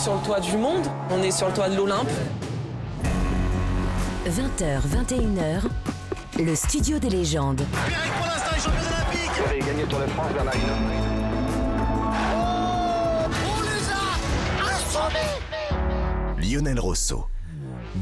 sur le toit du monde, on est sur le toit de l'Olympe. 20h, 21h, le studio des légendes. Pierrick pour l'instant est champion olympique Vous avez gagné le Tour de France, Bernard Hinault. On les a assommés Lionel Rosso.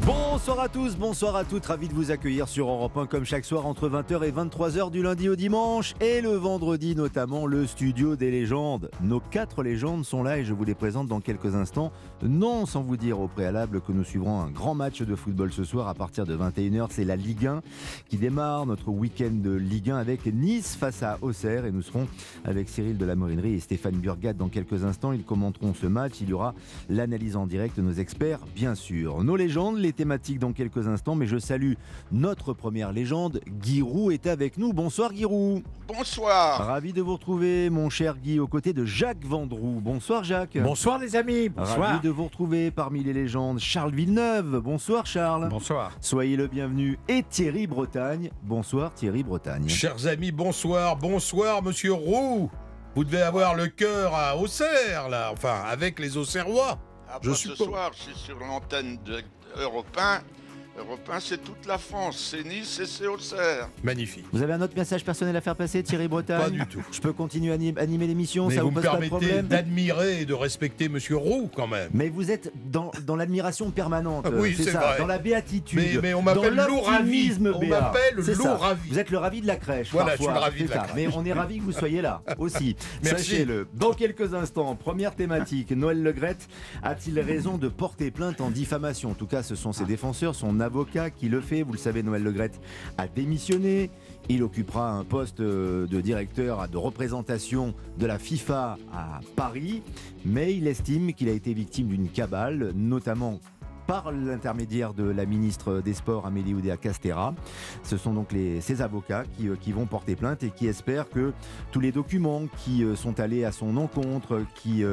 Bonsoir à tous, bonsoir à toutes, ravi de vous accueillir sur Europe 1 comme chaque soir entre 20h et 23h du lundi au dimanche et le vendredi notamment le studio des légendes. Nos quatre légendes sont là et je vous les présente dans quelques instants. Non sans vous dire au préalable que nous suivrons un grand match de football ce soir à partir de 21h, c'est la Ligue 1 qui démarre notre week-end de Ligue 1 avec Nice face à Auxerre et nous serons avec Cyril de la Morinerie et Stéphane Burgat dans quelques instants. Ils commenteront ce match, il y aura l'analyse en direct de nos experts bien sûr. Nos légendes, les thématiques dans quelques instants, mais je salue notre première légende. Guy Roux est avec nous. Bonsoir Guy Roux. Bonsoir. Ravi de vous retrouver, mon cher Guy, aux côtés de Jacques Vendroux. Bonsoir Jacques. Bonsoir les amis, bonsoir. Ravi de vous retrouver parmi les légendes. Charles Villeneuve. Bonsoir Charles. Bonsoir. Soyez le bienvenu. Et Thierry Bretagne. Bonsoir Thierry Bretagne. Chers amis, bonsoir, bonsoir, monsieur Roux. Vous devez avoir le cœur à Auxerre, là, enfin, avec les Auxerrois. Ah, Je bah, suis ce soir, je suis sur l'antenne de Europe 1. Europe 1, c'est toute la France. C'est Nice et c'est Auxerre. Magnifique. Vous avez un autre message personnel à faire passer, Thierry Bretagne Pas du tout. Je peux continuer à anim- animer l'émission, ça vous vous pose pas de permettez problème d'admirer et de respecter monsieur Roux, quand même. Mais vous êtes dans, dans l'admiration permanente. Ah oui, c'est ça, vrai. dans la béatitude. Mais- mais on m'appelle dans Lou Ravi. l'optimisme On m'appelle C'est Lou ça. Ravi. Vous êtes le ravi de la crèche. Voilà, parfois. je suis le ravi C'est de la ça. crèche. Mais on est ravi que vous soyez là aussi. Merci. Sachez-le. Dans quelques instants, première thématique. Noël Legrette a-t-il raison de porter plainte en diffamation? En tout cas, ce sont ses défenseurs, son avocat qui le fait. Vous le savez, Noël Legrette a démissionné. Il occupera un poste euh, de directeur de représentation de la FIFA à Paris, mais il estime qu'il a été victime d'une cabale, notamment par l'intermédiaire de la ministre des Sports Amélie Oudéa Castera. Ce sont donc ses avocats qui, euh, qui vont porter plainte et qui espèrent que tous les documents qui euh, sont allés à son encontre, qui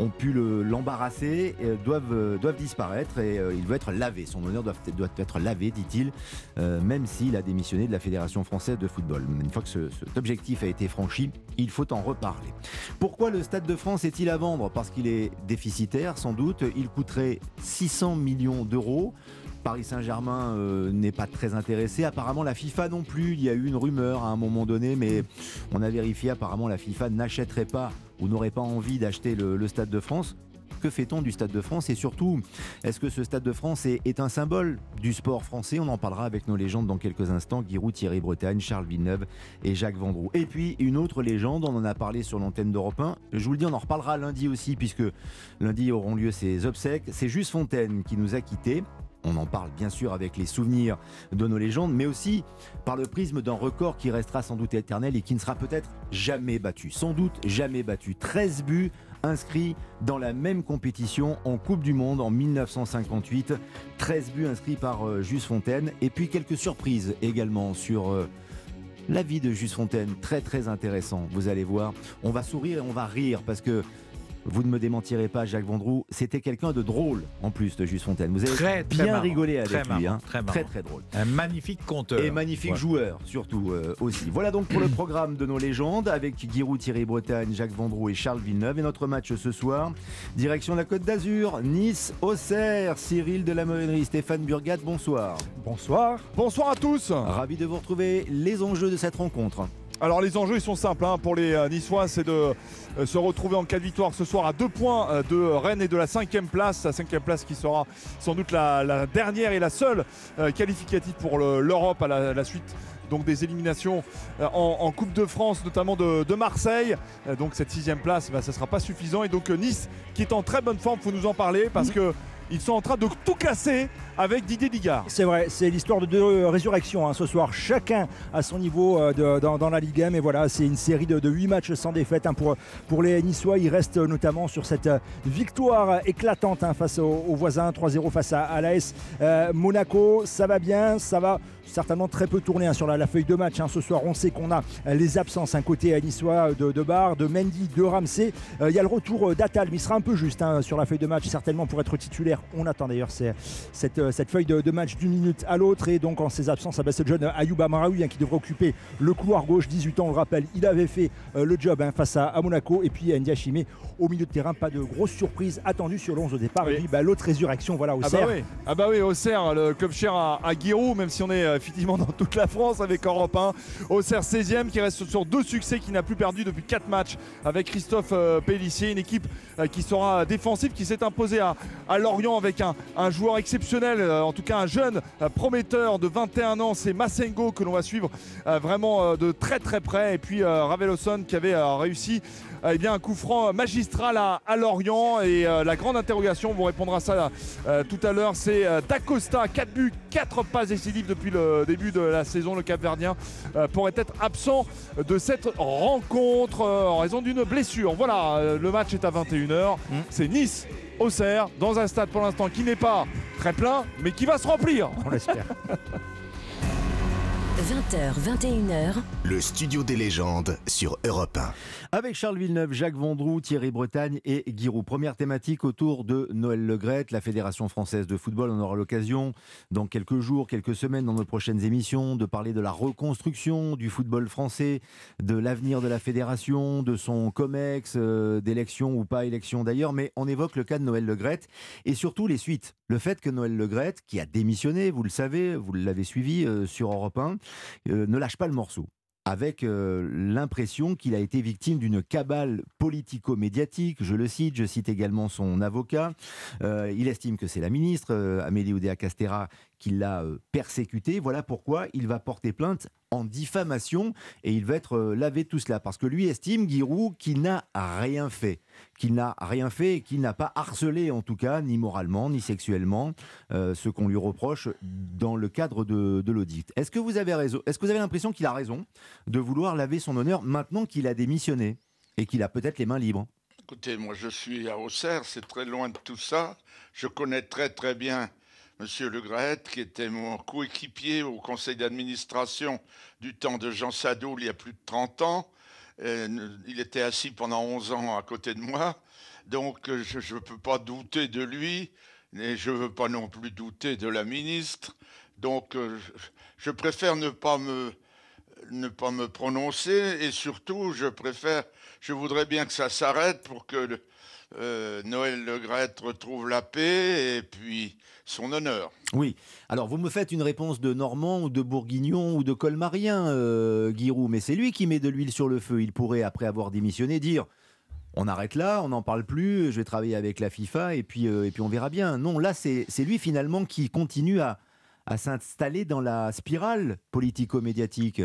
ont pu le- l'embarrasser, euh, doivent, euh, doivent disparaître et euh, il veut être lavé. Son honneur doit, doit être lavé, dit-il, même s'il a démissionné de la Fédération française de football. Une fois que ce- cet objectif a été franchi, il faut en reparler. Pourquoi le Stade de France est-il à vendre? Parce qu'il est déficitaire, sans doute. Il coûterait 600 millions d'euros. Paris Saint-Germain n'est pas très intéressé. Apparemment, la FIFA non plus. Il y a eu une rumeur à un moment donné, mais on a vérifié. Apparemment, la FIFA n'achèterait pas ou n'aurait pas envie d'acheter le, Stade de France. Que fait-on du Stade de France? Et surtout, est-ce que ce Stade de France est, un symbole du sport français? On en parlera avec nos légendes dans quelques instants. Giroud, Thierry Bretagne, Charles Villeneuve et Jacques Vendroux. Et puis, une autre légende, on en a parlé sur l'antenne d'Europe 1. Je vous le dis, on en reparlera lundi aussi, puisque lundi auront lieu ses obsèques. C'est Juste Fontaine qui nous a quittés. On en parle bien sûr avec les souvenirs de nos légendes, mais aussi par le prisme d'un record qui restera sans doute éternel et qui ne sera peut-être jamais battu. Sans doute jamais battu. 13 buts inscrits dans la même compétition en Coupe du Monde en 1958. 13 buts inscrits par euh, Fontaine. Et puis quelques surprises également sur... euh, la vie de Juste Fontaine, très très intéressant. Vous allez voir, on va sourire et on va rire parce que vous ne me démentirez pas, Jacques Vendroux, c'était quelqu'un de drôle en plus de Juste Fontaine. Vous avez Très, très bien marrant. rigolé avec Très lui, marrant, hein. très très très drôle. Un magnifique conteur. Et magnifique Ouais. joueur, surtout euh, aussi. Voilà donc pour le programme de nos légendes avec Giroud, Thierry Bretagne, Jacques Vendroux et Charles Villeneuve. Et notre match ce soir, direction la Côte d'Azur, Nice, Auxerre, Cyril de la Stéphane Burgat, bonsoir. Bonsoir. Bonsoir à tous. Ravi de vous retrouver. Les enjeux de cette rencontre. Alors les enjeux ils sont simples hein, pour les euh, Niçois, c'est de euh, se retrouver en cas de victoire ce soir à deux points euh, de Rennes et de la cinquième place, la cinquième place qui sera sans doute la, la dernière et la seule qualificative pour le- l'Europe à la, la suite. Donc des éliminations en, en Coupe de France, notamment de, de Marseille. Donc cette sixième place, bah, ça ne sera pas suffisant. Et donc Nice, qui est en très bonne forme, faut nous en parler parce que ils sont en train de tout casser avec Didier. C'est vrai, c'est l'histoire de deux résurrections hein, ce soir. Chacun à son niveau euh, dans, la Ligue 1. Mais voilà, c'est une série de, de 8 matchs sans défaite hein, pour, pour les Niçois. Ils restent euh, notamment sur cette euh, victoire éclatante hein, face aux, voisins 3-0 face à, à l'AS euh, Monaco. Ça va bien, ça va certainement très peu tourner sur la, feuille de match. Ce soir, on sait qu'on a euh, les absences côté à niçois de, de Barre, de Mendy, de Ramsey. Euh, Il y a le retour euh, d'Atal, mais il sera un peu juste sur la feuille de match, certainement pour être titulaire. On attend d'ailleurs cette, euh, cette feuille de, de match d'une minute à l'autre. Et donc en ses absences, ah bah, c'est le jeune Ayouba Maraoui hein, qui devrait occuper le couloir gauche. 18 ans, on le rappelle, il avait fait euh, le job hein, face à, à Monaco. Et puis Ndia Chimé au milieu de terrain. Pas de grosse surprise attendue sur le 11 au départ. Oui. Et puis bah, l'autre résurrection, voilà, Ah Auxerre. bah oui, ah bah oui, Auxerre, le club cher à, à Guirou, même si on est euh, effectivement dans toute la France avec Europe 1. Auxerre 16e qui reste sur deux succès, qui n'a plus perdu depuis 4 matchs avec Christophe euh, Pellissier, une équipe euh, qui sera défensive, qui s'est imposée à, à Lorient avec un, un joueur exceptionnel, euh, en tout cas un jeune euh, prometteur de 21 ans, c'est Massengo que l'on va suivre euh, vraiment de très très près. Et puis Raveloson qui avait réussi eh bien, un coup franc magistral à, à Lorient. Et euh, la grande interrogation, on vous répondra à ça euh, tout à l'heure, c'est euh, D'Acosta, 4 buts, 4 passes décisives depuis le début de la saison. Le Cap-Verdien pourrait être absent de cette rencontre en raison d'une blessure. Voilà, le match est à 21h. C'est Nice. Auxerre, dans un stade pour l'instant qui n'est pas très plein, mais qui va se remplir. On l'espère. 20h, 21h, Le studio des légendes sur Europe 1. Avec Charles Villeneuve, Jacques Vendroux, Thierry Bretagne et Giroud. Première thématique autour de Noël Legrette, la Fédération française de football. On aura l'occasion dans quelques jours, quelques semaines, dans nos prochaines émissions, de parler de la reconstruction du football français, de l'avenir de la fédération, de son COMEX, euh, d'élection ou pas élection d'ailleurs. Mais on évoque le cas de Noël Legrette et surtout les suites. Le fait que Noël Legrette, qui a démissionné, vous le savez, vous l'avez suivi euh, sur Europe 1, euh, ne lâche pas le morceau avec euh, l'impression qu'il a été victime d'une cabale politico-médiatique. Je le cite, je cite également son avocat. Euh, il estime que c'est la ministre, Amélie Oudéa-Castera, qui l'a euh, persécuté. Voilà pourquoi il va porter plainte en diffamation et il va être euh, lavé de tout cela. Parce que lui estime, Giroud, qu'il n'a rien fait. Qu'il n'a rien fait et qu'il n'a pas harcelé, en tout cas, ni moralement, ni sexuellement, euh, ce qu'on lui reproche dans le cadre de, de l'audit. Est-ce que vous avez raison Est-ce que vous avez l'impression qu'il a raison de vouloir laver son honneur maintenant qu'il a démissionné et qu'il a peut-être les mains libres? Écoutez, moi je suis à Auxerre, c'est très loin de tout ça. Je connais très très bien Monsieur Le Graët, qui était mon coéquipier au conseil d'administration du temps de Jean Sadoul il y a plus de 30 ans. Il était assis pendant 11 ans à côté de moi. Donc je ne peux pas douter de lui, et je ne veux pas non plus douter de la ministre. Donc euh, je préfère ne pas me, ne pas me prononcer et surtout je préfère, je voudrais bien que ça s'arrête pour que euh, Noël Le Graët retrouve la paix et puis son honneur. Oui. Alors, vous me faites une réponse de Normand ou de Bourguignon ou de Colmarien, euh, Giroud, mais c'est lui qui met de l'huile sur le feu. Il pourrait, après avoir démissionné, dire on arrête là, on n'en parle plus, je vais travailler avec la FIFA et puis, euh, et puis on verra bien. Non, là, c'est c'est lui finalement qui continue à, à s'installer dans la spirale politico-médiatique.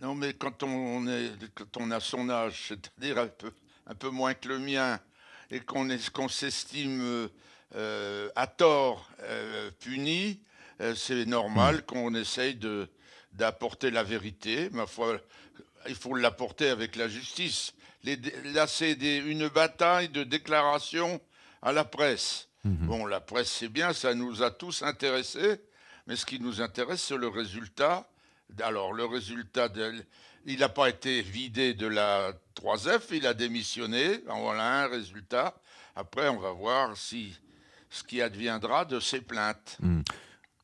Non, mais quand on, est, quand on a son âge, c'est-à-dire un peu, un peu moins que le mien, et qu'on est- qu'on s'estime euh, euh, à tort euh, puni, c'est normal qu'on essaye d'apporter la vérité. Ma foi, il faut l'apporter avec la justice. Les là, c'est une bataille de déclaration à la presse. Bon, la presse, c'est bien, ça nous a tous intéressés, mais ce qui nous intéresse, c'est le résultat. Alors, le résultat, de- il n'a pas été vidé de la 3F, il a démissionné. En voilà un résultat. Après, on va voir si ce qui adviendra de ces plaintes.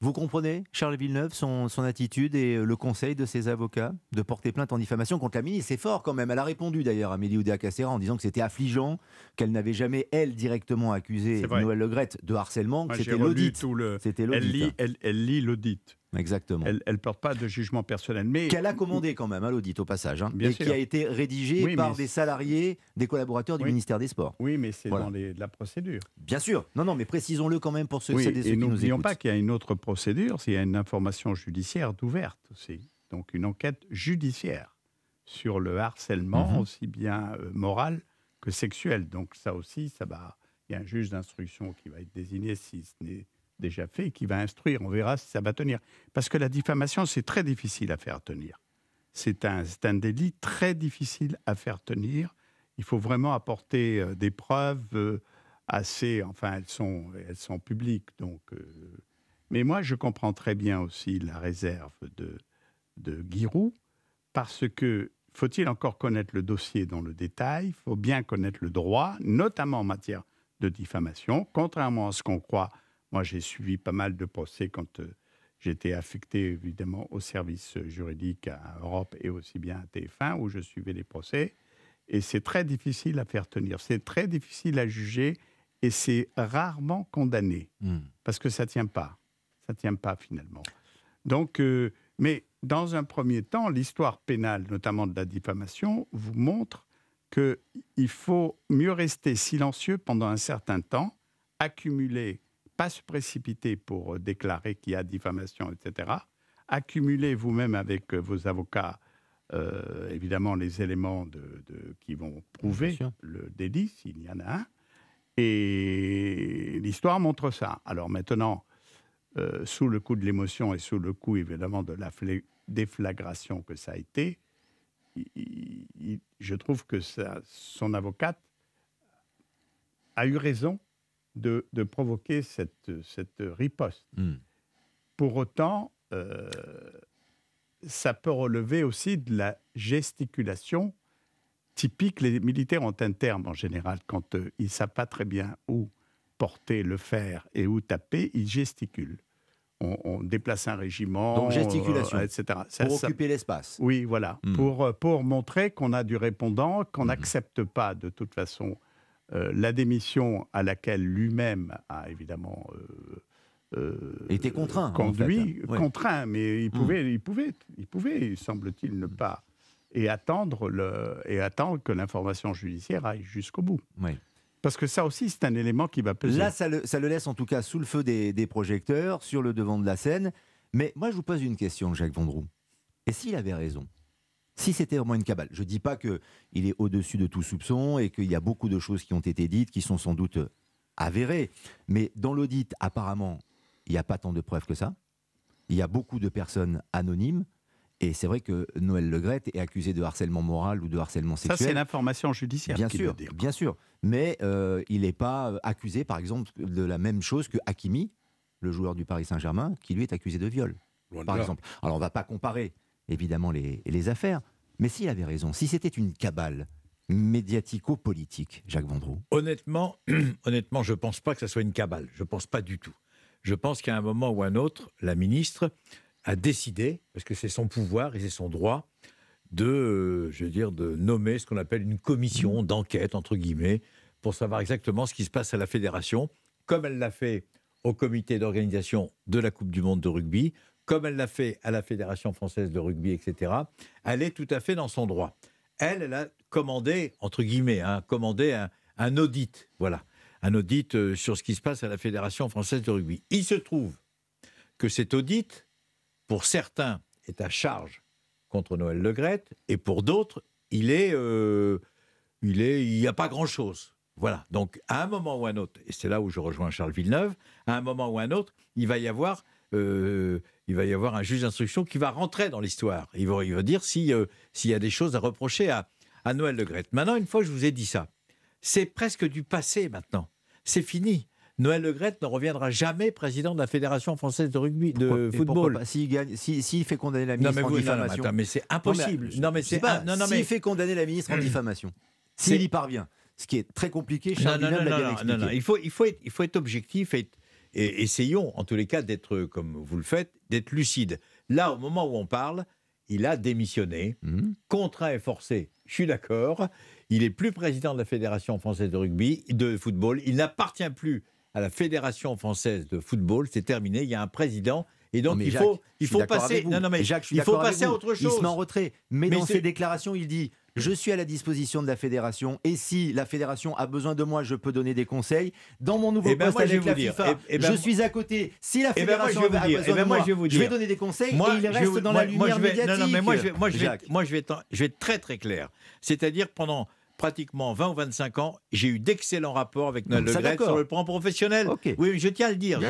Vous comprenez, Charles Villeneuve, son, son attitude et euh, le conseil de ses avocats de porter plainte en diffamation contre la ministre? C'est fort quand même. Elle a répondu d'ailleurs, Amélie Oudéa-Castéra, en disant que c'était affligeant, qu'elle n'avait jamais, elle, directement accusé. Noël Legrette de harcèlement, que c'était l'audit. le- l'audit. elle lit l'audit. Exactement. Elle ne porte pas de jugement personnel. Mais Qu'elle a commandé quand même, hein, l'audit au passage, hein, Bien et sûr. qui a été rédigé Oui, par des salariés, des collaborateurs du Oui. ministère des Sports. Oui, mais c'est Voilà. dans les- la procédure. Bien sûr. Non, non, mais précisons-le quand même pour ceux, Oui, ceux et qui nous n'oublions écoutent. pas qu'il y a une autre procédure, c'est une information judiciaire ouverte aussi. Donc une enquête judiciaire sur le harcèlement, Mhm. aussi bien euh, moral que sexuel. Donc ça aussi, ça va. Il y a un juge d'instruction qui va être désigné si ce n'est déjà fait, qui va instruire. On verra si ça va tenir. Parce que la diffamation, c'est très difficile à faire tenir. C'est un, un délit très difficile à faire tenir. Il faut vraiment apporter euh, des preuves euh, assez. Enfin, elles sont, elles sont publiques. Donc, euh, mais moi, je comprends très bien aussi la réserve de, de Giroud, parce que faut-il encore connaître le dossier dans le détail? Il faut bien connaître le droit, notamment en matière de diffamation. Contrairement à ce qu'on croit, Moi, j'ai suivi pas mal de procès quand euh, j'étais affecté évidemment au service juridique à Europe et aussi bien à TF1 où je suivais les procès. Et c'est très difficile à faire tenir, c'est très difficile à juger et c'est rarement condamné Hmm. parce que ça tient pas, ça tient pas finalement. Donc, euh, mais dans un premier temps, l'histoire pénale, notamment de la diffamation, vous montre que il faut mieux rester silencieux pendant un certain temps, accumuler, pas se précipiter pour euh, déclarer qu'il y a diffamation, etc. Accumuler vous-même avec euh, vos avocats, euh, évidemment, les éléments de, de- qui vont prouver le délit, s'il y en a un. Et l'histoire montre ça. Alors maintenant, euh, sous le coup de l'émotion et sous le coup, évidemment, de la fla- déflagration que ça a été, il- il- il- je trouve que ça- son avocate a eu raison de, de provoquer cette, cette riposte. Hmm. Pour autant, euh, ça peut relever aussi de la gesticulation typique. Les militaires ont un terme en général quand euh, ils ne savent pas très bien où porter le fer et où taper, ils gesticulent. On, on déplace un régiment, Donc, gesticulation. euh, etc. Pour occuper l'espace. Oui, voilà. Hmm. Pour, euh, pour montrer qu'on a du répondant, qu'on n'accepte pas de toute façon la démission à laquelle lui-même a évidemment euh, euh, Il était contraint, en conduit, fait. Ouais. contraint, mais il Hmm. pouvait, il pouvait, il pouvait, semble-t-il, ne pas et attendre le et attendre que l'information judiciaire aille jusqu'au bout. Oui. Parce que ça aussi, c'est un élément qui va peser. Là, ça le, ça le laisse en tout cas sous le feu des, des projecteurs, sur le devant de la scène. Mais moi, je vous pose une question, Jacques Vendroux. Et s'il avait raison? Si c'était vraiment une cabale Je ne dis pas qu'il est au-dessus de tout soupçon et qu'il y a beaucoup de choses qui ont été dites qui sont sans doute avérées. Mais dans l'audit, apparemment, il n'y a pas tant de preuves que ça. Il y a beaucoup de personnes anonymes. Et c'est vrai que Noël Legrette est accusé de harcèlement moral ou de harcèlement ça, sexuel. c'est l'information judiciaire Bien sûr, dit. bien sûr. Mais euh, il n'est pas euh, accusé, par exemple, de la même chose que Hakimi, le joueur du Paris Saint-Germain, qui lui est accusé de viol, par exemple. Alors on ne va pas comparer, évidemment, les, affaires. Mais s'il avait raison, si c'était une cabale médiatico-politique, Jacques Vendroux. Honnêtement, honnêtement, je pense pas que ça soit une cabale. Je pense pas du tout. Je pense qu'à un moment ou un autre, la ministre a décidé, parce que c'est son pouvoir et c'est son droit, de, euh, je veux dire, de nommer ce qu'on appelle une commission d'enquête entre guillemets pour savoir exactement ce qui se passe à la fédération, comme elle l'a fait au comité d'organisation de la Coupe du Monde de rugby, comme elle l'a fait à la Fédération française de rugby, etc. Elle est tout à fait dans son droit. Elle, elle a commandé, entre guillemets, hein, commandé un, audit, voilà, un audit euh, sur ce qui se passe à la Fédération française de rugby. Il se trouve que cet audit, pour certains, est à charge contre Noël Legrette, et pour d'autres, il est, euh, il est, il n'y a pas grand-chose. Voilà. Donc, à un moment ou un autre, et c'est là où je rejoins Charles Villeneuve, à un moment ou un autre, il va y avoir, euh, il va y avoir un juge d'instruction qui va rentrer dans l'histoire. Il va, il va dire si, euh, s'il y a des choses à reprocher à, à Noël Legrette. Maintenant, une fois que je vous ai dit ça, c'est presque du passé maintenant. C'est fini. Noël Legrette ne reviendra jamais président de la Fédération française de rugby, de Pourquoi- football. S'il gagne- si- s'il fait condamner la Non, ministre en vous- non, non, mais diffamation. attends, mais c'est impossible. Non, mais c'est pas. non, non, S'il mais- fait condamner la ministre en diffamation, s'il y parvient, ce qui est très compliqué, Charles non, non, non, non, non. Il, faut, il, faut être, il faut être objectif et, et essayons, en tous les cas, d'être, comme vous le faites, d'être lucide. Là, au moment où on parle, il a démissionné, Mhm. contraint et forcé, je suis d'accord. Il est plus président de la Fédération française de rugby, de football. Il n'appartient plus à la Fédération française de football. C'est terminé. Il y a un président. Et donc, il Jacques, faut, il passer. Non, non, mais Jacques, il faut passer à autre Il chose. se met en retrait. Mais, Mais dans ses déclarations, il dit Je suis à la disposition de la fédération et si la fédération a besoin de moi, je peux donner des conseils. Dans mon nouveau Eh ben, poste moi, je vais avec la dire. FIFA, Eh- eh ben, je suis à côté. Si la Eh ben, moi, fédération a dire. besoin ben, de moi, moi, je vais je donner des conseils Moi, et il reste dans la moi, lumière je vais- médiatique. Non, non, mais moi, je vais, moi, je vais, moi, je vais être, je vais être très, très clair. C'est-à-dire, pendant pratiquement 20 ou 25 ans, j'ai eu d'excellents rapports avec Noël Ça, Le Gret sur le plan professionnel. Oui, je tiens à le dire.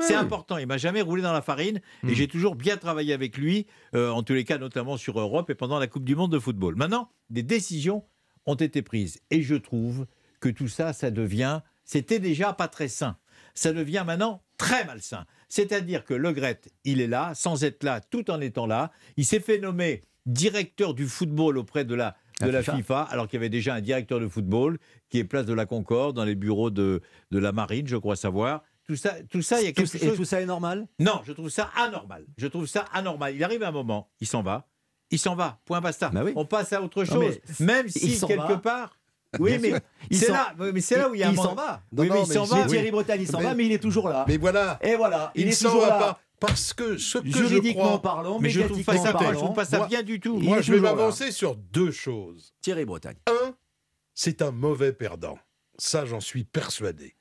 C'est important. Il m'a jamais roulé dans la farine Hmm. et j'ai toujours bien travaillé avec lui, euh, en tous les cas, notamment sur Europe et pendant la Coupe du Monde de football. Maintenant, des décisions ont été prises et je trouve que tout ça, ça devient, c'était déjà pas très sain. Ça devient maintenant très malsain. C'est-à-dire que Le Gret, il est là, sans être là, tout en étant là. Il s'est fait nommer directeur du football auprès de la, de La la FIFA. FIFA, alors qu'il y avait déjà un directeur de football qui est place de la Concorde, dans les bureaux de, de la Marine, je crois savoir, tout ça, tout ça, il y a Tout- quelque et chose. tout ça est normal? Non, je trouve ça anormal. Je trouve ça anormal. Il arrive un moment, il s'en va, il s'en va. Point basta. Bah oui. On passe à autre chose. Même si quelque va. part. Oui, mais c'est là, mais c'est là où il y a un Il s'en va. Oui, mais il s'en va. Thierry Bretagne, il s'en va, mais il est toujours là. Mais voilà, Et voilà, il, il est s'en toujours va là. pas. Parce que ce que je Juridiquement crois, parlant, Mais je trouve pas ça, parlant. je trouve pas ça Moi- bien du tout. moi je vais m'avancer sur deux choses. Thierry Bretagne. Un, c'est un mauvais perdant. Ça, j'en suis persuadé.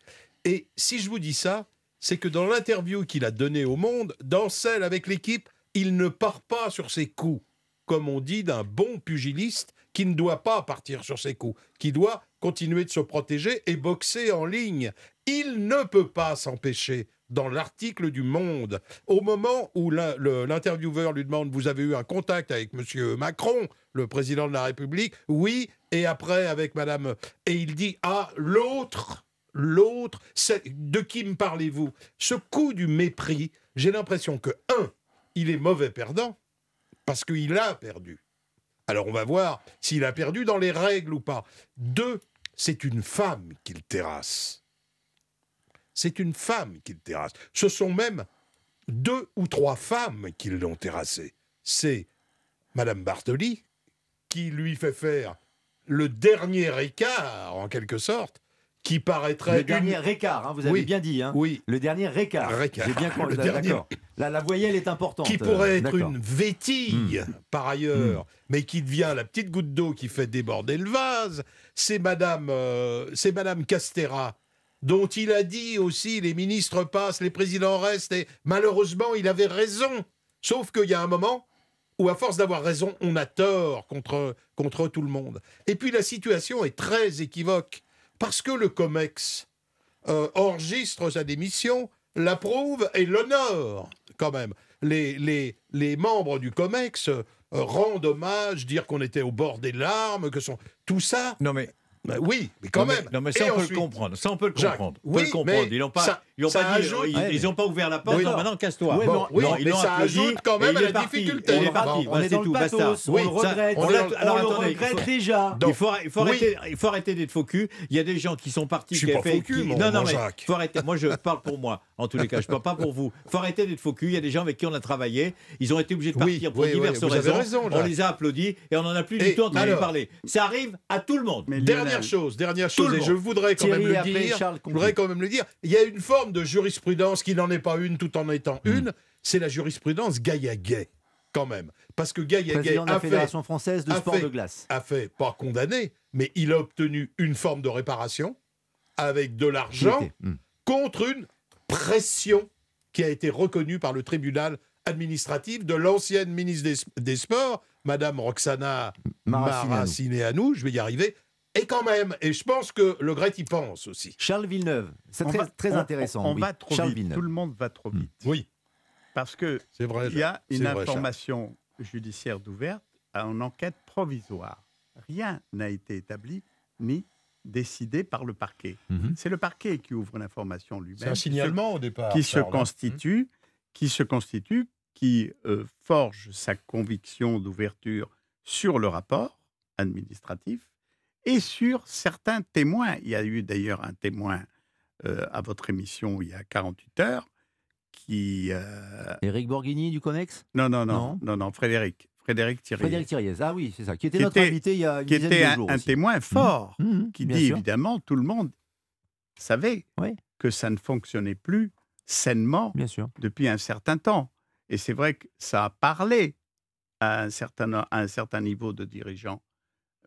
Et si je vous dis ça, c'est que dans l'interview qu'il a donnée au Monde, dans celle avec l'équipe, il ne part pas sur ses coups, comme on dit d'un bon pugiliste qui ne doit pas partir sur ses coups, qui doit continuer de se protéger et boxer en ligne. Il ne peut pas s'empêcher. Dans l'article du Monde, au moment où l'intervieweur lui demande Vous avez eu un contact avec M. Macron, le président de la République? Oui, et après avec Madame. Et il dit Ah, l'autre, l'autre, de qui me parlez-vous? Ce coup du mépris, j'ai l'impression que, un, il est mauvais perdant, parce qu'il a perdu. Alors on va voir s'il a perdu dans les règles ou pas. Deux, c'est une femme qu'il terrasse. C'est une femme qu'il terrasse. Ce sont même deux ou trois femmes qui l'ont terrassé. C'est Madame Bartoli qui lui fait faire le dernier écart, en quelque sorte, qui paraîtrait Le dernier une- écart, hein, vous avez Oui. bien dit. Hein. Oui. Le dernier écart. Récart. J'ai bien compris. Le dernier- D'accord. Là, la voyelle est importante. qui pourrait être D'accord. Hmm. une vétille par ailleurs, mais qui devient la petite goutte d'eau qui fait déborder le vase, c'est Madame, euh, c'est Madame Castera, dont il a dit aussi les ministres passent, les présidents restent, et malheureusement il avait raison. Sauf qu'il y a un moment où à force d'avoir raison, on a tort contre, contre tout le monde. Et puis la situation est très équivoque, parce que le COMEX euh, enregistre sa démission, l'approuve et l'honore quand même. Les, les, les membres du COMEX euh, rendent hommage, dire qu'on était au bord des larmes, que sont... Tout ça, Non mais. Bah oui, mais quand non, mais- même. non mais ça on peut le comprendre. Ça on peut le Jacques, comprendre. On oui, peut le comprendre. Ils n'ont pas, ça- ils ont pas dit, ajoute- ils, Ouais, ils ont pas ouvert la porte. Oui. non, maintenant casse-toi. Ouais, Bon, mais- oui, non, mais ça applaudi, ajoute quand même il à est la parti. difficulté. Il est Bon, parti. on est c'est dans le tout. Pathos, on Oui, le ça- regrette. on le- alors on le attendez, il regrette faut- déjà. Donc, il faut, il faut oui. arrêter, il faut arrêter d'être faux cul. Il y a des gens qui sont partis. Je suis qui pas faux cul, non, non, mais faut arrêter. Moi, je parle pour moi. En tous les cas, je parle pas pour vous. Faut arrêter d'être faux cul. Il y a des gens avec qui on a travaillé. Ils ont été obligés de Oui, partir pour oui, oui, diverses raisons. raison, on les a applaudis et on en a plus du tout entendu parler. Ça arrive à tout le monde. Dernière chose, dernière chose, et je voudrais quand Thierry, même le dire. Charles Je voudrais quand même le dire. Il y a une forme de jurisprudence qui n'en est pas une tout en étant Hmm. une. C'est la jurisprudence Gaïa-Gay, quand même. Parce que la a fait, Fédération française de a sport fait- de glace. a fait, pas condamné, mais il a obtenu une forme de réparation avec de l'argent Hmm. contre une pression qui a été reconnue par le tribunal administratif de l'ancienne ministre des, des Sports, Madame Roxana. Maracineanu, je vais y arriver, et quand même, et je pense que le Gret y pense aussi. Charles Villeneuve, c'est très, va- très on- intéressant. On, oui. va trop Charles vite. Villeneuve. Tout le monde va trop vite. Oui, Parce que c'est vrai. il y a une vrai, Charles. information judiciaire d'ouverte à une enquête provisoire. Rien n'a été établi ni décidé par le parquet. Mhm. C'est le parquet qui ouvre l'information lui-même. C'est un signalement au départ. qui se Charles, hein. constitue, qui se constitue, qui euh, forge sa conviction d'ouverture sur le rapport administratif et sur certains témoins. Il y a eu d'ailleurs un témoin euh, à votre émission il y a 48 heures qui... euh, Éric Borghini du Conex? Non, non, Non. non, non, non, Frédéric. Frédéric Thierry. Frédéric Thiriez. Ah oui, c'est ça. Qui était Qui notre était- invité il y a une qui était un, témoin fort, Mhm, qui bien dit sûr. évidemment, tout le monde savait Oui. que ça ne fonctionnait plus sainement Bien sûr. depuis un certain temps. Et c'est vrai que ça a parlé à un certain, à un certain niveau de dirigeants,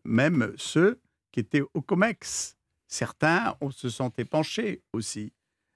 même ceux qui étaient au COMEX. Certains on se sont épanchés aussi.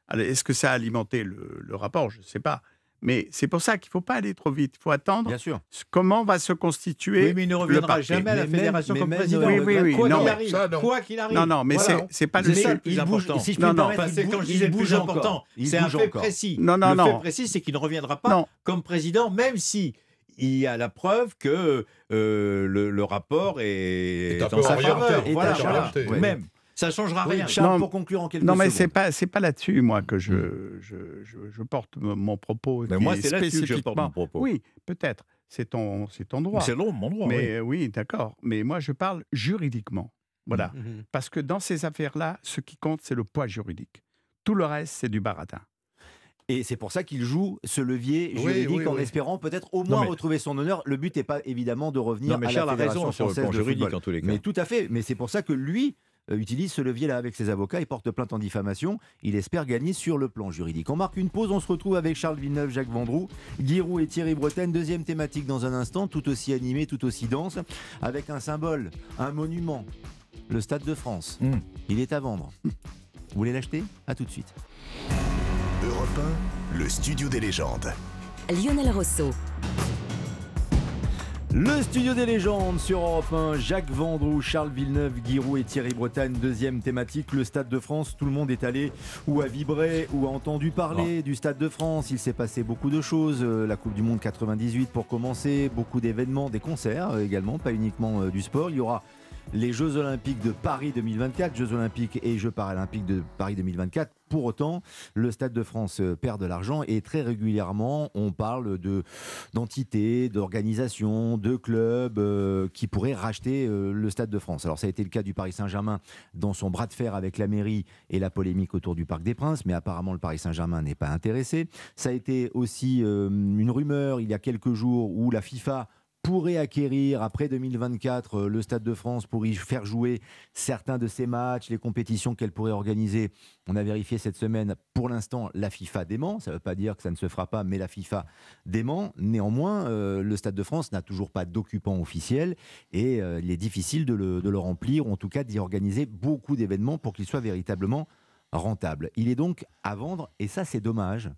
Alors, Est-ce que ça a alimenté le, le rapport? Je ne sais pas. Mais c'est pour ça qu'il ne faut pas aller trop vite. Il faut attendre Bien sûr. comment va se constituer Oui, mais il ne reviendra jamais à la fédération comme président. Oui, oui, oui, Quoi non, qu'il arrive. ça, non. Quoi qu'il arrive. Non, non, mais Voilà. c'est pas le ça le plus il bouge- important. si je Non, non. Enfin, c'est il quand je disais il le bouge plus encore. important, Il c'est un fait encore. précis. Non, non, le non. fait précis, c'est qu'il ne reviendra pas Non. comme président, même si il y a la preuve que euh, le, le rapport est, Est peu sa faveur. Voilà, voilà. oui. Même. Ça ne changera Oui, rien. Charles, Non, pour conclure en quelques Non, mais c'est pas c'est pas là-dessus moi que je je, je, je porte mon propos. Mais qui moi, est c'est là-dessus que je porte mon propos. Oui, peut-être. C'est ton c'est ton droit. C'est long, mon droit. mais oui, d'accord. Mais moi, je parle juridiquement. Voilà. Mm. Parce que dans ces affaires-là, ce qui compte, c'est le poids juridique. Tout le reste, c'est du baratin. Et c'est pour ça qu'il joue ce levier juridique oui, en oui. espérant peut-être au moins mais- retrouver son honneur. Le but n'est pas évidemment de revenir Non, mais à Charles la a raison sur le plan de juridique, football. en tous les cas. Mais tout à fait. Mais c'est pour ça que lui euh, utilise ce levier-là avec ses avocats et porte plainte en diffamation. Il espère gagner sur le plan juridique. On marque une pause. On se retrouve avec Charles Villeneuve, Jacques Vendroux, Giroud et Thierry Bretagne. Deuxième thématique dans un instant, tout aussi animé, tout aussi dense, avec un symbole, un monument, le Stade de France. Hmm. Il est à vendre. Vous voulez l'acheter? À tout de suite. Europe 1, le studio des légendes. Lionel Rousseau. Le studio des légendes sur Europe 1, Jacques Vendroux, Charles Villeneuve, Giroud et Thierry Bretagne. Deuxième thématique, le Stade de France. Tout le monde est allé ou a vibré ou a entendu parler du Stade de France. Il s'est passé beaucoup de choses. Euh, La Coupe du Monde 98 pour commencer, beaucoup d'événements, des concerts euh, également, pas uniquement euh, du sport. Il y aura les Jeux Olympiques de Paris 2024, Jeux Olympiques et Jeux Paralympiques de Paris 2024. Pour autant, le Stade de France euh, perd de l'argent et très régulièrement, on parle de d'entités, d'organisations, de clubs euh, qui pourraient racheter euh, le Stade de France. Alors ça a été le cas du Paris Saint-Germain dans son bras de fer avec la mairie et la polémique autour du Parc des Princes, mais apparemment le Paris Saint-Germain n'est pas intéressé. Ça a été aussi une rumeur il y a quelques jours où la FIFA pourrait acquérir après 2024 euh, le Stade de France pour y faire jouer certains de ses matchs, les compétitions qu'elle pourrait organiser. On a vérifié cette semaine, pour l'instant, la FIFA dément. Ça ne veut pas dire que ça ne se fera pas, mais la FIFA dément. Néanmoins, euh, le Stade de France n'a toujours pas d'occupant officiel et euh, il est difficile de le, remplir, ou en tout cas d'y organiser beaucoup d'événements pour qu'il soit véritablement rentable. Il est donc à vendre et ça c'est dommage.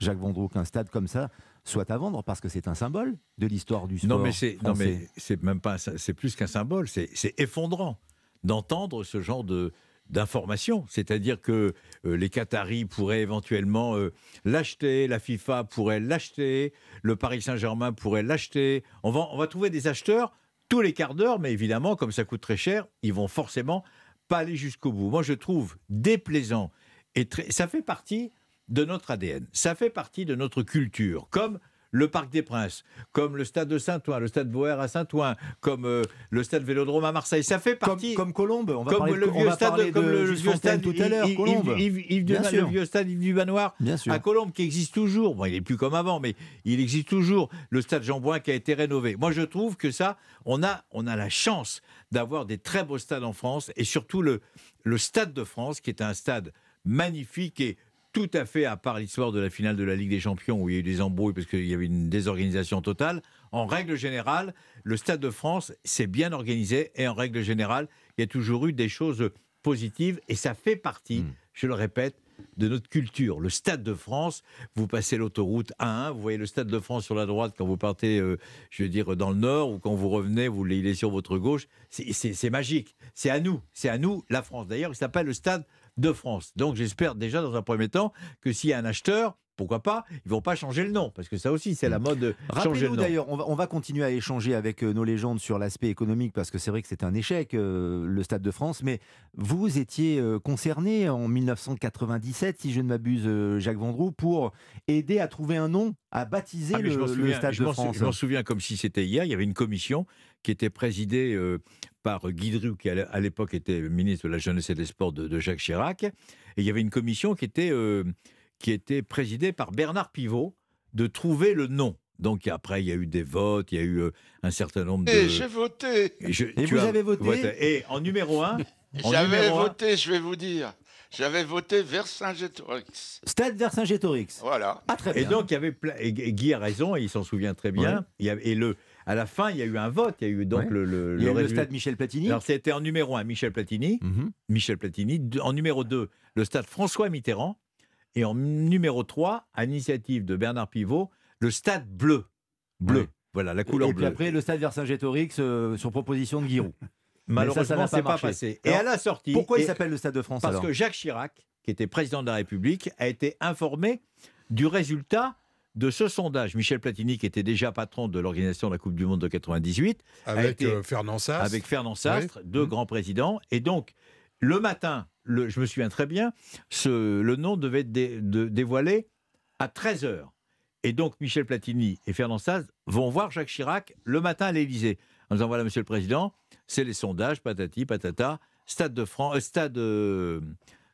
Jacques Vendroux, qu'un stade comme ça soit à vendre parce que c'est un symbole de l'histoire du sport. Non, mais c'est non, français. mais c'est même pas c'est plus qu'un symbole, c'est c'est effondrant d'entendre ce genre de d'informations. C'est-à-dire que euh, les Qataris pourraient éventuellement euh, l'acheter, la FIFA pourrait l'acheter, le Paris Saint-Germain pourrait l'acheter. On va on va trouver des acheteurs tous les quarts d'heure, mais évidemment, comme ça coûte très cher, ils vont forcément pas aller jusqu'au bout. Moi, je trouve déplaisant et très, ça fait partie de notre ADN, ça fait partie de notre culture, comme le Parc des Princes, comme le stade de Saint-Ouen, le stade Boer à Saint-Ouen, comme euh, le stade Vélodrome à Marseille. Ça fait Comme, partie. comme Colombe, on va comme parler de- le vieux stade, parler comme de le, vieux stade tout à l'heure, Colombe. Yves- Yves- Yves Bien du- sûr. le vieux stade Yves du Manoir à Colombe qui existe toujours. Bon, il est plus comme avant, mais il existe toujours. Le stade Jean Bouin qui a été rénové. Moi, je trouve que ça, on a, on a la chance d'avoir des très beaux stades en France et surtout le, le stade de France qui est un stade magnifique et tout à fait à part l'histoire de la finale de la Ligue des Champions où il y a eu des embrouilles parce qu'il y avait une désorganisation totale. En règle générale, le Stade de France, c'est bien organisé et en règle générale, il y a toujours eu des choses positives et ça fait partie, je le répète, de notre culture. Le Stade de France, vous passez l'autoroute A1, vous voyez le Stade de France sur la droite quand vous partez, euh, je veux dire, dans le nord ou quand vous revenez, vous il est sur votre gauche. C'est magique. C'est à nous. C'est à nous, la France. D'ailleurs, il s'appelle le Stade de France. Donc j'espère déjà dans un premier temps que s'il y a un acheteur, pourquoi pas, ils vont pas changer le nom parce que ça aussi c'est la mode de changer le nom. d'ailleurs, on va, on va continuer à échanger avec euh, nos légendes sur l'aspect économique parce que c'est vrai que c'est un échec, euh, le Stade de France. Mais vous étiez euh, concerné en 1997, si je ne m'abuse, euh, Jacques Vendroux, pour aider à trouver un nom, à baptiser Ah, le, Stade de France. je m'en souviens comme si c'était hier. Il y avait une commission qui était présidée euh, par Guy Driou, qui à l'é- à l'époque était ministre de la Jeunesse et des Sports de, de Jacques Chirac. Et il y avait une commission qui était, euh, qui était présidée par Bernard Pivot de trouver le nom. Donc après, il y a eu des votes, il y a eu euh, un certain nombre de... Et j'ai voté. Et je- Et tu vous as avez voté Et en numéro un, J'avais un- voté, je vais vous dire. J'avais voté Vercingétorix. Stade Vercingétorix. Voilà. Ah, très bien. Et donc, il y avait plein- et Guy a raison, et il s'en souvient très bien. Ouais. Il y avait- et le, à la fin, il y a eu un vote. Il y a eu donc Ouais. le, le, Il y a eu le résultat- Stade Michel Platini. Alors, c'était en numéro 1, Michel Platini. Mhm. Michel Platini. En numéro 2, le stade François Mitterrand. Et en numéro 3, à l'initiative de Bernard Pivot, le stade bleu. Bleu. Ouais. Voilà, la couleur Et puis bleue. après, le Stade Vercingétorix euh, sur proposition de Giroud. Malheureusement, ça n'a pas pas, passé. Et Alors, à la sortie. Pourquoi il s'appelle le Stade de France Parce alors que Jacques Chirac, qui était président de la République, a été informé du résultat de ce sondage. Michel Platini, qui était déjà patron de l'organisation de la Coupe du Monde de 98, a Avec été- euh, Fernand Sass. avec Fernand Sastre, deux Mhm. grands présidents. Et donc, le matin, le- je me souviens très bien, ce, le nom devait être dé- de- dévoilé à 13h. Et donc, Michel Platini et Fernand Saz vont voir Jacques Chirac le matin à l'Élysée en disant voilà, monsieur le président, c'est les sondages, patati, patata, Stade de France, euh, Stade, euh,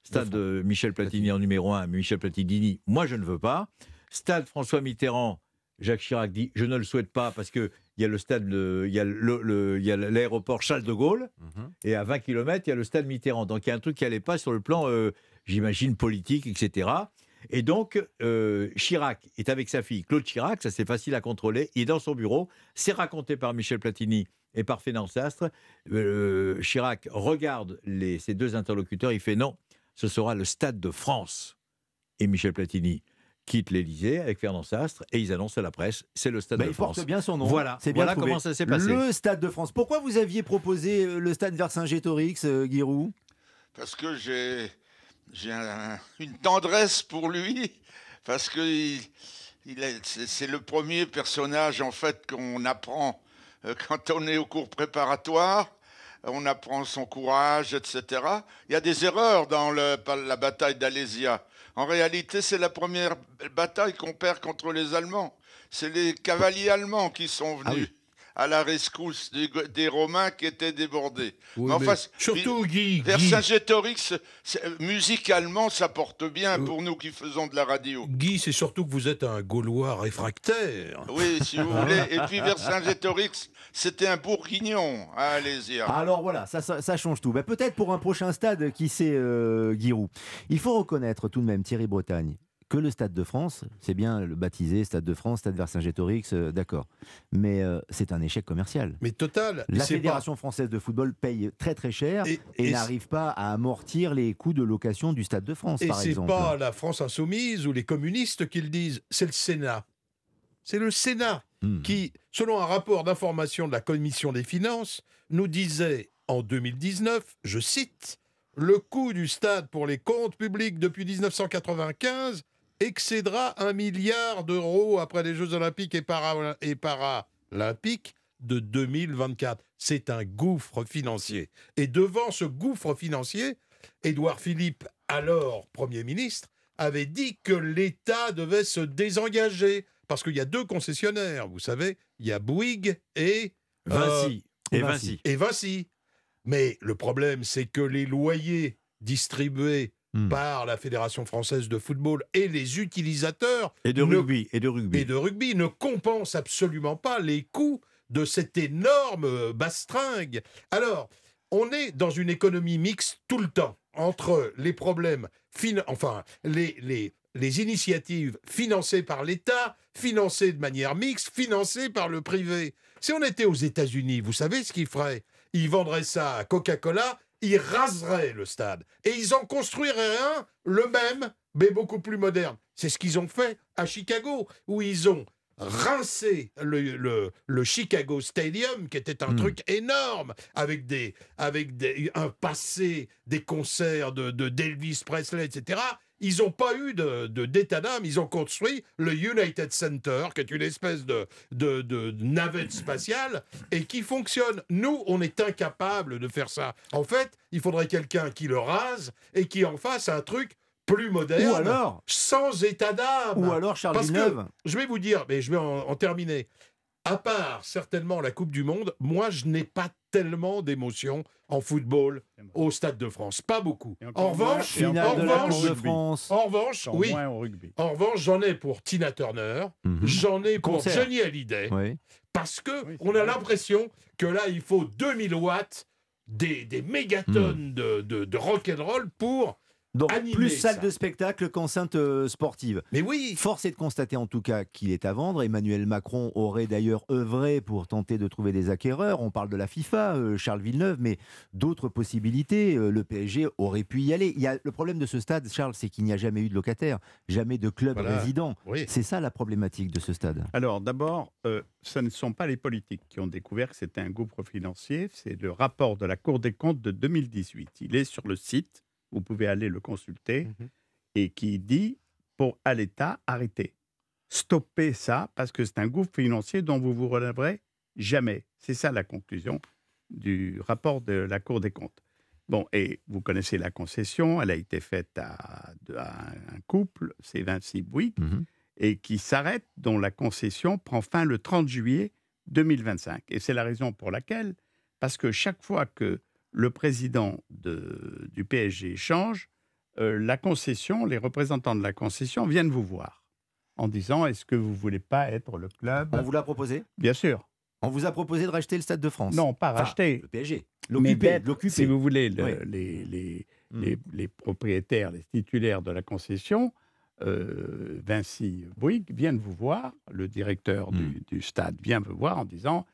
Stade de Michel Platini en numéro 1, Michel Platini, moi je ne veux pas. Stade François Mitterrand, Jacques Chirac dit je ne le souhaite pas parce que il y a le stade, il y a l'aéroport Charles de Gaulle Mhm. et à 20 km il y a le stade Mitterrand. Donc il y a un truc qui n'allait pas sur le plan, euh, j'imagine politique, etc. Et donc euh, Chirac est avec sa fille Claude Chirac, ça c'est facile à contrôler. Il est dans son bureau, c'est raconté par Michel Platini et par Fénance Astre. Euh, Chirac regarde les, ses deux interlocuteurs, il fait non, ce sera le stade de France. Et Michel Platini quitte l'Élysée avec Fernand Sastre et ils annoncent à la presse c'est le stade Bah, de il France. porte bien son nom. Voilà, c'est bien voilà comment ça s'est passé. Le Stade de France. Pourquoi vous aviez proposé euh, le Stade Vercingétorix, euh, Giroud? Parce que j'ai j'ai un- une tendresse pour lui, parce que il, il est- c'est le premier personnage en fait qu'on apprend euh, quand on est au cours préparatoire. On apprend son courage, etc. Il y a des erreurs dans le- la bataille d'Alésia. En réalité, c'est la première bataille qu'on perd contre les Allemands. C'est les cavaliers allemands qui sont Ah venus à la rescousse des, des Romains qui étaient débordés. Oui, Mais enfin, surtout, Guy. Vercingétorix, musicalement, ça porte bien pour nous qui faisons de la radio. Guy, c'est surtout que vous êtes un Gaulois réfractaire. Oui, si vous voulez. Et puis Vercingétorix, c'était un bourguignon à Alésia. Alors voilà, ça, ça- ça change tout. Bah, Peut-être pour un prochain stade, qui sait, euh, Giroud? Il faut reconnaître tout de même, Thierry Bretagne, que le Stade de France, c'est bien le baptisé Stade de France, Stade Vercingétorix, euh, d'accord. Mais euh, c'est un échec commercial. Mais total. La c'est Fédération française de football paye très très cher et, et n'arrive pas à amortir les coûts de location du Stade de France, Et par c'est exemple. pas la France insoumise ou les communistes qui le disent, c'est le Sénat. C'est le Sénat Hmm. qui, selon un rapport d'information de la Commission des finances, nous disait en 2019, je cite, le coût du stade pour les comptes publics depuis 1995 excédera un milliard d'euros après les Jeux olympiques et, para- et paralympiques de 2024. C'est un gouffre financier. Et devant ce gouffre financier, Édouard Philippe, alors Premier ministre, avait dit que l'État devait se désengager. Parce qu'il y a deux concessionnaires, vous savez, il y a Bouygues et... Vinci. Et Vinci. Et Vinci. Mais le problème, c'est que les loyers distribués Hmm. par la Fédération française de football et les utilisateurs Et de ne- rugby. Et de rugby. et de rugby ne compensent absolument pas les coûts de cette énorme euh, bastringue. Alors, on est dans une économie mixte tout le temps entre les problèmes, fin- enfin, les, les, les initiatives financées par l'État, financées de manière mixte, financées par le privé. Si on était aux États-Unis, vous savez ce qu'ils feraient? Ils vendraient ça à Coca-Cola, ils raseraient le stade et ils en construiraient un, le même, mais beaucoup plus moderne. C'est ce qu'ils ont fait à Chicago, où ils ont rincé le, le- le Chicago Stadium, qui était un truc énorme, avec, des, avec des, un passé, des concerts de, de d'Elvis Presley, etc. Ils n'ont pas eu de, de- d'état d'âme, ils ont construit le United Center, qui est une espèce de, de, de navette spatiale, et qui fonctionne. Nous, on est incapable de faire ça. En fait, il faudrait quelqu'un qui le rase et qui en fasse un truc plus moderne, Ou alors- sans état d'âme. Ou alors Charles Parce que, Villeneuve. je vais vous dire, mais je vais en, en terminer. À part certainement la Coupe du Monde, moi je n'ai pas tellement d'émotions en football au Stade de France, pas beaucoup. En revanche, en revanche, de France. en revanche, oui. moins au rugby. En revanche, j'en ai pour Tina Turner, Mhm. j'en ai pour Concert. Johnny Hallyday, Oui. parce que on a l'impression que là, il faut 2000 watts, des, des mégatonnes de, de, de rock'n'roll pour Donc plus salle ça. de spectacle qu'enceinte euh, sportive. Mais oui. Force est de constater en tout cas qu'il est à vendre. Emmanuel Macron aurait d'ailleurs œuvré pour tenter de trouver des acquéreurs. On parle de la FIFA, euh, Charles Villeneuve, mais d'autres possibilités. euh, le PSG aurait pu y aller. Il y a, le problème de ce stade, Charles, c'est qu'il n'y a jamais eu de locataire, jamais de club Voilà. résident. Oui. C'est ça la problématique de ce stade. Alors d'abord, ce ne sont pas les politiques qui ont découvert que c'était un gouffre financier, c'est le rapport de la Cour des comptes de 2018. Il est sur le site, vous pouvez aller le consulter, et qui dit pour à l'État, arrêtez. Stoppez ça, parce que c'est un gouffre financier dont vous vous relèverez jamais. C'est ça la conclusion du rapport de la Cour des comptes. Bon, et vous connaissez la concession, elle a été faite à, à un couple, c'est Vinci Bouygues, et qui s'arrête, dont la concession prend fin le 30 juillet 2025. Et c'est la raison pour laquelle, parce que chaque fois que le président de- du PSG change, euh, la concession, les représentants de la concession viennent vous voir en disant est-ce que vous voulez pas être le club? On vous l'a proposé? Bien sûr. On vous a proposé de racheter le Stade de France Non, pas Enfin, racheter. Le PSG. L'occuper. si vous voulez, le- Oui. les, les, Hmm. les, les propriétaires, les titulaires de la concession, euh, Vinci Bouygues, viennent vous voir, le directeur Hmm. du, du stade vient vous voir en disant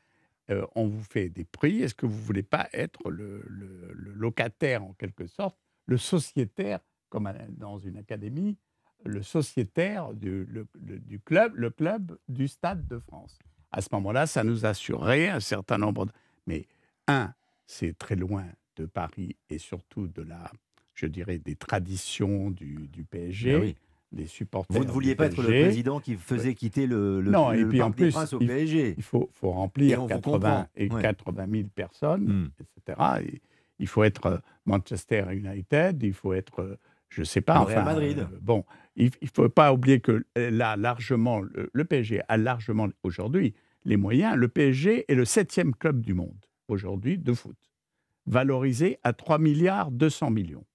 euh, on vous fait des prix, est-ce que vous ne voulez pas être le, le- le locataire en quelque sorte, le sociétaire, comme dans une académie, le sociétaire du, le- le- du club, le club du Stade de France? À ce moment-là, ça nous assurerait un certain nombre de... Mais un, c'est très loin de Paris et surtout de la, je dirais, des traditions du, du PSG, oui. Supporters. Vous ne vouliez pas être le président qui faisait quitter le, le, non, le et puis Parc en des plus, Princes au il, PSG. il faut, faut Et remplir vous 80, comprend, et ouais. 80 000 personnes, Hmm. etc. Et il faut être euh, Manchester United, il faut être, euh, je ne sais pas, enfin, Real Madrid. euh, bon, il ne faut pas oublier que là, largement, le, le PSG a largement aujourd'hui les moyens. Le PSG est le septième club du monde aujourd'hui de foot, valorisé à 3 milliards 200 millions.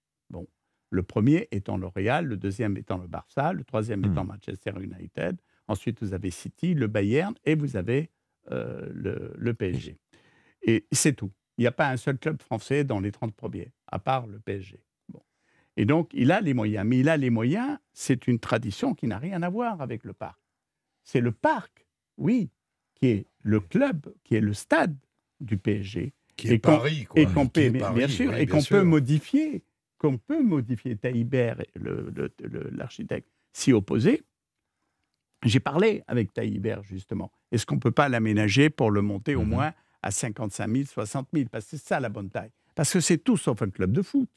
Le premier étant le Real, le deuxième étant le Barça, le troisième Hmm. étant Manchester United. Ensuite, vous avez City, le Bayern et vous avez euh, le, le PSG. Et c'est tout. Il n'y a pas un seul club français dans les 30 premiers, à part le PSG. Bon. Et donc, il a les moyens. Mais il a les moyens, c'est une tradition qui n'a rien à voir avec le parc. C'est le parc, oui, qui est le club, qui est le stade du PSG. Qui est Et Paris, quoi. Et qu'on Qui peut, est bien Paris, sûr, oui, et bien qu'on sûr. peut modifier, qu'on peut modifier. Le- l'architecte, s'y opposait. J'ai parlé avec Taïbert, justement. Est-ce qu'on ne peut pas l'aménager pour le monter au Mhm. moins à 55 000, 60 000 Parce que c'est ça la bonne taille. Parce que c'est tout sauf un club de foot,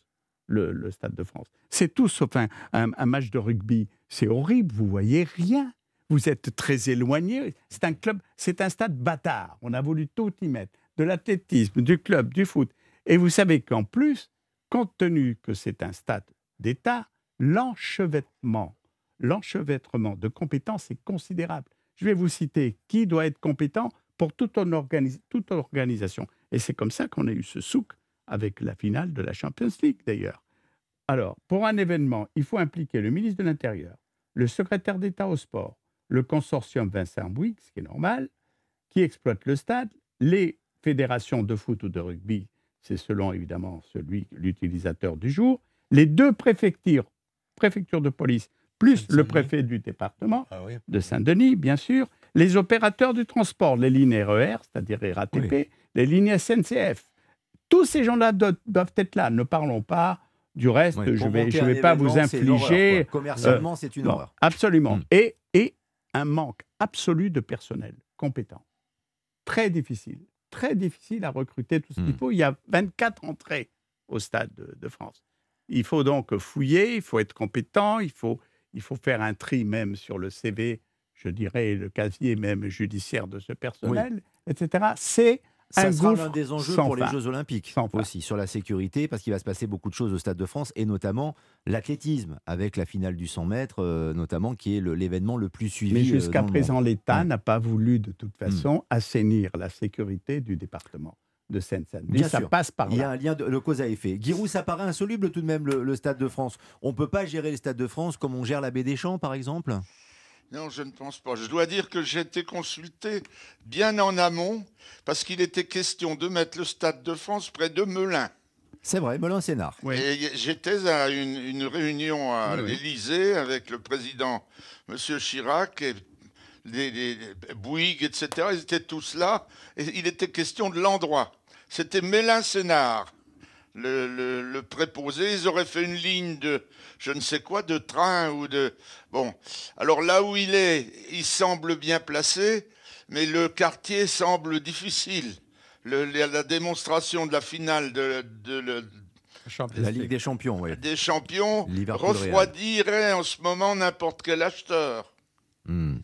le, le Stade de France. C'est tout sauf un, un- un match de rugby. C'est horrible, vous voyez rien. Vous êtes très éloigné. C'est un club, c'est un stade bâtard. On a voulu tout y mettre. De l'athlétisme, du club, du foot. Et vous savez qu'en plus, compte tenu que c'est un stade d'État, l'enchevêtrement, l'enchevêtrement de compétences est considérable. Je vais vous citer qui doit être compétent pour toute, une organisation. Et c'est comme ça qu'on a eu ce souk avec la finale de la Champions League, d'ailleurs. Alors, pour un événement, il faut impliquer le ministre de l'Intérieur, le secrétaire d'État au sport, le consortium Vincent Bouygues, ce qui est normal, qui exploite le stade, les fédérations de foot ou de rugby, c'est selon évidemment celui, l'utilisateur du jour, les deux préfectures, préfectures de police, plus le préfet du département Ah oui. de Saint-Denis, bien sûr, les opérateurs du transport, les lignes RER, c'est-à-dire RATP, les lignes SNCF. Tous ces gens-là do- doivent être là. Ne parlons pas du reste. Je ne vais, je vais pas vous infliger. Commercialement, euh, c'est une non, horreur. Absolument. Mm. Et, et un manque absolu de personnel compétent. Très difficile. Très difficile à recruter tout ce qu'il Mm. faut. Il y a 24 entrées au Stade de, de France. Il faut donc fouiller, il faut être compétent, il faut, il faut faire un tri même sur le CV, je dirais le casier même judiciaire de ce personnel, etc. C'est Ça un sera gouffre l'un des enjeux pour les. Jeux Olympiques Sans fin. aussi, sur la sécurité, parce qu'il va se passer beaucoup de choses au Stade de France, et notamment l'athlétisme, avec la finale du 100 mètres, euh, notamment, qui est l'événement le plus suivi. Mais euh, jusqu'à présent, l'État n'a pas voulu de toute façon assainir la sécurité du département de Seine-Saint-Denis. Ça sûr. passe par Il y a là. un lien de, de cause à effet. Giroud, ça paraît insoluble tout de même, le, le Stade de France. On ne peut pas gérer le Stade de France comme on gère la baie des Champs, par exemple? Non, je ne pense pas. Je dois dire que j'ai été consulté bien en amont parce qu'il était question de mettre le Stade de France près de Melun. C'est vrai, Melun Sénard. Et j'étais à une, une réunion à Oui, oui. l'Élysée avec le président M. Chirac et les, les- les Bouygues, etc. Ils étaient tous là. Et il était question de l'endroit. C'était Mélin-Sénard, le, le- le préposé. Ils auraient fait une ligne de je ne sais quoi, de train ou de. Bon. Alors là où il est, il semble bien placé, mais le quartier semble difficile. Le- la, la démonstration de la finale de, de- de- La Ligue des Champions, oui. des champions refroidirait en ce moment n'importe quel acheteur. Hmm.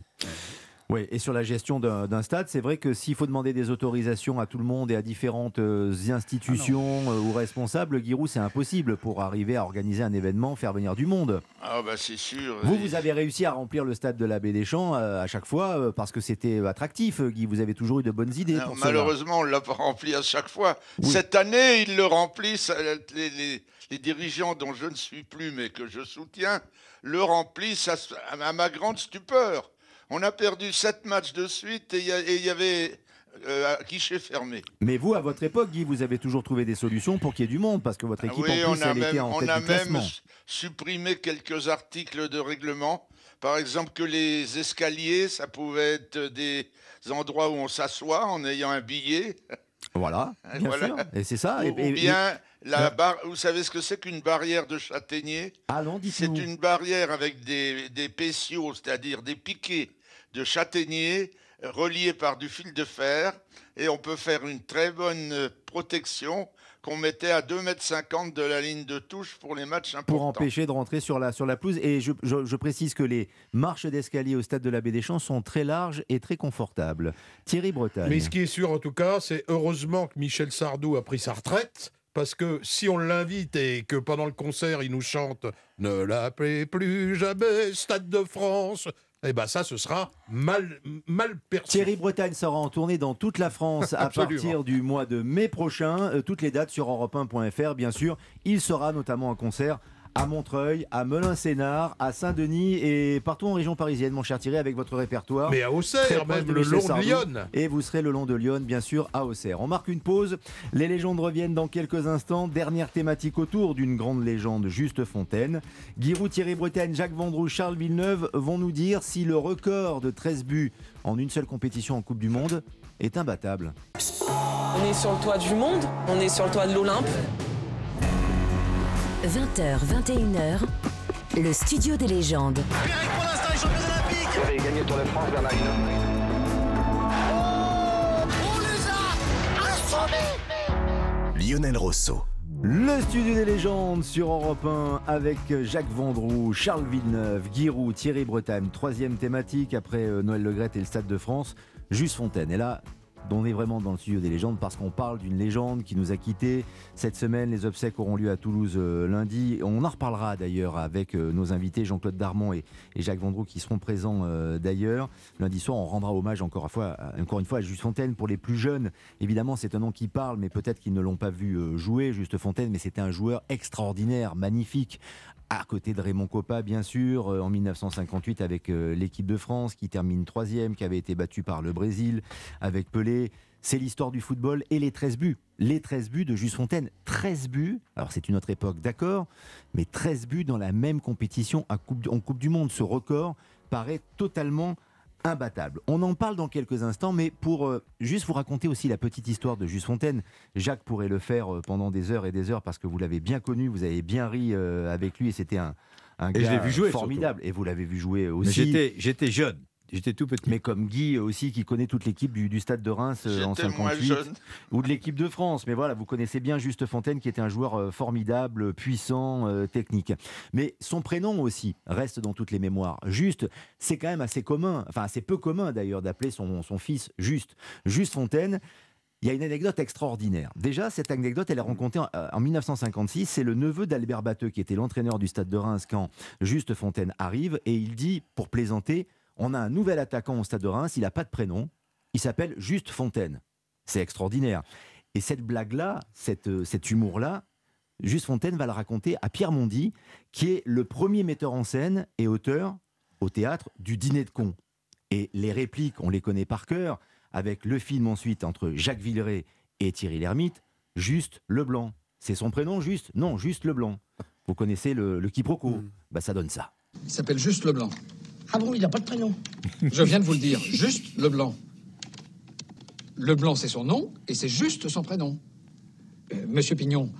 Oui, et sur la gestion d'un stade, c'est vrai que s'il faut demander des autorisations à tout le monde et à différentes euh, institutions euh, ou responsables, Giroud, c'est impossible pour arriver à organiser un événement, faire venir du monde. Ah bah c'est sûr. Vous, vous avez réussi à remplir le stade de la Baie des Champs euh, à chaque fois parce que c'était attractif, Guy. Vous avez toujours eu de bonnes idées Non, pour cela. malheureusement, on ne l'a pas rempli à chaque fois. Cette année, ils le remplissent. Les, les- les dirigeants dont je ne suis plus, mais que je soutiens, le remplissent à, à ma grande stupeur. On a perdu sept matchs de suite et il y, avait euh, un guichet fermé. Mais vous, à votre époque, Guy, vous avez toujours trouvé des solutions pour qu'il y ait du monde parce que votre équipe, oui, en plus, on a elle était même, en on tête a du même supprimé quelques articles de règlement. Par exemple, que les escaliers, ça pouvait être des endroits où on s'assoit en ayant un billet. Voilà, bien Voilà. sûr. Et c'est ça. Ou, Et- ou et- bien, la vous savez ce que c'est qu'une barrière de châtaignier? Ah non, C'est une barrière avec des, des c'est-à-dire des piquets de châtaignier euh, reliés par du fil de fer. Et on peut faire une très bonne euh, protection qu'on mettait à 2,50 m de la ligne de touche pour les matchs importants. pour empêcher de rentrer sur la, sur la pelouse. Et je, je- je précise que les marches d'escalier au stade de la Baie des Champs sont très larges et très confortables. Thierry Bretagne. Mais ce qui est sûr en tout cas, c'est heureusement que Michel Sardou a pris sa retraite. Parce que si on l'invite et que pendant le concert il nous chante Ne l'appelez plus jamais Stade de France, eh ben ça ce sera mal, mal perçu. Thierry Bretagne sera en tournée dans toute la France à partir du mois de mai prochain. Euh, toutes les dates sur europe1.fr, bien sûr. Il sera notamment en concert à Montreuil, à Melun-Sénard, à Saint-Denis et partout en région parisienne, mon cher Thierry, avec votre répertoire. Mais à Auxerre, même de le long de. Lyon. Et vous serez le long de Lyon, bien sûr, à Auxerre. On marque une pause. Les légendes reviennent dans quelques instants. Dernière thématique autour d'une grande légende, Juste Fontaine. Giroud, Thierry Bretagne, Jacques Vendroux, Charles Villeneuve vont nous dire si le record de 13 buts en une seule compétition en Coupe du Monde est imbattable. On est sur le toit du monde, on est sur le toit de l'Olympe. 20h, 21h, le studio des légendes. Pérec pour l'instant est champion olympique Vous avez gagné le Tour de France, Bernard On les a assommés Lionel Rosso. Le studio des légendes sur Europe 1 avec Jacques Vendroux, Charles Villeneuve, Giroud, Thierry Bretagne. Troisième thématique après euh, Noël Legrette et le Stade de France, Juste Fontaine. Et là, on est vraiment dans le studio des légendes parce qu'on parle d'une légende qui nous a quittés. Cette semaine, les obsèques auront lieu à Toulouse euh, lundi. On en reparlera d'ailleurs avec euh, nos invités Jean-Claude Darmon et, Jacques Vendroux qui seront présents euh, d'ailleurs. Lundi soir, on rendra hommage encore, une fois, à- encore une fois à Juste Fontaine. Pour les plus jeunes, évidemment, c'est un nom qui parle, mais peut-être qu'ils ne l'ont pas vu jouer, Juste Fontaine, mais c'était un joueur extraordinaire, magnifique. À côté de Raymond Coppa, bien sûr, euh, en 1958 avec euh, l'équipe de France qui termine troisième, qui avait été battue par le Brésil, avec Pelé. C'est l'histoire du football et les 13 buts. Les 13 buts de Juste Fontaine. 13 buts, alors c'est une autre époque, d'accord, mais 13 buts dans la même compétition en Coupe du Monde. Ce record paraît totalement imbattable. On en parle dans quelques instants, mais pour euh, juste vous raconter aussi la petite histoire de Juste Fontaine, Jacques pourrait le faire euh, pendant des heures et des heures parce que vous l'avez bien connu, vous avez bien ri euh, avec lui et c'était un, un Et gars vu jouer, formidable. Et vous l'avez vu jouer aussi. J'étais jeune, j'étais tout petit. Mais comme Guy aussi, qui connaît toute l'équipe du, du Stade de Reims euh, en J'étais moins 58, jeune. ou de l'équipe de France. Mais voilà, vous connaissez bien Juste Fontaine, qui était un joueur euh, formidable, puissant, euh, technique. Mais son prénom aussi reste dans toutes les mémoires. Juste, c'est quand même assez commun, enfin assez peu commun d'ailleurs, d'appeler son, son fils Juste. Juste Fontaine. Il y a une anecdote extraordinaire. Déjà, cette anecdote, elle est rencontrée en, en 1956. C'est le neveu d'Albert Batteux, qui était l'entraîneur du Stade de Reims quand Juste Fontaine arrive. Et il dit, pour plaisanter, on a un nouvel attaquant au Stade de Reims, il n'a pas de prénom, il s'appelle Juste Fontaine. C'est extraordinaire. Et cette blague-là, cette, euh, cet humour-là, Juste Fontaine va le raconter à Pierre Mondy, qui est le premier metteur en scène et auteur au théâtre du Dîner de cons. Et les répliques, on les connaît par cœur, avec le film ensuite entre Jacques Villeray et Thierry Lhermitte, Juste Leblanc. C'est son prénom, Juste? Non, Juste Leblanc. Vous connaissez le, le quiproquo Bah ça donne ça. Il s'appelle Juste Leblanc. Ah bon, il n'a pas de prénom Je viens de vous le dire, Juste Leblanc. Leblanc, c'est son nom, et c'est juste son prénom. Euh, Monsieur Pignon,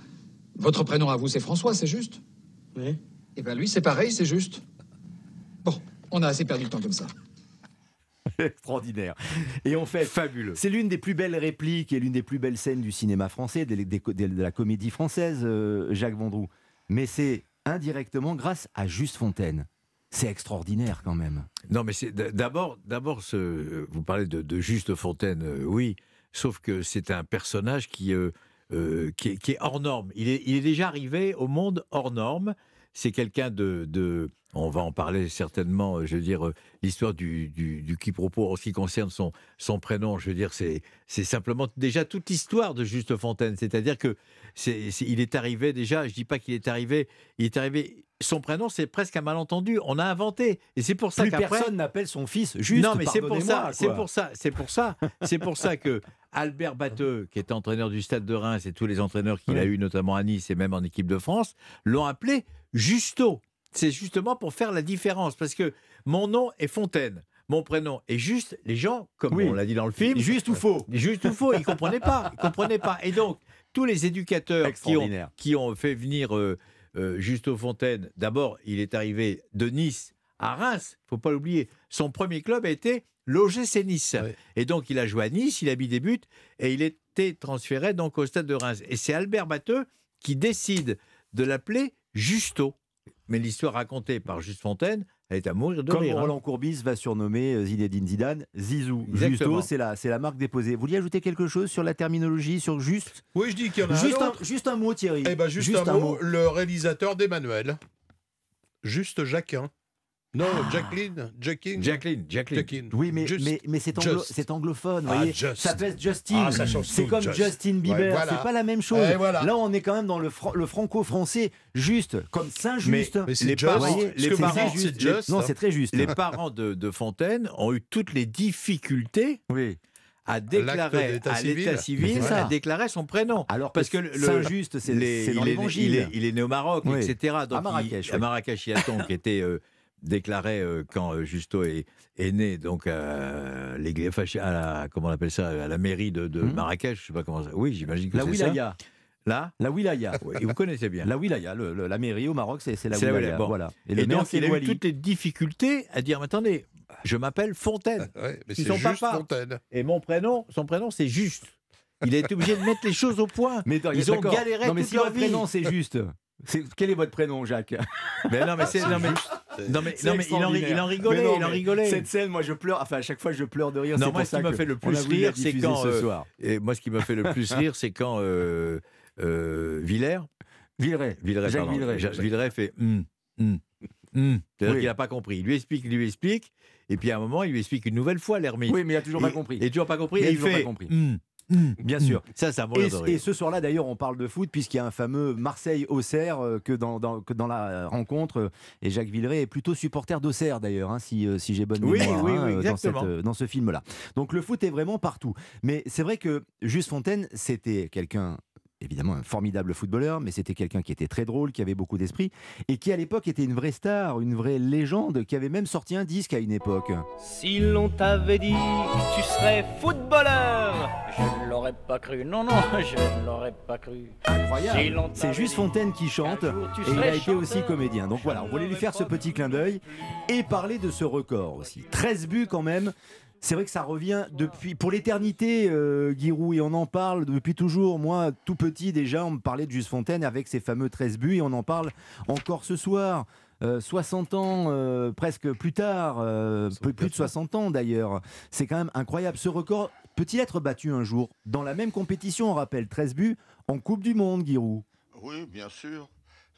votre prénom à vous, c'est François, c'est juste Oui. Eh bien, lui, c'est pareil, c'est juste. Bon, on a assez perdu le temps comme ça. Extraordinaire. Et en fait, fabuleux. C'est l'une des plus belles répliques et l'une des plus belles scènes du cinéma français, de, de- de- de la comédie française, euh, Jacques Vendroux. Mais c'est indirectement grâce à Juste Fontaine. C'est extraordinaire quand même. Non, mais c'est d'abord, d'abord, ce, vous parlez de, Juste Fontaine, euh, oui, sauf que c'est un personnage qui, euh, euh, qui est hors norme. Il est, il est déjà arrivé au monde hors norme. C'est quelqu'un de, de- on va en parler certainement. euh, Je veux dire, euh, l'histoire du, du, du quiproquo en ce qui concerne son, son prénom. Je veux dire, c'est, c'est simplement déjà toute l'histoire de Juste Fontaine. C'est-à-dire que c'est, il est arrivé déjà. Je dis pas qu'il est arrivé. Il est arrivé. Son prénom, c'est presque un malentendu. On a inventé, et c'est pour ça qu'après. personne n'appelle son fils juste. Non, mais c'est pour ça, c'est pour ça, c'est pour ça, c'est pour ça que Albert Batteux, qui est entraîneur du Stade de Reims, et tous les entraîneurs qu'il a eu, notamment à Nice et même en équipe de France, l'ont appelé Justo. C'est justement pour faire la différence, parce que mon nom est Fontaine. Mon prénom est juste, les gens, comme Oui. on l'a dit dans le film, Juste ou faux Juste ou faux, ils comprenaient pas, ils comprenaient pas. Et donc, tous les éducateurs qui ont, qui ont fait venir euh, euh, Justo Fontaine, d'abord, il est arrivé de Nice à Reims, faut pas l'oublier. Son premier club a été l'OGC Nice. Et donc, il a joué à Nice, il a mis des buts, et il était transféré donc au stade de Reims. Et c'est Albert Batteux qui décide de l'appeler Justo. Mais l'histoire racontée par Juste Fontaine, elle est à mourir de Comme rire. hein. Roland Courbis va surnommer euh, Zinedine Zidane Zizou. Exactement. Justo, c'est la, c'est la marque déposée. Vous vouliez ajouter quelque chose sur la terminologie, sur juste? Oui, je dis qu'il y en a juste un juste un mot, Thierry. Eh ben, juste, un, mot, le réalisateur d'Emmanuel. Juste Jacquin. Non, Jacqueline. Jacqueline. Jacqueline, Jacqueline. Jacqueline. Oui, mais, Juste. mais, mais c'est, anglo- anglophone, vous Ah, voyez. just. Ça pèse Justin. Ah, c'est comme just. Justin Bieber. Ouais, voilà. C'est pas la même chose. Voilà. Là, on est quand même dans le, fran- le franco-français juste, comme Saint-Just. Mais c'est les just. parents, Vous voyez, les c'est parents- Saint-Just. c'est just, Non, hein. c'est très juste. Les parents de, de Fontaine ont eu toutes les difficultés Oui. à déclarer d'état à civil. l'état Mais civil, ça. à déclarer son prénom. Alors Parce que, que le- Saint-Just, c'est, l'évangile. il est- il est né au Maroc, Oui. etc. Donc À Marrakech, il- oui. à Marrakech, il y a ton qui était euh, déclaré euh, quand euh, Justo est, est né, donc à l'église, enfin, à la, comment on appelle ça, à la mairie de, de Hmm. Marrakech, je sais pas comment ça. Oui, j'imagine que La c'est ça. wilaya. Là, La wilaya. oui, vous connaissez bien. La wilaya, le- le- la mairie au Maroc, c'est, c'est la la wilaya. wilaya, bon. Voilà. Et, le donc, il a eu toutes les difficultés à dire, mais attendez, je m'appelle Fontaine. Ouais, mais c'est juste papa. Fontaine. Et mon prénom, son prénom, c'est Juste. Il a été obligé de mettre les choses au point. Mais attends, Ils ont galéré Non, mais toute si leur vie. prénom, c'est juste. C'est... Quel est votre prénom, Jacques? Mais non, mais c'est. Non, mais, non, mais, non, mais il, en, ri- il en rigolait, non, il en rigolait. Cette scène, moi, je pleure. Enfin, à chaque fois, je pleure de rire. Non, c'est moi, pour ce ça qui m'a fait le plus rire, c'est quand. ce euh, soir. et moi, ce qui m'a fait le plus rire, c'est quand euh, euh, Villers. Villeray. Villeray, Jacques pardon. Villeray. Ja- Villeray fait. hum, hum, hum. C'est-à-dire Oui. qu'il n'a pas compris. Il lui explique, il lui explique. Et puis à un moment, il lui explique une nouvelle fois l'ermite. Oui, mais il a toujours pas compris. Et toujours pas compris. Il Et il pas fait. compris. Hum, Bien hum. sûr. Ça, ça Et, de et ce soir-là, d'ailleurs, on parle de foot, puisqu'il y a un fameux Marseille-Auxerre euh, que, dans, dans- que dans la rencontre. euh, Et Jacques Villeray est plutôt supporter d'Auxerre, d'ailleurs, hein, si, euh, si j'ai bonne Oui, mémoire, oui, hein, oui, euh, dans, cette, euh, dans ce film-là. Donc le foot est vraiment partout. Mais c'est vrai que Juste Fontaine, c'était quelqu'un évidemment un formidable footballeur, mais c'était quelqu'un qui était très drôle, qui avait beaucoup d'esprit, et qui à l'époque était une vraie star, une vraie légende, qui avait même sorti un disque à une époque. Si l'on t'avait dit que tu serais footballeur, je ne l'aurais pas cru. Non, non, je ne l'aurais pas cru. Incroyable. C'est juste Fontaine qui chante, et il a été aussi comédien. Donc voilà, on voulait lui faire ce petit clin d'œil et parler de ce record aussi. 13 buts quand même. C'est vrai que ça revient depuis pour l'éternité, euh, Giroud, et on en parle depuis toujours. Moi, tout petit déjà, on me parlait de Juste Fontaine avec ses fameux 13 buts, et on en parle encore ce soir. Euh, 60 ans, euh, presque plus tard, euh, plus de 60 ans d'ailleurs. C'est quand même incroyable. Ce record peut-il être battu un jour Dans la même compétition, on rappelle 13 buts en Coupe du Monde, Giroud? Oui, bien sûr.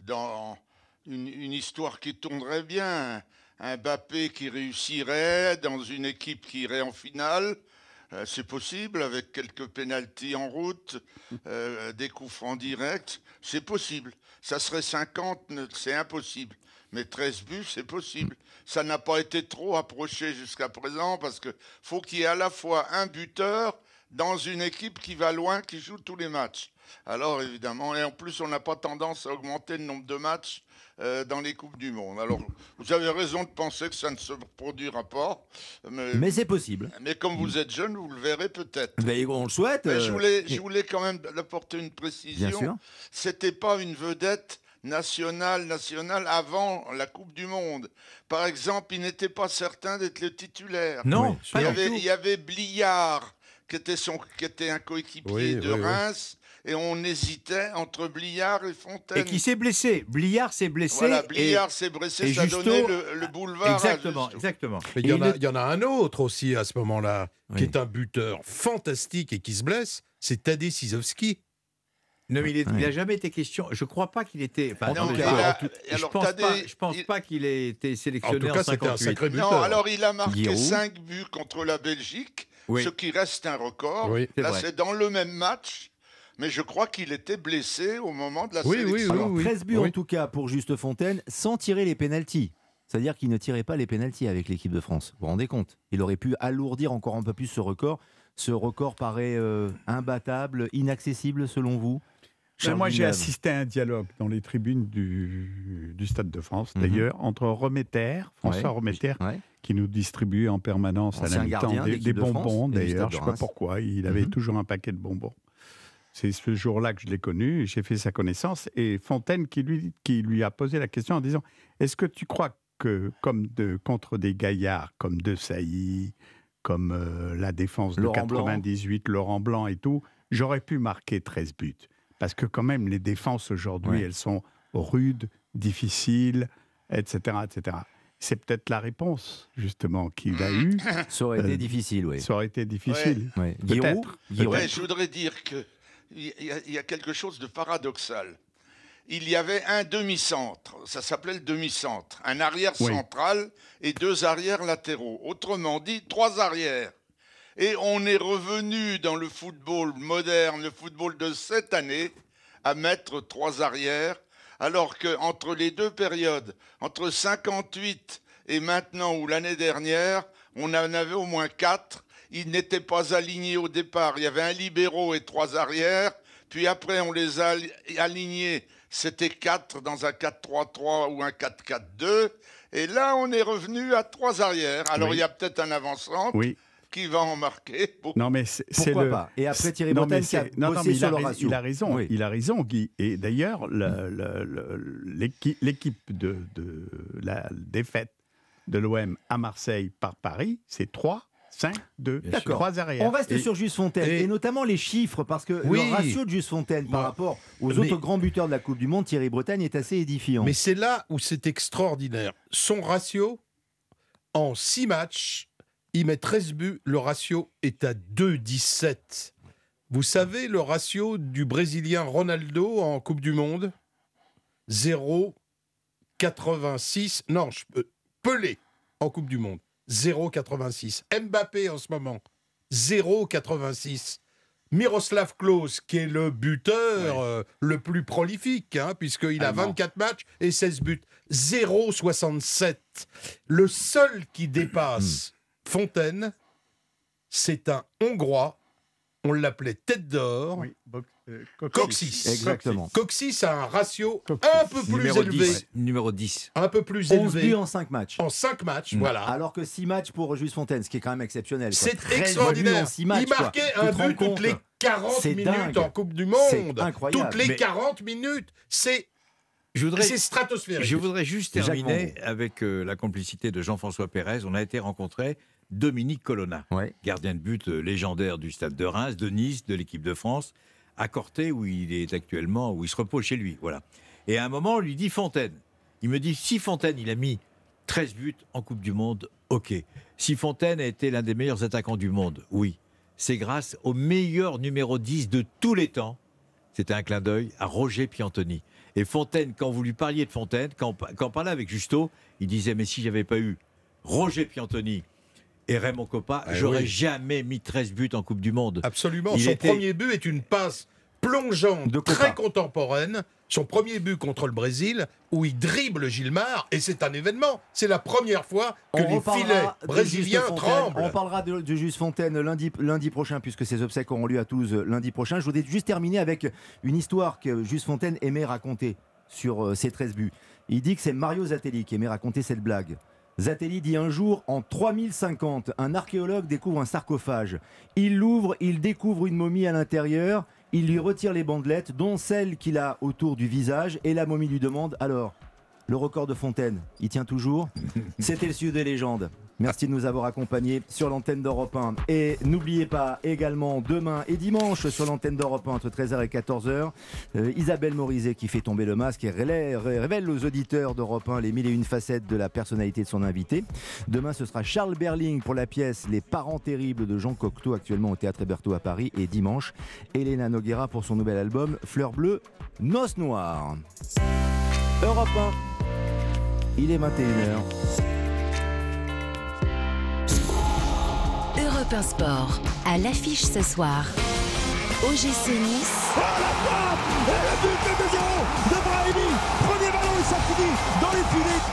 Dans une, une histoire qui tournerait bien, un Mbappé qui réussirait dans une équipe qui irait en finale, euh, c'est possible avec quelques pénalties en route, euh, des coups francs directs, c'est possible. Ça serait 50, ne- c'est impossible. Mais 13 buts, c'est possible. Ça n'a pas été trop approché jusqu'à présent parce que faut qu'il y ait à la fois un buteur dans une équipe qui va loin, qui joue tous les matchs. Alors évidemment, et en plus, on n'a pas tendance à augmenter le nombre de matchs euh, dans les Coupes du Monde. Alors, vous avez raison de penser que ça ne se produira pas. Mais, Mais c'est possible. mais comme vous êtes jeune, vous le verrez peut-être. Ben, on le souhaite. Mais je, euh, voulais, je voulais quand même apporter une précision. Bien sûr. C'était pas une vedette nationale, nationale avant la Coupe du Monde. Par exemple, il n'était pas certain d'être le titulaire. Non, il pas y, avait, il y avait Bliard qui était, son, qui était un coéquipier Oui, de oui, oui. Et on hésitait entre Bliard et Fontaine. Et qui s'est blessé. Bliard s'est blessé. Voilà, Bliard s'est blessé, et ça Justo- donnait le, le boulevard. Exactement, exactement. Mais il y, en a, le- il y en a un autre aussi à ce moment-là, qui est un buteur fantastique et qui se blesse, c'est Tadej Sizowski. Non, mais il n'a jamais été question. Je ne crois pas qu'il était. enfin, Non, je- pense pas. Je pense il- pas qu'il ait été En sélectionné tout en, cas, c'était un 58. sacré buteur. Non, alors il a marqué Giroud. 5 buts contre la Belgique, Oui. ce qui reste un record. Oui. Là, c'est dans le même match, mais je crois qu'il était blessé au moment de la Oui, oui, sélection. oui. Alors, 13 buts oui. en tout cas pour Juste Fontaine, sans tirer les pénalties. C'est-à-dire qu'il ne tirait pas les pénalties avec l'équipe de France. Vous vous rendez compte? Il aurait pu alourdir encore un peu plus ce record. Ce record paraît euh, imbattable, inaccessible selon vous? Ben, moi, j'ai assisté à un dialogue dans les tribunes du, du Stade de France, Mhm. d'ailleurs, entre Remetter, François Ouais. Remetter, Ouais. qui nous distribue en permanence à la mi-temps des, de bonbons, d'ailleurs. Je ne sais pas pourquoi. Il avait Mhm. toujours un paquet de bonbons. C'est ce jour-là que je l'ai connu, j'ai fait sa connaissance. Et Fontaine qui lui, qui lui a posé la question en disant Est-ce que tu crois que, comme de, contre des gaillards comme De Sailly, comme euh, la défense de Laurent Blanc. 98, Laurent Blanc et tout, j'aurais pu marquer 13 buts Parce que, quand même, les défenses aujourd'hui, Ouais. elles sont rudes, difficiles, etc. etc. C'est peut-être la réponse, justement, qu'il a eue. Ça aurait été Euh, difficile, oui. Ça aurait été difficile. Ouais. Peut-être. Giroud. Ouais, je voudrais dire que il y, a- il y a quelque chose de paradoxal. Il y avait un demi-centre, ça s'appelait le demi-centre, un arrière Oui. central et deux arrières latéraux. Autrement dit, trois arrières. Et on est revenu dans le football moderne, le football de cette année, à mettre trois arrières, alors que entre les deux périodes, entre 58 et maintenant ou l'année dernière, on en avait au moins quatre. Ils n'étaient pas alignés au départ. Il y avait un libéraux et trois arrières. Puis après, on les a ali- alignés. C'était quatre dans un 4-3-3 ou un 4-4-2. Et là, on est revenu à trois arrières. Alors, Oui. il y a peut-être un avant-centre Oui. qui va en marquer. beaucoup. Non, mais c'est le. pas? Et après, Thierry Non, Bretagne mais qui a c'est- non, non, bossé mais il sur a le rais- ratio. Il a raison, Oui. il a raison, Guy. Et d'ailleurs, le- le- le- l'équi- l'équipe de, de la défaite de l'OM à Marseille par Paris, c'est 3, 5, 2, D'accord. 3 arrières. On reste Et- sur Juste Fontaine et, et- notamment les chiffres parce que Oui. le ratio de Juste Fontaine par rapport aux Mais- autres grands buteurs de la Coupe du Monde, Thierry Bretagne est assez édifiant. Mais c'est là où c'est extraordinaire. Son ratio, en 6 matchs, il met 13 buts, le ratio est à 2,17. Vous savez le ratio du Brésilien Ronaldo en Coupe du Monde? 0,86. Non, je, euh, Pelé en Coupe du Monde 0,86. Mbappé en ce moment 0,86. Miroslav Klose, qui est le buteur euh, le plus prolifique, hein, puisqu'il a Allemand. 24 matchs et 16 buts. 0,67. Le seul qui dépasse Fontaine, c'est un Hongrois. On l'appelait Tête d'Or. Oui, euh, Coxis. Exactement. Coxis a un ratio Coxis. un peu plus numéro élevé. 10. Numéro 10. Un peu plus 11 élevé buts en 5 matchs. en 5 matchs. Mm. Voilà. Alors que 6 matchs pour Juste Fontaine, ce qui est quand même exceptionnel. quoi. C'est 13 buts extraordinaire. en six matchs, il quoi. marquait Tu un rends but toutes compte les 40 C'est minutes dingue. en Coupe du C'est Monde. incroyable. Toutes les Mais- 40 minutes. C'est Je voudrais, c'est stratosphérique. je voudrais juste Jacques terminer avec euh, la complicité de Jean-François Pérez. On a été rencontrer Dominique Colonna, Ouais. gardien de but euh, légendaire du Stade de Reims, de Nice, de l'équipe de France, à Corté où il est actuellement, où il se repose chez lui. Voilà. Et à un moment, on lui dit Fontaine. Il me dit si Fontaine, il a mis 13 buts en Coupe du Monde, ok. Si Fontaine a été l'un des meilleurs attaquants du monde, oui. C'est grâce au meilleur numéro 10 de tous les temps. C'était un clin d'œil à Roger Piantoni. Et Fontaine, quand vous lui parliez de Fontaine, quand, quand on parlait avec Justo, il disait Mais si j'avais pas eu Roger Piantoni et Raymond Coppa, Ah j'aurais oui. jamais mis 13 buts en Coupe du Monde. Absolument. Il Son était- premier but est une passe plongeante, De très contemporaine. Son premier but contre le Brésil, où il dribble Gilmar, et c'est un événement. C'est la première fois que On les filets brésiliens tremblent. On parlera de, de Juste Fontaine lundi, lundi prochain, puisque ses obsèques auront lieu à Toulouse lundi prochain. Je voudrais juste terminer avec une histoire que Juste Fontaine aimait raconter sur euh, ses 13 buts. Il dit que c'est Mario Zatelli qui aimait raconter cette blague. Zatelli dit un jour, en 3050, un archéologue découvre un sarcophage. Il l'ouvre, il découvre une momie à l'intérieur, il lui retire les bandelettes, dont celle qu'il a autour du visage, et la momie lui demande Alors, le record de Fontaine, il tient toujours? C'était le studio des légendes. Merci de nous avoir accompagnés sur l'antenne d'Europe 1. Et n'oubliez pas également demain et dimanche sur l'antenne d'Europe 1 entre 13h et 14h, euh, Isabelle Morizet qui fait tomber le masque et révèle, aux auditeurs d'Europe 1 les mille et une facettes de la personnalité de son invité. Demain, ce sera Charles Berling pour la pièce Les parents terribles de Jean Cocteau, actuellement au Théâtre Héberto à Paris. Et dimanche, Elena Noguera pour son nouvel album Fleur bleue, Noce noire. Europe 1, il est 21h. Europe 1 Sport, à l'affiche ce soir. OGC Nice. Oh la frappe Et le but de 2-0 de Brahimi Premier ballon et ça finit dans les filets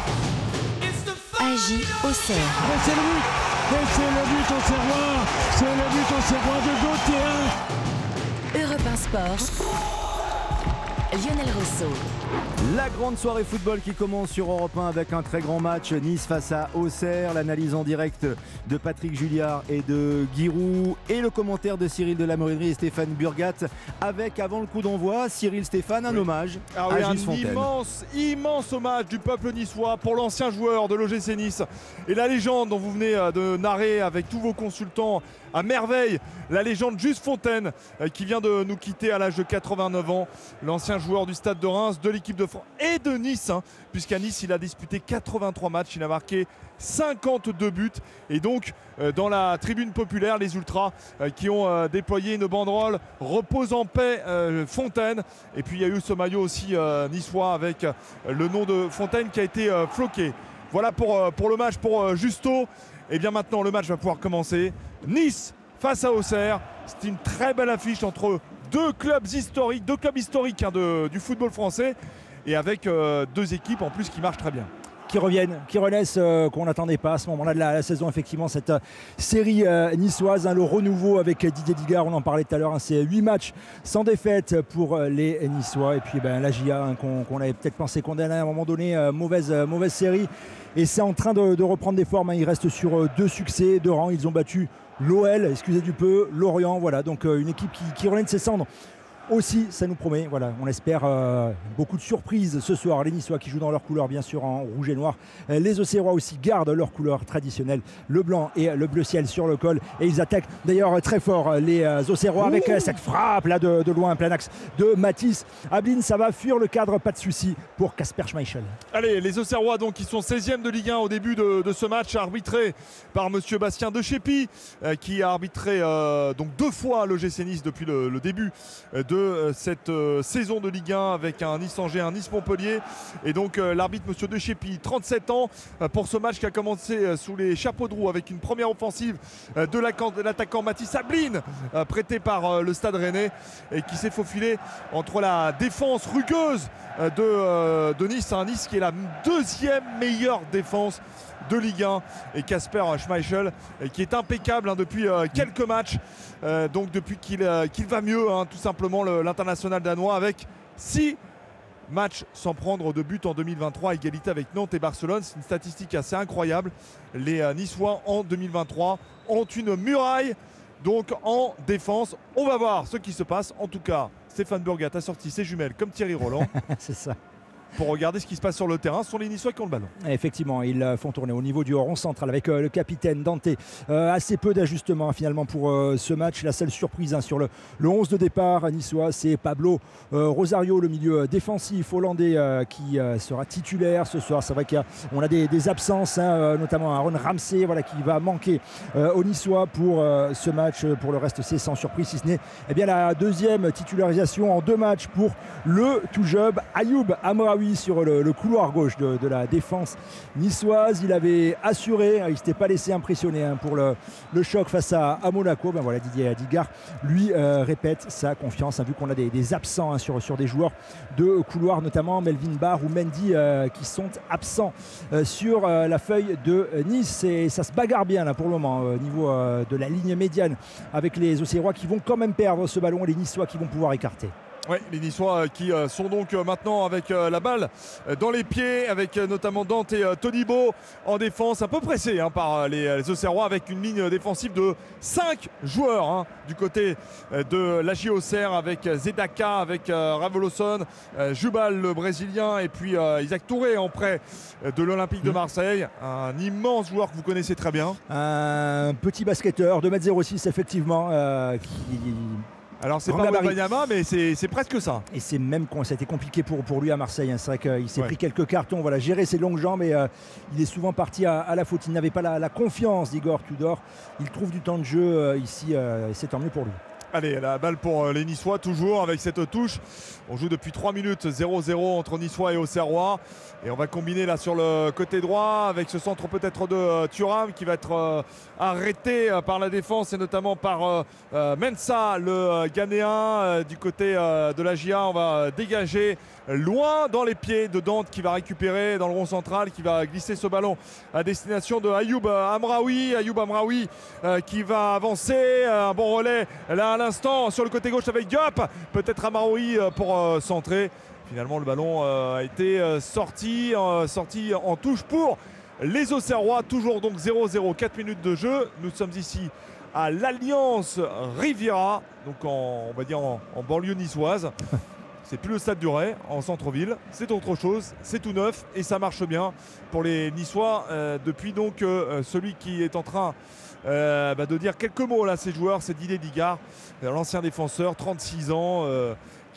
Agi Auxerre. Et c'est le but Et c'est le but au serroir C'est le but au serroir de Gauthier Europe 1 Sport. Lionel Rousseau. La grande soirée football qui commence sur Europe 1 avec un très grand match Nice face à Auxerre, l'analyse en direct de Patrick Julliard et de Giroud et le commentaire de Cyril de la Morinerie et Stéphane Burgat avec avant le coup d'envoi Cyril Stéphane un hommage Ah oui, à un Gilles Fontaine. immense, immense hommage du peuple niçois pour l'ancien joueur de l'OGC Nice et la légende dont vous venez euh, de narrer avec tous vos consultants à merveille, la légende Juste Fontaine euh, qui vient de nous quitter à l'âge de 89 ans, l'ancien joueur du Stade de Reims, de l'équipe de France et de Nice, hein, puisqu'à Nice il a disputé 83 matchs, il a marqué 52 buts. Et donc euh, dans la tribune populaire les ultras euh, qui ont déployé une banderole repose en paix Fontaine. Et puis il y a eu ce maillot aussi niçois avec le nom de Fontaine qui a été floqué. Voilà pour, pour le match pour Justo. Et bien maintenant le match va pouvoir commencer Nice face à Auxerre c'est une très belle affiche entre deux clubs historiques deux clubs historiques hein, du football français et avec euh, deux équipes en plus qui marchent très bien qui reviennent, qui renaissent, euh, qu'on n'attendait pas à ce moment-là de la, saison. Effectivement, cette euh, série niçoise, hein, le renouveau avec Didier Digard, on en parlait tout à l'heure, hein, c'est 8 matchs sans défaite pour les Niçois. Et puis ben, la GIA, qu'on qu'on avait peut-être pensé condamner à un moment donné, mauvaise, série. Et c'est en train de, de reprendre des formes. Il reste sur deux succès, deux rangs. Ils ont battu l'OL, excusez du peu, Lorient. Voilà, donc euh, une équipe qui, qui renaît de ses cendres aussi, ça nous promet. Voilà, on espère euh, beaucoup de surprises ce soir. Les Niçois qui jouent dans leur couleur, bien sûr, en rouge et noir. Euh, Les Auxerrois aussi gardent leur couleur traditionnelle, le blanc et le bleu ciel sur le col. Et ils attaquent d'ailleurs très fort euh, les euh, Auxerrois avec euh, cette frappe là de, de loin, plein axe de Matisse. Ablin, ça va fuir le cadre, pas de souci pour Casper Schmeichel. Allez, les Auxerrois donc qui sont 16e de Ligue 1 au début de, de ce match, arbitré par Monsieur Bastien De Chépi, euh, qui a arbitré euh, donc deux fois le GC Nice depuis le, le début euh, euh, cette euh, saison de Ligue 1 avec un Nice-Angers, un Nice-Montpellier. Et donc euh, l'arbitre Monsieur De Chépi, 37 ans, pour ce match qui a commencé sous les chapeaux de roue avec une première offensive de la- de l'attaquant Mathis Ablin, euh, prêté par le Stade Rennais, et qui s'est faufilé entre la défense rugueuse de, Nice, un Nice qui est la deuxième meilleure défense de Ligue 1 et Casper Schmeichel qui est impeccable hein, depuis quelques matchs euh, donc depuis qu'il euh, va mieux hein, tout simplement le- l'international danois avec 6 matchs sans prendre de but en 2023 égalité avec Nantes et Barcelone c'est une statistique assez incroyable. Les euh, Niçois en 2023 ont une muraille. Donc en défense on va voir ce qui se passe. En tout cas Stéphane Burgat a sorti ses jumelles comme Thierry Roland. C'est ça. Pour regarder ce qui se passe sur le terrain. Ce sont les Niçois qui ont le ballon. Effectivement, ils euh, font tourner au niveau du rond central avec euh, le capitaine Dante. Euh, assez peu d'ajustements finalement pour ce match. La seule surprise hein, sur le, le 11 de départ niçois, c'est Pablo Rosario, le milieu défensif hollandais qui sera titulaire ce soir. C'est vrai qu'on a, des, absences, hein, notamment Aaron Ramsey voilà, qui va manquer aux Niçois pour ce match. Pour le reste, c'est sans surprise, si ce n'est eh bien, la deuxième titularisation en deux matchs pour le tout jeune Ayoub Amoraoui sur le, couloir gauche de, la défense niçoise. Il avait assuré, hein, il ne s'était pas laissé impressionner hein, pour le, choc face à, Monaco. Ben voilà, Didier Adigard lui euh, répète sa confiance, hein, vu qu'on a des, absents sur, des joueurs de couloir, notamment Melvin Barr ou Mendy euh, qui sont absents euh, sur la feuille de Nice. Et ça se bagarre bien là pour le moment au niveau de la ligne médiane avec les Auxerrois qui vont quand même perdre ce ballon et les Niçois qui vont pouvoir écarter. Oui, les Niçois euh, qui euh, sont donc euh, maintenant avec la balle dans les pieds, avec notamment Dante et euh, Todibo en défense, un peu pressé hein, par les, les Auxerrois, avec une ligne défensive de 5 joueurs hein, du côté de la Auxerre, avec Zedaka, avec Ravoloson, Jubal le Brésilien, et puis Isaac Touré en prêt de l'Olympique de Marseille, un immense joueur que vous connaissez très bien. Un petit basketteur, 2m06 effectivement, euh, qui Alors c'est pas. Wembanyama, mais c'est presque ça. Et c'est même ça a été compliqué pour, pour lui à Marseille. hein. C'est vrai qu'il s'est Ouais. pris quelques cartons, voilà, gérer ses longues jambes et euh, il est souvent parti à, à la faute. Il n'avait pas la, la confiance d'Igor Tudor. Il trouve du temps de jeu euh, ici euh, et c'est tant mieux pour lui. Allez, la balle pour euh, les Niçois, toujours avec cette touche. On joue depuis 3 minutes 0-0 entre Niçois et Auxerrois. Et on va combiner là sur le côté droit avec ce centre peut-être de euh, Thuram qui va être euh, arrêté euh, par la défense et notamment par Mensa, le Ghanéen. Du côté de la GIA, on va dégager loin dans les pieds de Dante qui va récupérer dans le rond central, qui va glisser ce ballon à destination de Ayoub Amraoui. Ayoub Amraoui qui va avancer. Un bon relais là à l'instant sur le côté gauche avec Diop. Peut-être Amraoui pour euh, centrer. Finalement, le ballon euh, a été euh, sorti, sorti en touche pour les Auxerrois. Toujours donc 0-0, 4 minutes de jeu. Nous sommes ici à l'Alliance Riviera, donc en, on va dire en, en banlieue niçoise. C'est plus le stade du Ray en centre-ville, c'est autre chose, c'est tout neuf et ça marche bien pour les Niçois euh, depuis donc euh, celui qui est en train euh, bah, de dire quelques mots là, ces joueurs, c'est Didier Digard, l'ancien défenseur, 36 ans.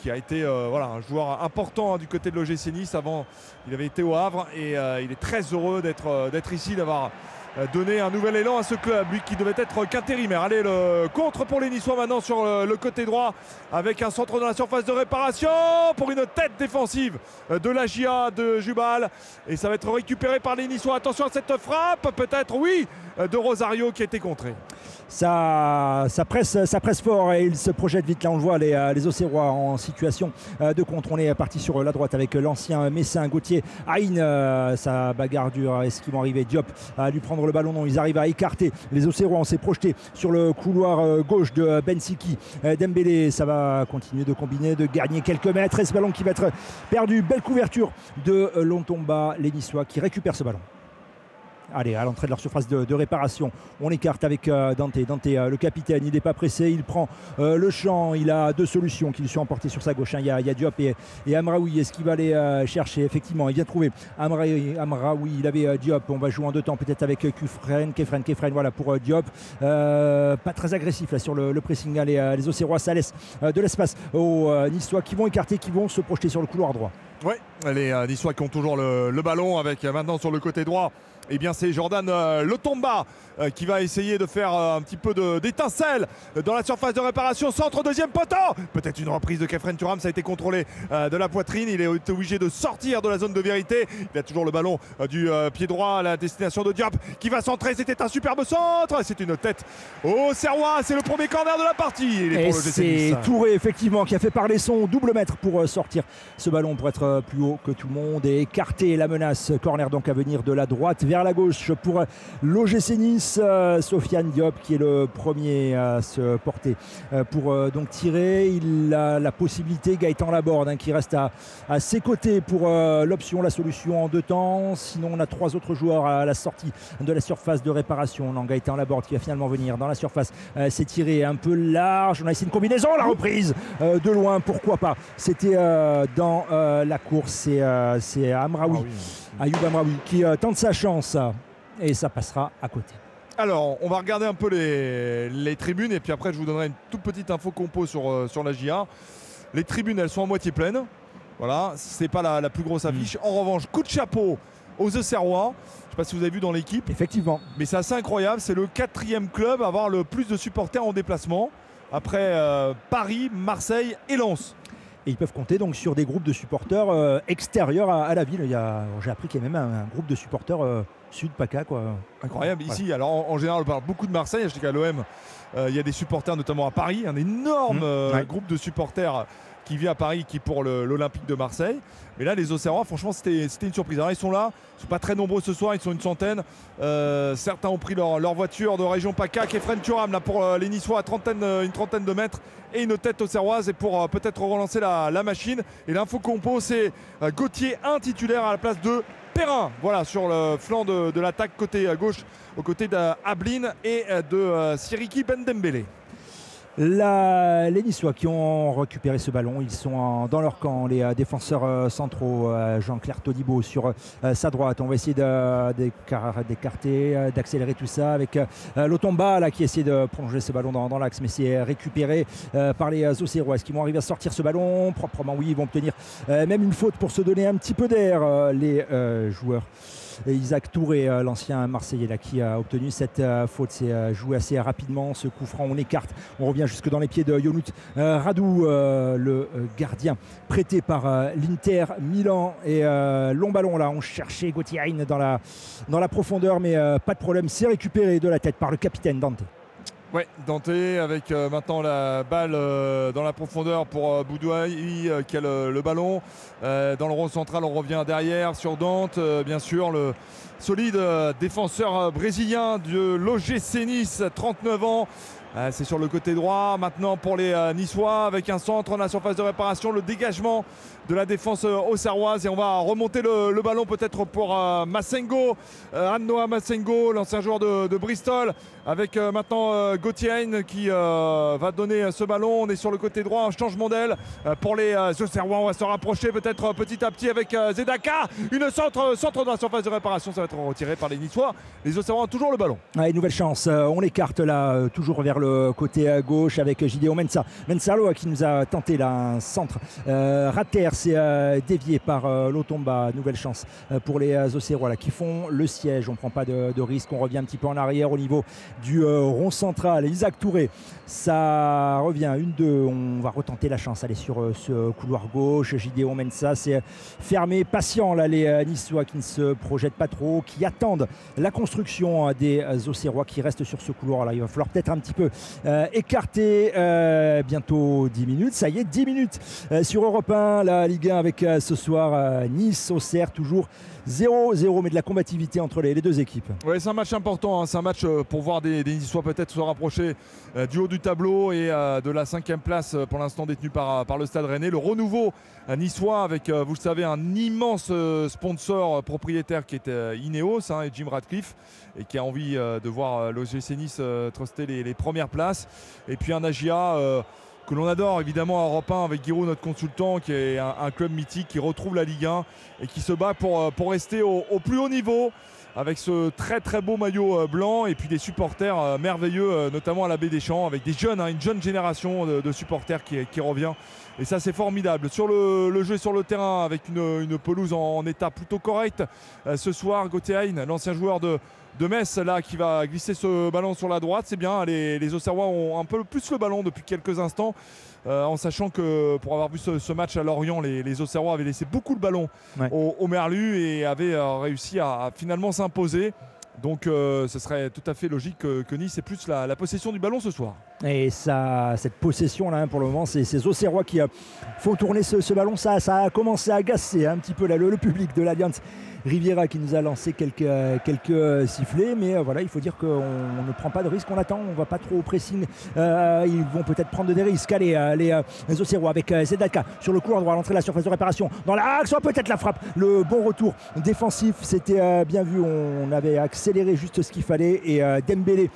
Qui a été euh, voilà, un joueur important hein, du côté de l'OGC Nice. Avant, il avait été au Havre et euh, il est très heureux d'être euh, d'être ici, d'avoir euh, donné un nouvel élan à ce club, lui qui devait être qu'intérimaire. Allez, le contre pour les Niçois maintenant sur euh, le côté droit avec un centre dans la surface de réparation pour une tête défensive euh, de la GIA de Jubal. Et ça va être récupéré par les Niçois. Attention à cette frappe, peut-être, oui, de Rosario qui a été contré. Ça, ça, presse, ça presse fort et il se projette vite. Là, on le voit, les, les Auxerrois en situation de contre. On est parti sur la droite avec l'ancien Messin, Gauthier, Aïn. Sa bagarre dure. Est-ce qu'ils vont arriver? Diop à lui prendre le ballon Non, ils arrivent à écarter les Auxerrois. On s'est projeté sur le couloir euh, gauche de Bensiki. Euh, Dembélé, ça va continuer de combiner, de gagner quelques mètres. Et ce ballon qui va être perdu. Belle couverture de euh, Lontomba, les qui récupèrent ce ballon. Allez, à l'entrée de leur surface de, réparation, on écarte avec euh, Dante. Dante, euh, le capitaine, il n'est pas pressé, il prend euh, le champ. Il a deux solutions qui lui sont emportées sur sa gauche. hein. Il, y a, Diop et, Amraoui. Est-ce qu'il va aller chercher Effectivement, il vient trouver Amraoui. Amraoui. Il avait Diop. On va jouer en deux temps, peut-être avec Kufren, Kefren, Kefren. Voilà pour Diop. Pas très agressif là sur le, pressing. Euh, les Auxerrois, ça laisse de l'espace aux Niçois qui vont écarter, qui vont se projeter sur le couloir droit. Oui, les Niçois qui ont toujours le, le ballon avec maintenant sur le côté droit. Eh bien, c'est Jordan euh, Lotomba euh, qui va essayer de faire euh, un petit peu d'étincelle dans la surface de réparation. Centre deuxième poteau. Peut-être une reprise de Kefren Turam. Ça a été contrôlé de la poitrine. Il est obligé de sortir de la zone de vérité. Il a toujours le ballon du pied droit à la destination de Diop qui va centrer. C'était un superbe centre. C'est une tête au Serrois. C'est le premier corner de la partie. Il est Et pour le GC c'est. Touré effectivement qui a fait parler son double mètre pour sortir ce ballon pour être plus haut que tout le monde et écarter la menace. Corner donc à venir de la droite vers la gauche pour euh, l'OGC Nice. Euh, Sofiane Diop qui est le premier à se porter euh, pour donc tirer. Il a la possibilité, Gaëtan Laborde hein, qui reste à, ses côtés pour l'option, la solution en deux temps. Sinon on a trois autres joueurs à la sortie de la surface de réparation. Non, Gaëtan Laborde qui va finalement venir dans la surface. C'est tiré un peu large. On a essayé une combinaison, la reprise de loin, pourquoi pas? C'était dans la course. C'est c'est Amraoui, Ayoub Amraoui qui euh, tente sa chance et ça passera à côté. Alors, on va regarder un peu les, les tribunes et puis après, je vous donnerai une toute petite info compo sur, euh, sur la GIA. Les tribunes, elles sont à moitié pleines. Voilà, c'est pas la, la plus grosse affiche. En revanche, coup de chapeau aux Auxerrois. Je sais pas si vous avez vu dans l'équipe. Effectivement. Mais c'est assez incroyable. C'est le quatrième club à avoir le plus de supporters en déplacement. Après euh, Paris, Marseille et Lens. Et ils peuvent compter donc sur des groupes de supporters euh, extérieurs à, à la ville. J'ai appris qu'il y a même un, un groupe de supporters euh, sud PACA. Quoi. Incroyable. Ici, alors en, en général, on parle beaucoup de Marseille. Je sais qu'à l'OM, euh, il y a des supporters, notamment à Paris, un énorme Mmh, ouais. groupe de supporters qui vit à Paris, qui pour l'Olympique de Marseille. Mais là, les Auxerrois, franchement, c'était une surprise. Alors, ils sont là, ils ne sont pas très nombreux ce soir, ils sont une centaine. Euh, certains ont pris leur, voiture de région PACA, Kefren Turam, là pour euh, les Niçois, à trentaine, euh, une trentaine de mètres, et une tête auxerroise, et pour peut-être relancer la, machine. Et l'info compo, c'est Gauthier, un titulaire à la place de Perrin, voilà, sur le flanc de, l'attaque côté gauche, aux côtés d'Ablin et de Siriki Bendembele. Les Niçois qui ont récupéré ce ballon, ils sont dans leur camp, les euh, défenseurs euh, centraux, euh, Jean-Claire Todibo sur sa droite. On va essayer d'écarter, d'accélérer tout ça avec Lotomba qui essaie de prolonger ce ballon dans, l'axe, mais c'est récupéré par les. Est-ce qu'ils vont arriver à sortir ce ballon proprement Oui, ils vont obtenir même une faute pour se donner un petit peu d'air, les joueurs. Isaac Touré, euh, l'ancien Marseillais, qui a obtenu cette euh, faute. C'est euh, joué assez rapidement. Ce coup franc, on écarte. On revient jusque dans les pieds de Yonut Radou, le gardien prêté par l'Inter Milan. Et long ballon, là, on cherchait Gauthier dans la, dans la profondeur, mais pas de problème. C'est récupéré de la tête par le capitaine Dante. Ouais, Dante avec euh, maintenant la balle euh, dans la profondeur pour euh, Boudouaï euh, qui a le, ballon. Dans le rond central, on revient derrière sur Dante, bien sûr, le solide défenseur brésilien de l'OGC Nice, 39 ans. C'est sur le côté droit maintenant pour les Niçois avec un centre dans la surface de réparation, le dégagement de la défense euh, auxerroise et on va remonter le, ballon peut-être pour euh, Massengo, euh, Anne-Noah Massengo, l'ancien joueur de, Bristol, avec maintenant Gauthier qui va donner ce ballon. On est sur le côté droit, un changement d'aile pour les Auxerrois. On va se rapprocher peut-être petit à petit avec Zedaka. Une centre, centre dans la surface de réparation, ça va être retiré par les Niçois. Les Auxerrois ont toujours le ballon. Allez, nouvelle chance. On l'écarte là, toujours vers le côté gauche avec Gideon Mensa. Mensalo qui nous a tenté là un centre. Rater, c'est euh, dévié par euh, Lotomba. Nouvelle chance euh, pour les Auxerrois là, qui font le siège. On ne prend pas de, risque. On revient un petit peu en arrière au niveau du rond central. Isaac Touré, ça revient. Une, deux. On va retenter la chance. Aller sur ce couloir gauche. Gideon Mensa, c'est fermé, patient là, les Niçois qui ne se projettent pas trop, qui attendent la construction des Auxerrois qui restent sur ce couloir là. Il va falloir peut-être un petit peu écarter bientôt 10 minutes. Ça y est, 10 minutes sur Europe 1, la Ligue 1 avec euh, ce soir euh, Nice, Auxerre, toujours 0-0, mais de la combativité entre les, deux équipes. Ouais, c'est un match important, hein. c'est un match euh, pour voir des, des Niçois peut-être se rapprocher du haut du tableau et de la cinquième place pour l'instant détenue par, le Stade Rennais. Le renouveau euh, niçois avec, vous le savez, un immense sponsor propriétaire qui est Ineos hein, et Jim Radcliffe et qui a envie de voir l'OGC Nice truster les, les premières places. Et puis un euh, que l'on adore évidemment à Europe 1 avec Giroud, notre consultant, qui est un, club mythique qui retrouve la Ligue 1 et qui se bat pour, euh, pour rester au, plus haut niveau avec ce très très beau maillot euh, blanc et puis des supporters euh, merveilleux, notamment à la Baie des Champs, avec des jeunes, hein, une jeune génération de, supporters qui, revient. Et ça c'est formidable. Sur le, le jeu sur le terrain, avec une, pelouse en, état plutôt correct, ce soir, Gauthier Hein, l'ancien joueur de, de Metz, là, qui va glisser ce ballon sur la droite, c'est bien. Les, les Auxerrois ont un peu plus le ballon depuis quelques instants. euh, en sachant que pour avoir vu ce, ce match à Lorient, les, les Auxerrois avaient laissé beaucoup de ballons Ouais. au, au Merlu et avaient euh, réussi à, à finalement s'imposer. Donc euh, ce serait tout à fait logique que, que Nice ait plus la, la possession du ballon ce soir. Et ça, cette possession là, hein, pour le moment, c'est ces Auxerrois qui euh, font tourner ce, ballon. Ça, ça a commencé à agacer un petit peu le, public de l'Alliance Riviera qui nous a lancé quelques, quelques euh, sifflets. Mais euh, voilà, il faut dire qu'on on ne prend pas de risque. On attend, on va pas trop au pressing. Ils vont peut-être prendre des risques. Allez, les, les avec Zedaka sur le couloir droit à l'entrée la surface de réparation. Dans l'axe, oh, peut-être la frappe. Le bon retour défensif, c'était bien vu. On avait accéléré juste ce qu'il fallait. Et Dembélé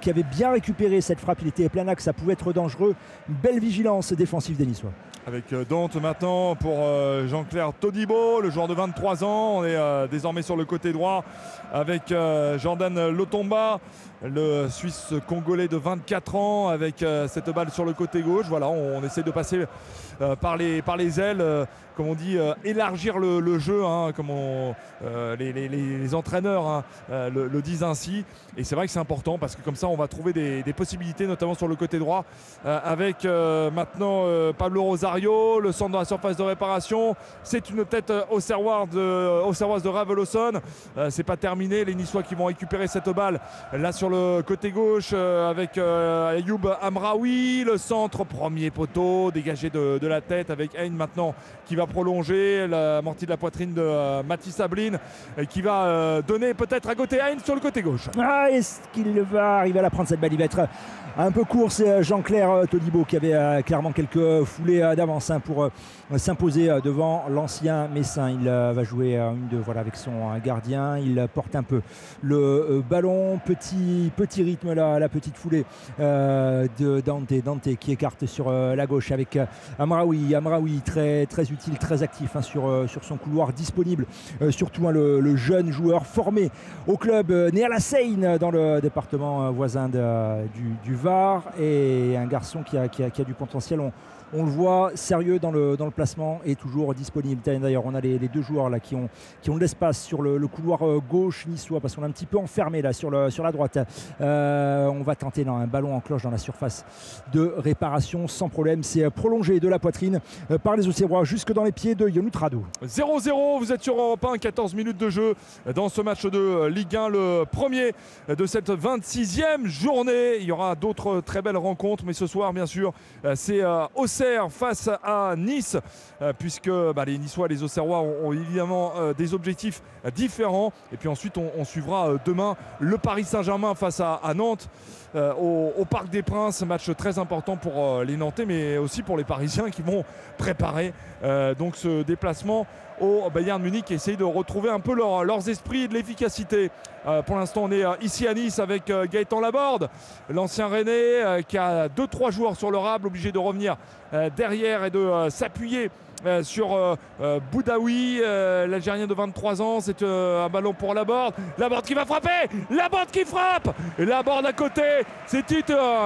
qui avait bien récupéré cette frappe, il était plein axe, ça pouvait être dangereux. Belle vigilance défensive des Niçois. Avec euh, Dante maintenant pour euh, Jean-Claire Todibo, le joueur de 23 ans. On est euh, désormais sur le côté droit avec Jordan Lotomba, le Suisse congolais de 24 ans, avec cette balle sur le côté gauche. Voilà, on, essaie de passer par, les, par les ailes, comme on dit, euh, élargir le, jeu, hein, comme euh, les, entraîneurs hein, euh, le, disent ainsi. Et c'est vrai que c'est important parce que comme ça, on va trouver des, possibilités, notamment sur le côté droit, avec maintenant Pablo Rosario, le centre dans la surface de réparation. C'est une tête euh, auxerroise de, auxerroise de Ravelosson. Euh, c'est pas terminé. Les Niçois qui vont récupérer cette balle là sur le côté gauche avec Ayoub Amraoui, le centre, premier poteau, dégagé de, de de la tête avec Hein maintenant qui va prolonger l'amorti de la poitrine de euh, Mathis Sablin et qui va euh, donner peut-être à côté Hein sur le côté gauche. Ah, est-ce qu'il va arriver à la prendre cette balle? Il va être un peu court, c'est euh, Jean-Claire euh, Todibo qui avait euh, clairement quelques foulées euh, d'avance hein, pour euh, s'imposer euh, devant l'ancien Messin. Il euh, va jouer euh, une de voilà avec son euh, gardien. Il euh, porte un peu le euh, ballon, petit petit rythme là, la petite foulée euh, de Dante, Dante qui écarte sur euh, la gauche avec euh, Amraoui, Amraoui très très utile, très actif hein, sur euh, sur son couloir disponible. Euh, surtout hein, le, jeune joueur formé au club euh, né à la Seine dans le département voisin du, Var et un garçon qui a, du potentiel. On le voit sérieux dans le, placement et toujours disponible. D'ailleurs, on a les, deux joueurs là qui ont, de l'espace sur le, couloir euh, gauche niçois parce qu'on est un petit peu enfermé là sur, la droite. Euh, on va tenter un ballon en cloche dans la surface de réparation sans problème. C'est euh, prolongé de la poitrine par les Auxerrois jusque dans les pieds de Yonut Radou. 0-0, vous êtes sur Europe 1, 14 minutes de jeu dans ce match de Ligue 1, le premier de cette 26e journée. Il y aura d'autres très belles rencontres, mais ce soir, bien sûr, c'est euh, Face à Nice, euh, puisque bah, les Niçois et les Auxerrois ont, évidemment euh, des objectifs différents. Et puis ensuite, on, suivra euh, demain le Paris Saint-Germain face à Nantes. Euh, au, Parc des Princes, match très important pour euh, les Nantais, mais aussi pour les Parisiens qui vont préparer euh, ce déplacement au Bayern Munich et essayer de retrouver un peu leur- leurs esprits et de l'efficacité. Pour l'instant, on est ici à Nice avec Gaëtan Laborde, l'ancien euh, qui a 2-3 joueurs sur le rable, obligé de revenir derrière et de s'appuyer. Euh, sur euh, euh, Boudaoui, l'Algérien de 23 ans, c'est un ballon pour Laborde. Laborde qui va frapper, Laborde qui frappe, et Laborde à côté, c'était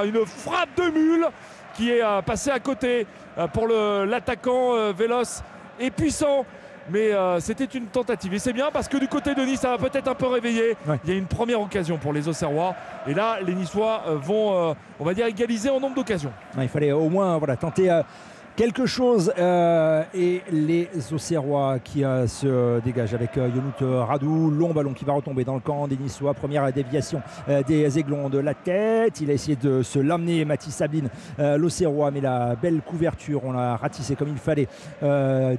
une frappe de mule qui est passée à côté pour l'attaquant véloce et puissant. Mais euh, c'était une tentative. Et c'est bien parce que du côté de Nice, ça va peut-être un peu réveiller. Il y a une première occasion pour les Auxerrois. Et là, les Niçois vont, euh, on va dire, égaliser en nombre d'occasions. Ouais, il fallait au moins voilà, tenter euh, quelque chose. euh, et les Auxerrois qui euh, se dégagent avec euh, Yonut euh, Radou. Long ballon qui va retomber dans le camp des Niçois. Première déviation des Aiglons de la tête. Il a essayé de se l'amener, Mathis Sabine, l'Auxerrois. Mais la belle couverture, on l'a ratissé comme il fallait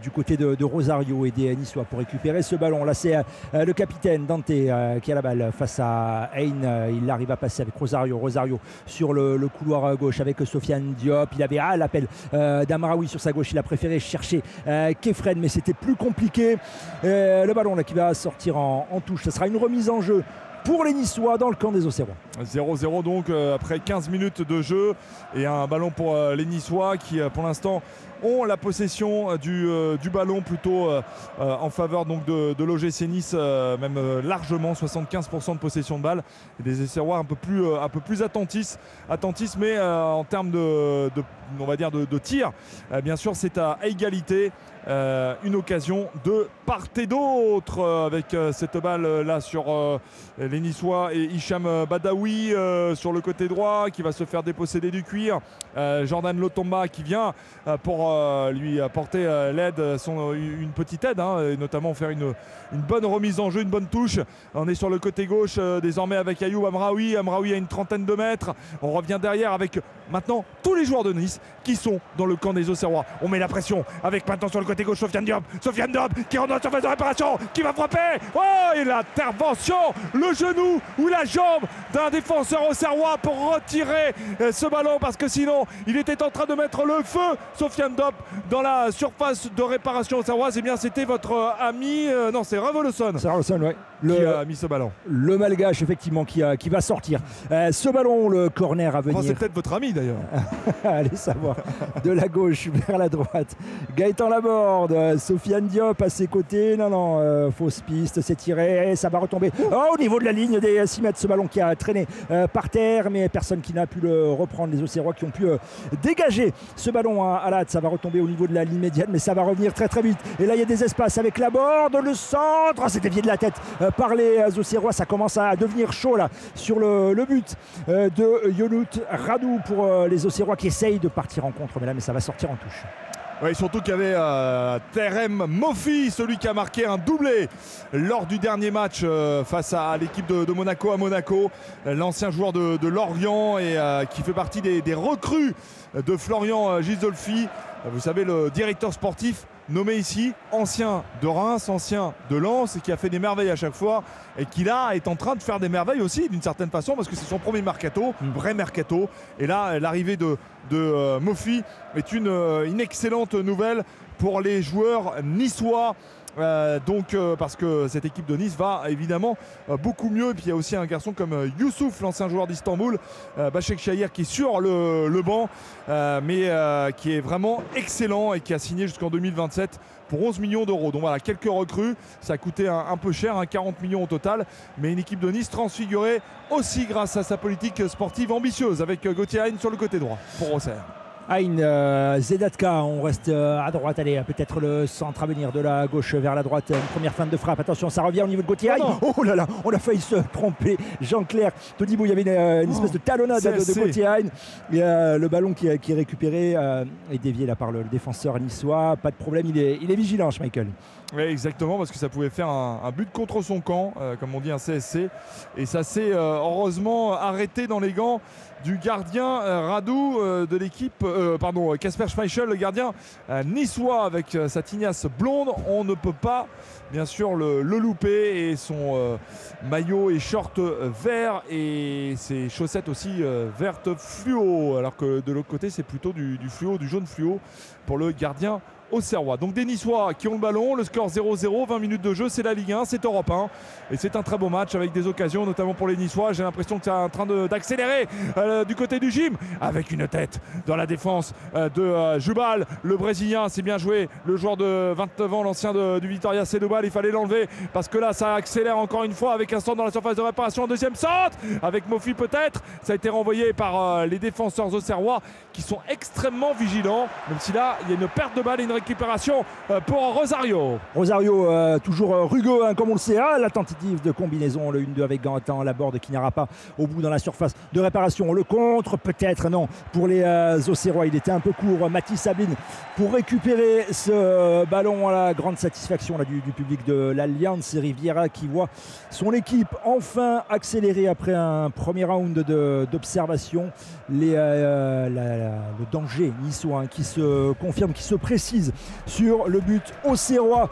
du côté de, Rosario et des Niçois pour récupérer ce ballon. Là, c'est le capitaine Dante qui a la balle face à Hein. Il arrive à passer avec Rosario. Rosario sur le, le couloir gauche avec Sofiane Diop. Il avait ah, l'appel euh, d'Amaraoui sur sa gauche. Il a préféré chercher euh, Kefren, mais c'était plus compliqué. Euh, le ballon là, qui va sortir en, touche. Ce sera une remise en jeu pour les Niçois dans le camp des Auxerrois. 0-0 donc euh, après 15 minutes de jeu et un ballon pour euh, les Niçois qui pour l'instant ont la possession euh, du, euh, du ballon plutôt euh, en faveur donc de, de l'OGC Nice même largement 75% de possession de balle et des Auxerrois un peu plus un peu plus mais en termes de, on va dire de, tir bien sûr c'est à égalité euh, une occasion de part et d'autre euh, avec euh, cette balle là sur les Niçois et Hicham Badawi sur le côté droit qui va se faire déposséder du cuir. Jordan Lotomba qui vient pour lui apporter l'aide, une petite aide, hein, et notamment faire une, une bonne remise en jeu, une bonne touche. On est sur le côté gauche désormais avec Ayoub Amraoui. Amraoui a une trentaine de mètres. On revient derrière avec maintenant tous les joueurs de Nice qui sont dans le camp des Auxerrois. On met la pression avec maintenant sur le côté gauche Sofiane Diop. Sofiane Diop qui rentre dans la surface de réparation, qui va frapper. Oh, et l'intervention, le genou ou la jambe d'un défenseur auxerrois pour retirer euh, ce ballon parce que sinon il était en train de mettre le feu. Sofiane Diop dans la surface de réparation auxerroise. Et bien c'était votre euh, ami, euh, non c'est Revoluson. C'est Revoluson, ouais. Qui a mis ce ballon. Le malgache, effectivement, qui, a- qui va sortir. Euh, ce ballon, le corner à venir. C'est peut-être votre ami d'ailleurs. Allez savoir. De la gauche vers la droite. Gaëtan Laborde, euh, Sofiane Diop à ses côtés. Non, non, euh, fausse piste, c'est tiré. Ça va retomber Oh, au niveau de la ligne des 6 mètres. Ce ballon qui a traîné euh, par terre, mais personne qui n'a pu le reprendre. Les Auxerrois qui ont pu dégager ce ballon à, à la hâte. Ça va retomber au niveau de la ligne médiane, mais ça va revenir très très vite. Et là, il y a des espaces avec Laborde, le centre. Oh, c'est dévié de la tête par les Auxerrois. Ça commence à devenir chaud là sur le, but euh, de Yonut Radou pour euh, les Auxerrois qui essayent de partir en contre. Mais là, mais ça va sortir en touche. Oui, surtout qu'il y avait euh, Terem Mofi, celui qui a marqué un doublé lors du dernier match euh, face à l'équipe de, Monaco à Monaco. L'ancien joueur de, Lorient et qui fait partie des, des recrues de Florian Gisolfi. Vous savez, le directeur sportif nommé ici, ancien de Reims, ancien de Lens, et qui a fait des merveilles à chaque fois, et qui là est en train de faire des merveilles aussi d'une certaine façon, parce que c'est son premier mercato, vrai mercato. Et là, l'arrivée de, de euh, Mofi est une, euh, une excellente nouvelle pour les joueurs niçois. Euh, donc euh, parce que cette équipe de Nice va évidemment euh, beaucoup mieux. Et puis il y a aussi un garçon comme Youssouf l'ancien joueur d'Istanbul Bachek Chahir qui est sur le, banc mais qui est vraiment excellent et qui a signé jusqu'en 2027 pour 11 millions d'euros. Donc voilà quelques recrues. Ça a coûté un, peu cher hein, 40 millions au total. Mais une équipe de Nice transfigurée aussi grâce à sa politique sportive ambitieuse avec Gauthier Hain sur le côté droit pour Auxerre Aïn, euh, Zedatka, on reste euh, à droite. Allez, peut-être le centre à venir de la gauche vers la droite. Une première fin de frappe. Attention, ça revient au niveau de Gauthier. Aïe, oh là là, on a failli se tromper. Jean-Claire Todibou, il y avait une, euh, une espèce de talonnade de, de. Gauthier. Et, euh, le ballon qui, est- qui est récupéré euh, est dévié là par le, le défenseur niçois. Pas de problème, il est, il est vigilant, Michael. Oui, exactement, parce que ça pouvait faire un, but contre son camp, euh, comme on dit un CSC. Et ça s'est euh, heureusement arrêté dans les gants du gardien euh, Radou de l'équipe, pardon, Casper Schmeichel, le gardien niçois avec sa tignasse blonde. On ne peut pas, bien sûr, le, le louper. Et son maillot et short vert et ses chaussettes aussi vertes fluo. Alors que de l'autre côté, c'est plutôt du fluo, du jaune fluo pour le gardien Auxerrois. Donc des Niçois qui ont le ballon, le score 0-0, 20 minutes de jeu, c'est la Ligue 1, c'est Europe 1. Et c'est un très beau match avec des occasions, notamment pour les Niçois. J'ai l'impression que c'est en train d'accélérer euh, du côté du gym, avec une tête dans la défense euh, de euh, Jubal, le Brésilien. C'est bien joué, le joueur de 29 ans, l'ancien du Victoria Setúbal. Il fallait l'enlever parce que là, ça accélère encore une fois avec un centre dans la surface de réparation. Deuxième centre, avec Mofi peut-être. Ça a été renvoyé par les défenseurs auxerrois qui sont extrêmement vigilants, même si là, il y a une perte de balle et une récupération euh, pour Rosario. Rosario, euh, toujours euh, rugueux, hein, comme on le sait. Ah, la tentative de combinaison, le 1-2 avec Gantin, la borde qui n'ira pas au bout dans la surface de réparation. Le contre, peut-être, non. Pour les euh, Auxerrois, il était un peu court. Mathis Sabine pour récupérer ce ballon à la grande satisfaction là, du, public de l'Alliance. Riviera qui voit son équipe enfin accélérer après un premier round d'observation. Le danger niçois hein, qui se confirme, qui se précise sur le but auxerrois.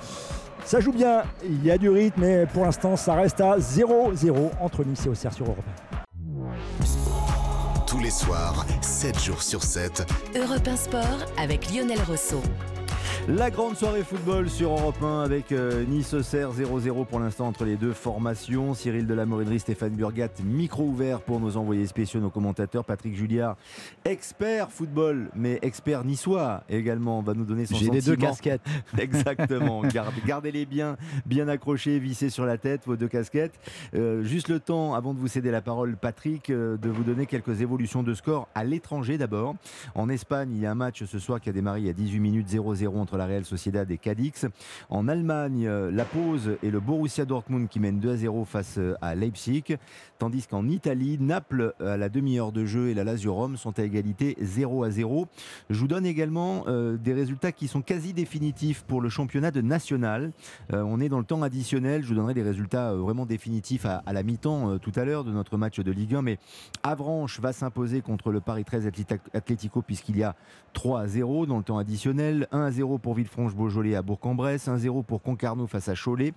Ça joue bien, il y a du rythme, mais pour l'instant, ça reste à 0-0 entre Nice et Auxerre sur Europe. Tous les soirs, 7 jours sur 7, Europe 1 Sport avec Lionel Rousseau. La grande soirée football sur Europe 1 avec euh, Nice-Auxerre 0-0 pour l'instant entre les deux formations. Cyril Delamorinerie, Stéphane Burgat, micro ouvert pour nos envoyés spéciaux, nos commentateurs. Patrick Julliard, expert football, mais expert niçois également, va nous donner son J'ai les deux sentiment. casquettes. Exactement. Gardez- Gardez-les bien, bien accrochés, vissés sur la tête, vos deux casquettes. Euh, juste le temps, avant de vous céder la parole, Patrick, euh, de vous donner quelques évolutions de score à l'étranger d'abord. En Espagne, il y a un match ce soir qui a démarré il y a 18 minutes 0-0 entre la Real Sociedad et Cadix. En Allemagne, euh, la pause et le Borussia Dortmund qui mène 2 0 face euh, à Leipzig. Tandis qu'en Italie, Naples à la demi-heure de jeu et la Lazio Rome sont à égalité 0 à 0. Je vous donne également euh, des résultats qui sont quasi définitifs pour le championnat de national. Euh, on est dans le temps additionnel. Je vous donnerai des résultats euh, vraiment définitifs à, la mi-temps tout à l'heure de notre match de Ligue 1. Mais Avranches va s'imposer contre le Paris 13 Atléta- Atlético puisqu'il y a 3 à 0 dans le temps additionnel. 1 à 0 pour Villefranche-Beaujolais à Bourg-en-Bresse. 1 à 0 pour Concarneau face à Cholet.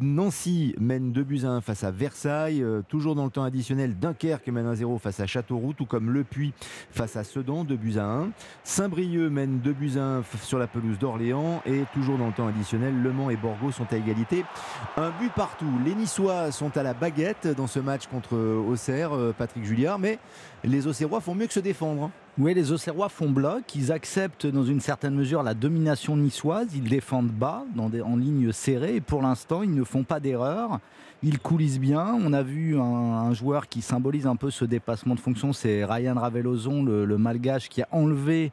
Nancy mène 2 buts à 1 face à Versailles. Toujours dans le temps additionnel, Dunkerque mène 1 0 face à Châteauroux, tout comme Le Puy face à Sedan, 2 buts à 1. Saint-Brieuc mène 2 buts à 1 f- sur la pelouse d'Orléans. Et toujours dans le temps additionnel, Le Mans et Borgo sont à égalité. Un but partout. Les Niçois sont à la baguette dans ce match contre Auxerre, euh, Patrick Julliard, mais les Auxerrois font mieux que se défendre. Oui, les Auxerrois font bloc, ils acceptent dans une certaine mesure la domination niçoise, ils défendent bas, en ligne serrée, et pour l'instant, ils ne font pas d'erreur. Ils coulissent bien. On a vu un, joueur qui symbolise un peu ce dépassement de fonction, c'est Ryan Ravelozon, le, malgache, qui a enlevé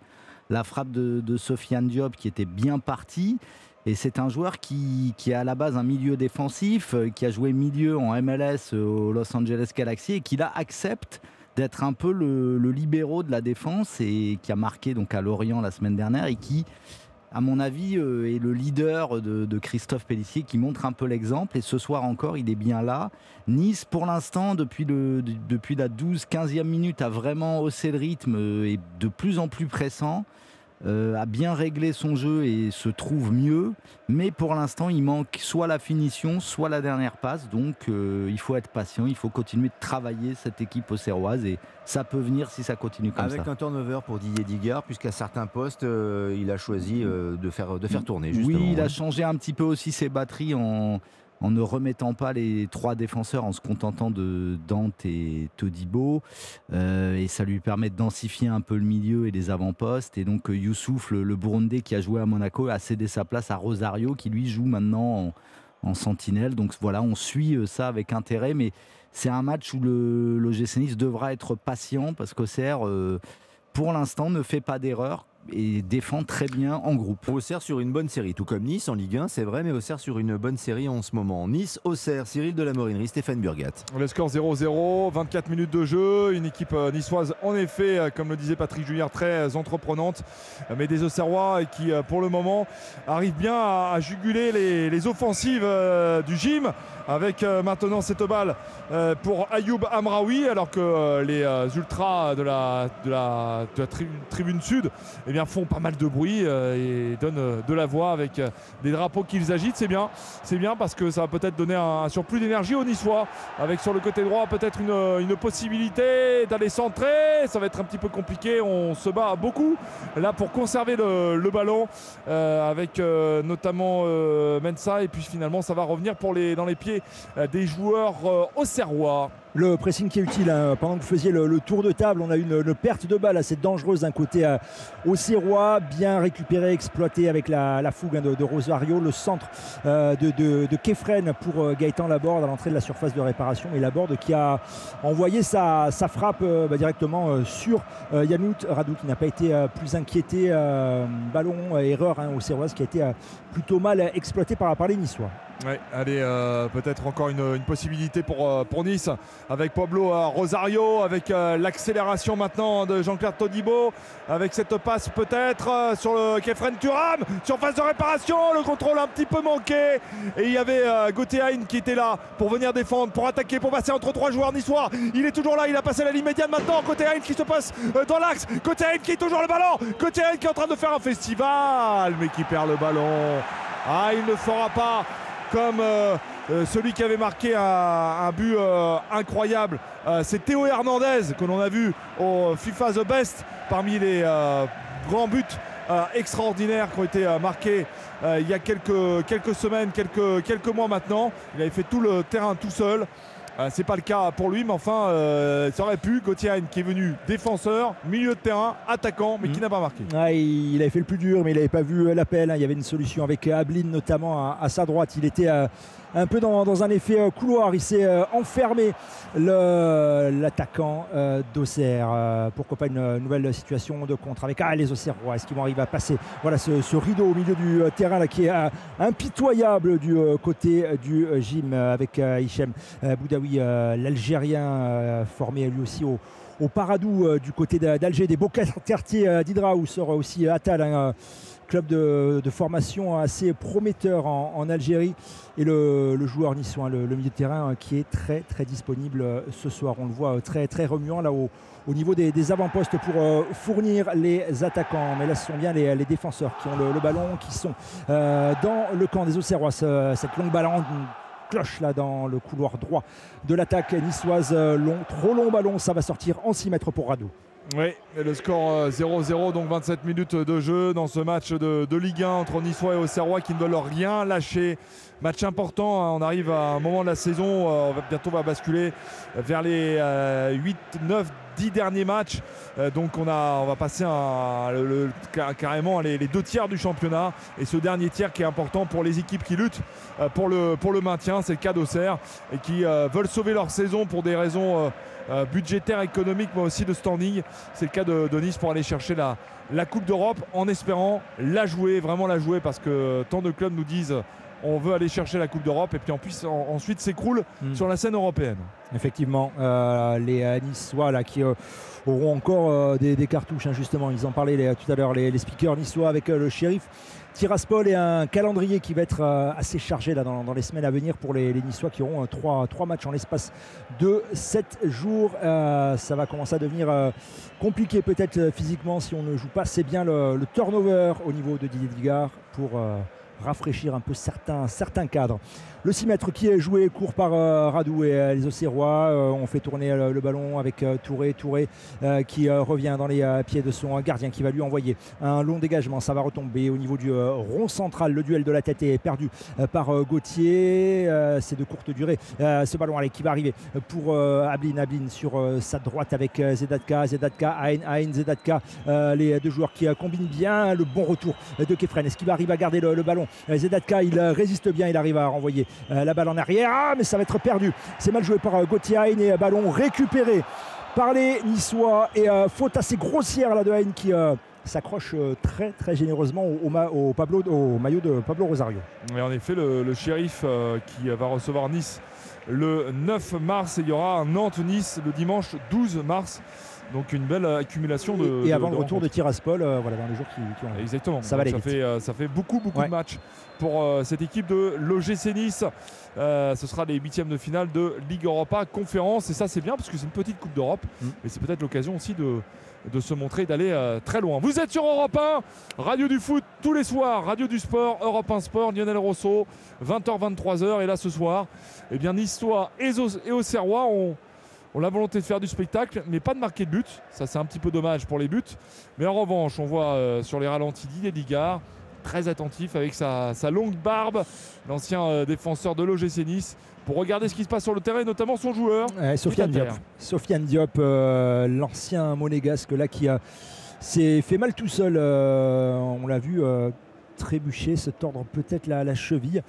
la frappe de, de Sofiane Diop, qui était bien parti. Et c'est un joueur qui, qui est à la base un milieu défensif, euh, qui a joué milieu en MLS euh, au Los Angeles Galaxy et qui là accepte d'être un peu le, le de la défense et qui a marqué donc à Lorient la semaine dernière et qui à mon avis, euh, est le leader de, Christophe Pellissier qui montre un peu l'exemple. Et ce soir encore, il est bien là. Nice, pour l'instant, depuis, depuis la 12-15e minute, a vraiment haussé le rythme euh, et de plus en plus pressant. Euh, a bien réglé son jeu et se trouve mieux. Mais pour l'instant, il manque soit la finition, soit la dernière passe. Donc euh, il faut être patient, il faut continuer de travailler cette équipe auxerroise. Et ça peut venir si ça continue comme Avec ça. un turnover pour Didier Digard, puisqu'à certains postes, euh, il a choisi de, faire, de faire tourner. Justement, Oui, il hein. a changé un petit peu aussi ses batteries en, en ne remettant pas les trois défenseurs, en se contentant de Dante et Todibo. Euh, et ça lui permet de densifier un peu le milieu et les avant-postes. Et donc euh, Youssouf, le, le Burundais qui a joué à Monaco, a cédé sa place à Rosario, qui lui joue maintenant en, en sentinelle. Donc voilà, on suit euh, ça avec intérêt. Mais c'est un match où le Nice devra être patient parce euh, pour l'instant, ne fait pas d'erreur et défend très bien en groupe. Auxerre sur une bonne série, tout comme Nice en Ligue 1, c'est vrai, mais Auxerre sur une bonne série en ce moment. Nice, Auxerre, Cyril de la Morinerie, Stéphane Burgat. Le score 0-0, 24 minutes de jeu, une équipe euh, niçoise en effet, euh, comme le disait Patrick Julien, très euh, entreprenante, mais des Auxerrois qui pour le moment arrivent bien à, juguler les, les offensives du gym avec maintenant cette balle pour Ayoub Amraoui alors que les ultras de la, de la, de la tri- tribune sud eh bien, font pas mal de bruit euh, et donnent euh, de la voix avec euh, des drapeaux qu'ils agitent, c'est bien, c'est bien parce que ça va peut-être donner un, surplus d'énergie aux Niçois avec sur le côté droit peut-être une, une possibilité d'aller centrer. Ça va être un petit peu compliqué. On se bat beaucoup là pour conserver le, ballon avec notamment Mensa. Et puis finalement, ça va revenir pour les, dans les pieds des joueurs euh, auxerrois. Le pressing qui est utile, hein. pendant que vous faisiez le, tour de table, on a eu une, perte de balle assez dangereuse d'un côté euh, Auxerrois, bien récupéré, exploité avec la, fougue hein, de, Rosario, le centre euh, de, de, Kefren pour euh, Gaëtan Laborde à l'entrée de la surface de réparation et Laborde qui a envoyé sa, frappe bah, directement sur Yanout Radou qui n'a pas été plus inquiété, ballon erreur hein, Auxerroise qui a été plutôt mal exploité par, par les Niçois. Ouais, allez, euh, peut-être encore une, possibilité pour, euh, pour Nice avec Pablo euh, Rosario, avec l'accélération maintenant de Jean-Claire Todibo, avec cette passe peut-être sur le Kefren Turam, surface de réparation, le contrôle un petit peu manqué. Et il y avait Gauthier Hein qui était là pour venir défendre, pour attaquer, pour passer entre trois joueurs niçois. Il est toujours là, il a passé la ligne médiane maintenant. Gauthier Hein qui se passe dans l'axe, Gauthier Hein qui est toujours le ballon, Gauthier Hein qui est en train de faire un festival, mais qui perd le ballon. Ah, il ne fera pas comme euh, euh, celui qui avait marqué un, but euh, incroyable. C'est Théo Hernandez que l'on a vu au FIFA The Best parmi les grands buts extraordinaires qui ont été marqués il y a quelques, quelques semaines, quelques, quelques mois maintenant. Il avait fait tout le terrain tout seul. Euh, c'est pas le cas pour lui, mais enfin, euh, ça aurait pu. Gauthier qui est venu défenseur, milieu de terrain, attaquant, mais qui n'a pas marqué. Ah, il avait fait le plus dur, mais il n'avait pas vu euh, l'appel. hein. Il y avait une solution avec euh, Ablin notamment à, à sa droite. Il était euh, un peu dans, dans un effet euh, couloir. Il s'est euh, enfermé l'attaquant euh, d'Auxerre. Pourquoi pas une nouvelle situation de contre avec ah, les Auxerrois. Est-ce qu'ils vont arriver à passer? Voilà, ce, ce rideau au milieu du terrain là, qui est impitoyable du côté du gym avec Hichem Boudaoui, l'Algérien formé lui aussi au, au Paradou du côté d'A- d'Alger, des beaux quartiers d'Hydra où sort aussi un euh, club de, formation assez prometteur en, Algérie. Et le, joueur niçois, le, milieu de terrain qui est très très disponible euh, ce soir. On le voit euh, très très remuant là au, au niveau des, avant-postes pour euh, fournir les attaquants. Mais là, ce sont bien les, défenseurs qui ont le, ballon, qui sont dans le camp des Auxerrois. Ce- cette longue ballon cloche là dans le couloir droit de l'attaque niçoise. Long, trop long ballon, ça va sortir en 6 mètres pour Radou. Oui, et le score euh, 0-0, donc 27 minutes de jeu dans ce match de, de Ligue 1 entre Niçois et Auxerrois qui ne veulent rien lâcher. Match important, hein, on arrive à un moment de la saison, euh, on va, bientôt va basculer vers les euh, 8, 9, 10 derniers matchs. Euh, donc on, va passer carrément les, deux tiers du championnat et ce dernier tiers qui est important pour les équipes qui luttent euh, pour, le, maintien, c'est le cas d'Auxerre et qui euh, veulent sauver leur saison pour des raisons budgétaires, économiques, mais aussi de standing. C'est le cas de, de Nice pour aller chercher la Coupe d'Europe en espérant la jouer, vraiment la jouer, parce que tant de clubs nous disent on veut aller chercher la Coupe d'Europe et puis en plus, en- ensuite s'écroule Mm. sur la scène européenne. Effectivement, euh, les euh, Niçois là, qui euh, auront encore euh, des, des cartouches, hein, justement. Ils en parlaient les- tout à l'heure, les, les speakers niçois avec le shérif. Tiraspol et un calendrier qui va être assez chargé là, dans, dans les semaines à venir pour les, les Niçois qui auront trois, trois matchs en l'espace de 7 jours. Ça va commencer à devenir compliqué peut-être physiquement si on ne joue pas. C'est bien le, le turnover au niveau de Didier Digard pour rafraîchir un peu certains, certains cadres. Le 6 mètres qui est joué court par euh, Radou et euh, les Auxerrois. Euh, on fait tourner euh, le ballon avec Touré. Touré qui revient dans les pieds de son gardien qui va lui envoyer un long dégagement. Ça va retomber au niveau du rond central. Le duel de la tête est perdu par Gauthier. C'est de courte durée. Ce ballon qui va arriver pour Ablin. Ablin sur sa droite avec Zedatka. Zedatka, Ain, Ain, Zedatka. Les deux joueurs qui combinent bien. Le bon retour de Kefren. Est-ce qu'il va arriver à garder le, le ballon? Zedatka, il résiste bien. Il arrive à renvoyer la balle en arrière. Ah, mais ça va être perdu. C'est mal joué par euh, Gauthier Hain et euh, ballon récupéré par les Niçois. Et euh, faute assez grossière là de Hain qui euh, s'accroche euh, très très généreusement au, maillot de Pablo Rosario. Et en effet, le, shérif euh, qui va recevoir Nice le 9 mars et il y aura un Nantes-Nice le dimanche 12 mars. Donc une belle accumulation de. et avant de le retour de. Tiraspol, euh, voilà, dans les jours qui, qui ont. Exactement. Ça va aller vite. fait, euh, ça fait beaucoup, beaucoup Ouais. de matchs pour euh, cette équipe de l'OGC Nice. Ce sera les huitièmes de finale de Ligue Europa Conférence. Et ça, c'est bien parce que c'est une petite Coupe d'Europe. Mm. Mais c'est peut-être l'occasion aussi de, de se montrer, d'aller euh, très loin. Vous êtes sur Europe 1, Radio du foot tous les soirs, Radio du sport, Europe 1 Sport, Lionel Rosso, 20h, 23h. Et là, ce soir, eh bien, et, Zo- et Auxerrois ont on a la volonté de faire du spectacle, mais pas de marquer de but. Ça, c'est un petit peu dommage pour les buts. Mais en revanche, on voit euh, sur les ralentis Didier Digard, très attentif avec sa, sa longue barbe, l'ancien euh, défenseur de l'OGC Nice, pour regarder ce qui se passe sur le terrain, et notamment son joueur. Ouais, Sofiane Diop. Sofiane Diop euh, l'ancien monégasque là qui a s'est fait mal tout seul. on l'a vu trébucher, se tordre peut-être la, la cheville.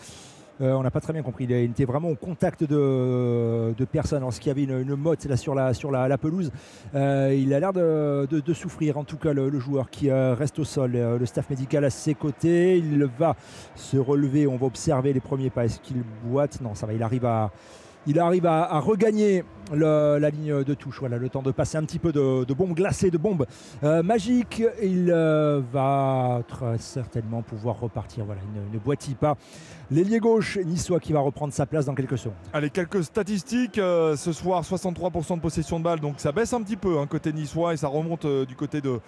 Euh, on n'a pas très bien compris. Il était vraiment au contact de, de personne. Lorsqu'il y avait une, motte là, sur, la, pelouse, Euh, il a l'air de, souffrir. En tout cas, le, joueur qui euh, reste au sol. Le staff médical à ses côtés. Il va se relever. On va observer les premiers pas. Est-ce qu'il boite? Non, ça va. Il arrive à, il arrive à, regagner la ligne de touche. Voilà, le temps de passer un petit peu de, bombes glacées, de bombes euh, magiques. Il euh, va très certainement pouvoir repartir. Voilà, il ne, ne boitille pas. L'ailier gauche niçois qui va reprendre sa place dans quelques secondes. Allez, quelques statistiques. euh, ce soir, 63% de possession de balle, donc ça baisse un petit peu hein, côté niçois et ça remonte du côté de,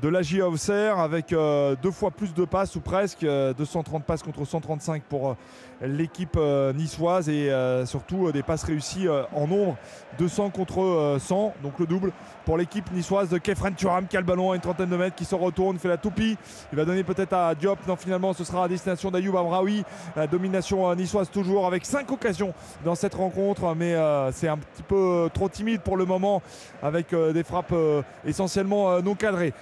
de la GIA Auxerre avec deux fois plus de passes ou presque, euh, 230 passes contre 135 pour l'équipe euh, niçoise et euh, surtout euh, des passes réussies en nombre, 200 contre euh, 100, donc le double pour l'équipe niçoise de Kefren Turam qui a le ballon à une trentaine de mètres, qui se retourne, fait la toupie, il va donner peut-être à Diop, non finalement ce sera à destination d'Ayoub Amraoui, la domination niçoise toujours avec cinq occasions dans cette rencontre, mais c'est un petit peu trop timide pour le moment avec des frappes essentiellement non cadrées.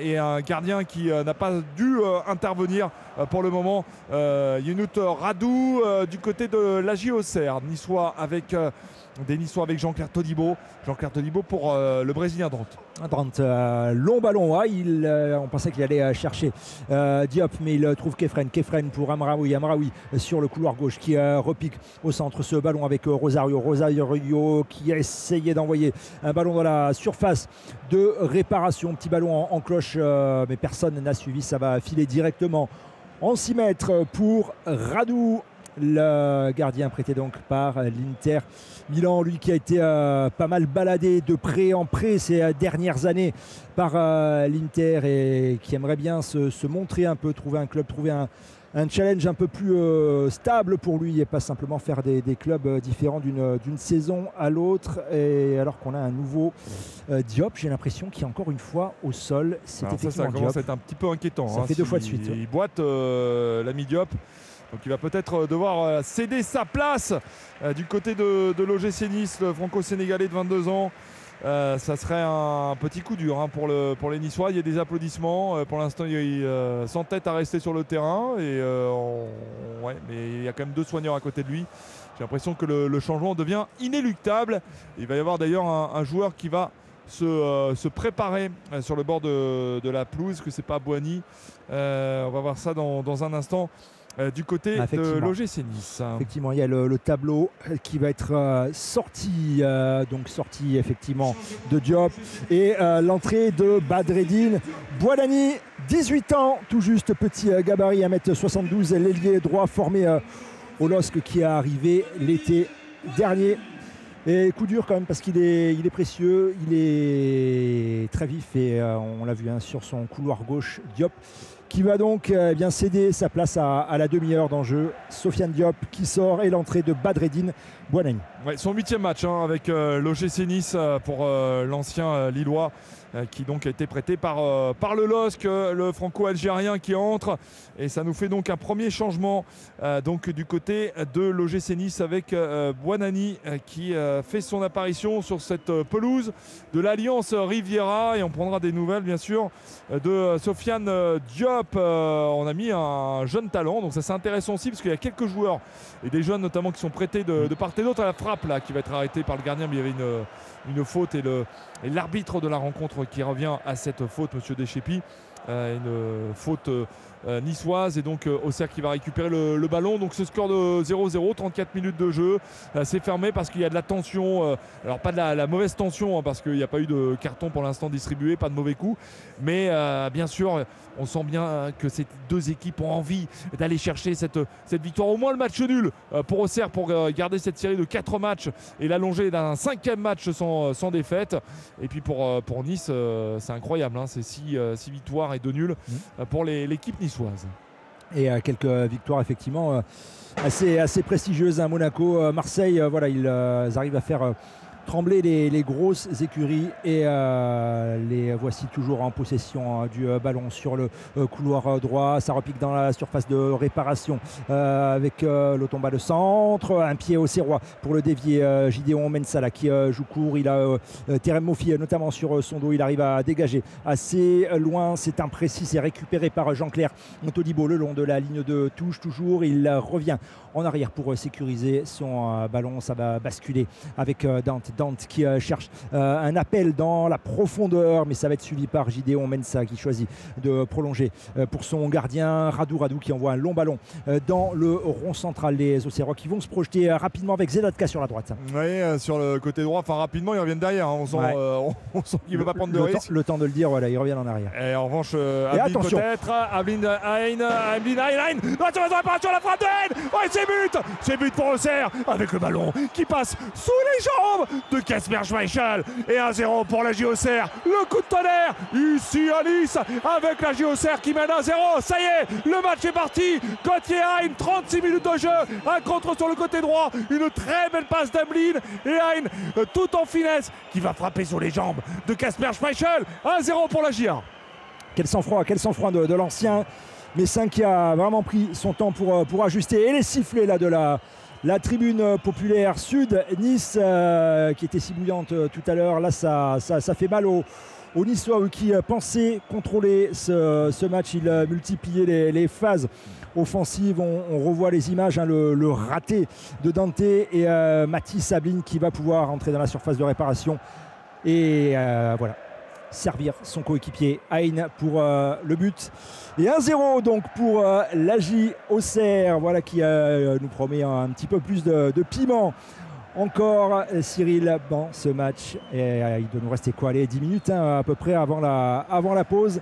Et un gardien qui n'a pas dû intervenir pour le moment. Younut Radou euh, du côté de l'AJ Auxerre, niçois avec euh, Niçois avec Jean-Claire Todibo, Jean-Claire Todibo pour euh, le Brésilien Drante. Drante, long ballon, euh, on pensait qu'il allait chercher Diop, mais il trouve Kefren. Kefren pour Amraoui. Amraoui sur le couloir gauche qui repique au centre ce ballon avec Rosario. Rosario qui a essayé d'envoyer un ballon dans la surface de réparation. Petit ballon en, cloche, mais personne n'a suivi. Ça va filer directement en 6 mètres pour Radou. Le gardien prêté donc par l'Inter Milan, lui qui a été euh, pas mal baladé de près en près ces euh, dernières années par euh, l'Inter et qui aimerait bien se montrer un peu, trouver un club, trouver un, un challenge un peu plus euh, stable pour lui et pas simplement faire des, des clubs euh, différents d'une d'une saison à l'autre. Et alors qu'on a un nouveau euh, Diop, j'ai l'impression qu'il est encore une fois au sol. C'est ça, commence Diop. à être un petit peu inquiétant. Ça hein, fait deux si fois de suite. Il boite euh, l'ami Diop. Donc il va peut-être euh, devoir euh, céder sa place euh, du côté de, de l'OGC Nice, le franco-sénégalais de 22 ans. Euh, ça serait un petit coup dur hein, pour, le, pour les Niçois. Il y a des applaudissements. Euh, pour l'instant, il, euh, s'entête à rester sur le terrain. Mais il y a quand même deux soigneurs à côté de lui. J'ai l'impression que le, changement devient inéluctable. Il va y avoir d'ailleurs un, joueur qui va se, préparer sur le bord de, la pelouse, que c'est pas Boigny. On va voir ça dans un instant euh, du côté de l'OGC Nice. Effectivement, il y a le, le tableau qui va être euh, sorti, euh, donc sorti effectivement de Diop et euh, l'entrée de Badreddine Boilani, 18 ans, tout juste petit euh, gabarit 1m72, l'ailier droit formé euh, au LOSC qui est arrivé l'été dernier. Et coup dur quand même parce qu'il est, il est précieux, il est très vif et euh, on l'a vu hein, sur son couloir gauche, Diop qui va donc euh, eh bien céder sa place à, la demi-heure d'enjeu. Sofiane Diop qui sort et l'entrée de Badreddine Boinani. Ouais, son huitième match hein, avec euh, l'OGC Nice euh, pour euh, l'ancien Lillois qui donc a été prêté par, euh, par le LOSC, euh, le franco-algérien qui entre. Et ça nous fait donc un premier changement euh, donc, du côté de l'OGC Nice avec euh, Buonani euh, qui euh, fait son apparition sur cette euh, pelouse de l'Alliance Riviera. Et on prendra des nouvelles bien sûr euh, de euh, Sofiane euh, Diop. Euh, on a mis un jeune talent, donc ça c'est intéressant aussi parce qu'il y a quelques joueurs et des jeunes notamment qui sont prêtés de, part et d'autre à la frappe là qui va être arrêté par le gardien, mais il y avait une, une faute et l'arbitre de la rencontre qui revient à cette faute, Monsieur Deschépi. Euh, une faute euh, euh, niçoise et donc euh, qui va récupérer le, ballon. Donc ce score de 0-0, 34 minutes de jeu, Euh, c'est fermé parce qu'il y a de la tension. euh, alors pas de la, mauvaise tension hein, parce qu'il n'y a pas eu de carton pour l'instant distribué, pas de mauvais coups. Mais euh, bien sûr, on sent bien euh, que ces deux équipes ont envie d'aller chercher cette, cette victoire. Au moins le match nul euh, pour Auxerre pour euh, garder cette série de 4 matchs et l'allonger d'un cinquième match sans, sans défaite. Et puis pour, euh, pour Nice, euh, c'est incroyable. hein, c'est 6 victoires et 2 nuls euh, pour l'équipe niçoise. Et euh, quelques victoires effectivement euh, assez, assez prestigieuses à Monaco. Euh, Marseille, euh, voilà, ils, euh, arrivent à faire euh, trembler les, grosses écuries et euh, les voici toujours en possession euh, du euh, ballon sur le euh, couloir droit. Ça repique dans la surface de réparation avec euh, le tomba de centre, un pied au serrois pour le dévier Gideon Mensala qui joue court. Il a Terem Moffi euh, notamment sur son dos. Il arrive à dégager assez loin. C'est imprécis. C'est récupéré par Jean-Claire Montolibo le long de la ligne de touche. Toujours, il revient en arrière pour euh, sécuriser son euh, ballon. Ça va basculer avec euh, Dante. Dante qui cherche un appel dans la profondeur, mais ça va être suivi par Gideon Mensa qui choisit de prolonger pour son gardien Radou Radou qui envoie un long ballon dans le rond central. Les Océrois qui vont se projeter rapidement avec Zedatka sur la droite. Oui, sur le côté droit, enfin rapidement, ils reviennent derrière. hein. On sent, Ouais. euh, on, on sent qu'il ne veut pas prendre de le, risque. temps, le temps de le dire, voilà, ils reviennent en arrière. Et en revanche, euh, peut-être. Ablin Hein, Ablin Hein, Hein. La frappe de Hein. C'est but pour Auxerre avec le ballon qui passe sous les jambes de Casper Schmeichel. Et 1-0 pour la Auxerre. Le coup de tonnerre ici à avec la Auxerre qui mène 1-0. Ça y est, le match est parti. Gauthier Hein, 36 minutes de jeu. Un contre sur le côté droit. Une très belle passe d'Ablin. Et Hein, tout en finesse, qui va frapper sur les jambes de Casper Schmeichel. 1-0 pour la GIA. Quel sang-froid, quel sang-froid de l'ancien Messin qui a vraiment pris son temps pour, euh, pour ajuster. Et les sifflets là, de la, la tribune populaire sud, Nice, euh, qui était si bouillante euh, tout à l'heure. Là, ça, fait mal aux, aux qui pensaient contrôler ce, match. Euh, multipliaient les, phases offensives. On, revoit les images, hein, le, raté de Dante et Mathis Sabine qui va pouvoir entrer dans la surface de réparation. Et voilà, servir son coéquipier Aïn pour le but. Et 1-0 donc pour euh, l'AJ Auxerre, voilà qui euh, nous promet un, petit peu plus de, de piment. Encore euh, Cyril dans ce match. Et euh, il doit nous rester quoi? Allez, 10 minutes hein, à peu près avant la, avant la pause.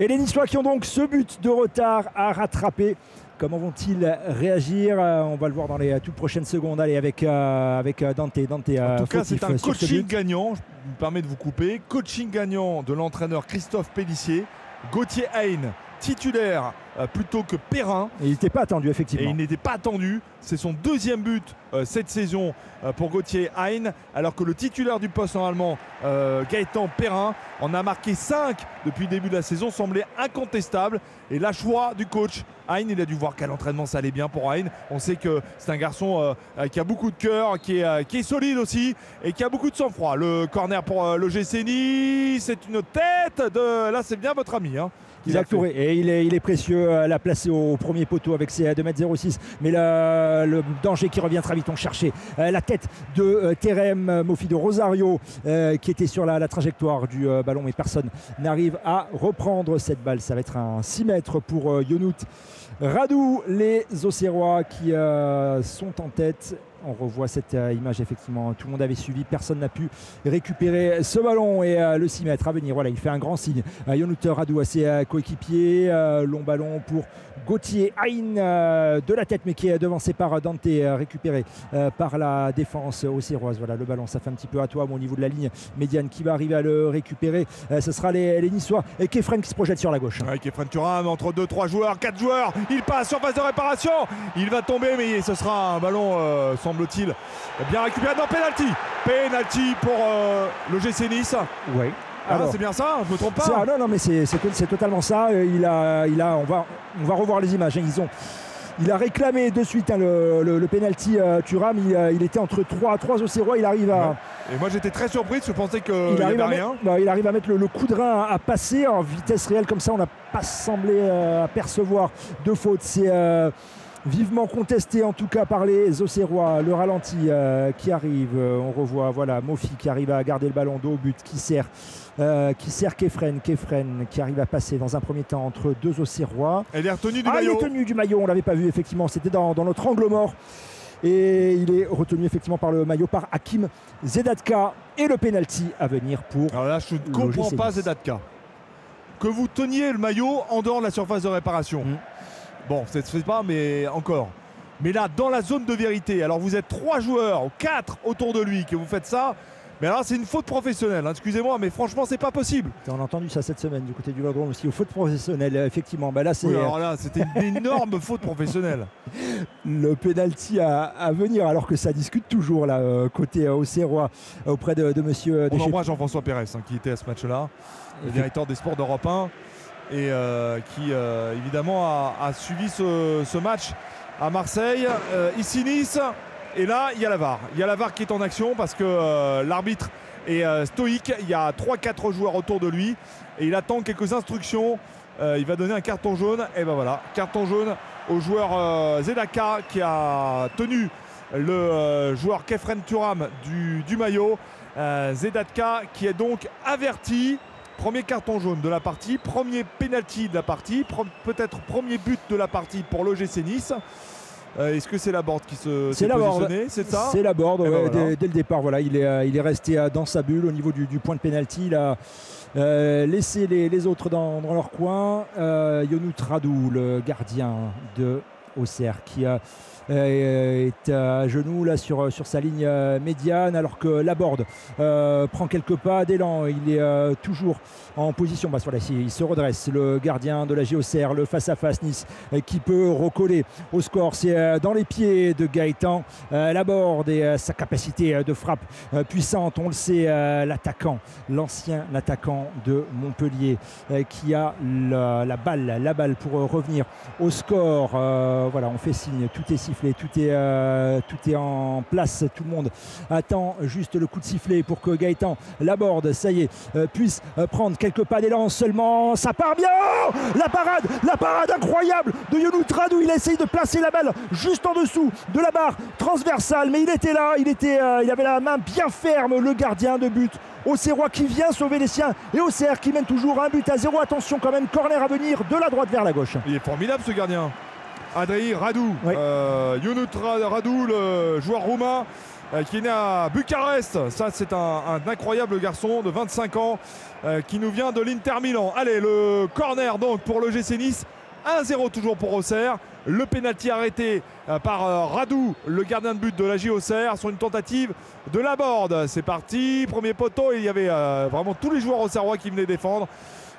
Et les Niçois qui ont donc ce but de retard à rattraper. Comment vont-ils réagir? On va le voir dans les toutes prochaines secondes. Allez, avec, euh, avec Dante. Dante En tout cas, c'est un ce coaching gagnant. Je me permets de vous couper. Coaching gagnant de l'entraîneur Christophe Pellissier. Gauthier Hain, titulaire euh, plutôt que Perrin. Et il n'était pas attendu, effectivement. Et il n'était pas attendu. C'est son deuxième but euh, cette saison euh, pour Gauthier Hain, alors que le titulaire du poste normalement, euh, Gaëtan Perrin, en a marqué 5 depuis le début de la saison, semblait incontestable. Et la choix du coach Hain, il a dû voir qu'à l'entraînement ça allait bien pour Hain. On sait que c'est un garçon qui a beaucoup de cœur, qui est, qui est solide aussi et qui a beaucoup de sang-froid. Le corner pour le GC Nice, c'est une tête de. Là, c'est bien votre ami. Hein, Isaac. Touré. Et il est, il est précieux à la placer au premier poteau avec ses 2m06. Mais le, le danger qui revient très vite. On cherchait euh, la tête de euh, Terem Mofi de Rosario euh, qui était sur la, la trajectoire du ballon. Mais personne n'arrive à reprendre cette balle. Ça va être un 6 mètres pour Yonout. Radou, les Auxerrois qui euh, sont en tête. On revoit cette euh, image effectivement. Tout le monde avait suivi, personne n'a pu récupérer ce ballon et euh, le 6 mètres à venir. Voilà, il fait un grand signe. Euh, Yonout Radou à ses euh, coéquipiers. Long ballon pour Gauthier Hain de la tête, mais qui est devancé par Dante, récupéré par la défense auxerroise. Voilà, le ballon, ça fait un petit peu à toi au niveau de la ligne médiane. Qui va arriver à le récupérer? Ce sera les, les Niçois et Kefren qui se projette sur la gauche. Ouais, Kefren Turam entre 2-3 joueurs, 4 joueurs. Il passe sur phase de réparation. Il va tomber, mais ce sera un ballon, euh, semble-t-il, bien récupéré. Non, penalty. Penalty pour euh, le GC Nice. Oui. Ah, Alors, c'est bien ça, je me trompe pas. ah non, non, mais c'est totalement ça. Euh, Il a, il a, on, va, on va revoir les images. hein. Ils ont, il a réclamé de suite hein, le, le, le penalty euh, Thuram. Il, euh, il était entre 3 trois Auxerrois. Il arrive à. Et moi j'étais très surpris, je pensais qu'il Il n'y arrive, avait à rien. mettre, bah, il arrive à mettre le, le coup de rein à, à passer en vitesse réelle comme ça. On n'a pas semblé euh, apercevoir de faute. C'est euh, vivement contesté en tout cas par les Auxerrois. Le ralenti euh, qui arrive. Euh, on revoit voilà Mofi qui arrive à garder le ballon dos au but, qui sert. euh, qui sert Kefren, Kefren qui arrive à passer dans un premier temps entre deux Auxerrois. Elle est retenue du Ah, il maillot. est tenu du maillot, on l'avait pas vu effectivement, c'était dans, dans notre angle mort. Et il est retenu effectivement par le maillot par Hakim Zedatka et le penalty à venir pour. Alors là, je ne comprends pas Zedatka. Que vous teniez le maillot en dehors de la surface de réparation. Mm. Bon, ça ne se fait pas, mais encore. Mais là, dans la zone de vérité, alors vous êtes trois joueurs ou quatre autour de lui que vous faites ça. Mais alors, c'est une faute professionnelle. hein, Excusez-moi, mais franchement, c'est pas possible. On a entendu ça cette semaine du côté du Vélodrome aussi, au faute professionnel, euh, effectivement. Bah là, c'est Oui, alors là, c'était une énorme faute professionnelle. le penalty à, à venir, alors que ça discute toujours là, euh, côté euh, Auxerrois, euh, auprès de, de monsieur On Deschamps. embrasse Jean-François Pérez, hein, qui était à ce match-là, le directeur des sports d'Europe 1, et euh, qui euh, évidemment a, suivi ce, match à Marseille. Euh, ici Nice, et là il y a la VAR. Il y a la VAR qui est en action parce que l'arbitre est stoïque. Il y a 3-4 joueurs autour de lui et il attend quelques instructions. Il va donner un carton jaune. Et ben voilà, carton jaune au joueur Zedaka qui a tenu le joueur Kefren Turam du, maillot. Zedatka qui est donc averti. Premier carton jaune de la partie, premier penalty de la partie, peut-être premier but de la partie pour l'OGC Nice. Euh, Est-ce que c'est la board qui se C'est la board. C'est ça C'est la board, Eh ben voilà. dès, dès le départ. Voilà, il est, euh, il est resté euh, dans sa bulle au niveau du, du point de pénalty. Il a euh, laissé les, les autres dans, dans leur coin. Euh, Yonout Radou, le gardien de Auxerre, qui a est à genoux là sur, sur sa ligne euh, médiane alors que Laborde euh, prend quelques pas d'élan. Il est euh, toujours en position. Bah, voilà, il se redresse. Le gardien de la GOCR, le face-à-face Nice euh, qui peut recoller au score. C'est euh, dans les pieds de Gaëtan euh, Laborde et sa capacité de frappe puissante. On le sait, l'attaquant, l'ancien attaquant de Montpellier qui a la, balle, la balle pour revenir au score. Voilà, on fait signe, tout est sifflé, tout est, tout est en place, tout le monde attend juste le coup de sifflet pour que Gaëtan Laborde, ça y est, puisse prendre quelques pas d'élan seulement. Ça part bien La parade, la parade incroyable de Yonou Radou. Il a essayé de placer la balle juste en dessous de la barre transversale, mais il était là, il, était, euh, il avait la main bien ferme, le gardien de but. Auxerrois qui vient sauver les siens et Auxerre qui mène toujours un but à zéro. Attention quand même, corner à venir de la droite vers la gauche. Il est formidable ce gardien. Adrien Radou, euh, Younut Ra- Radou, le joueur roumain euh, qui est né à Bucarest. Ça, c'est un, incroyable garçon de 25 ans euh, qui nous vient de l'Inter Milan. Allez, le corner donc pour le GC Nice. 1-0 toujours pour Auxerre. Le pénalty arrêté euh, par euh, Radou, le gardien de but de la J Auxerre, sur une tentative de la board. C'est parti, premier poteau. Il y avait euh, vraiment tous les joueurs auxerrois qui venaient défendre.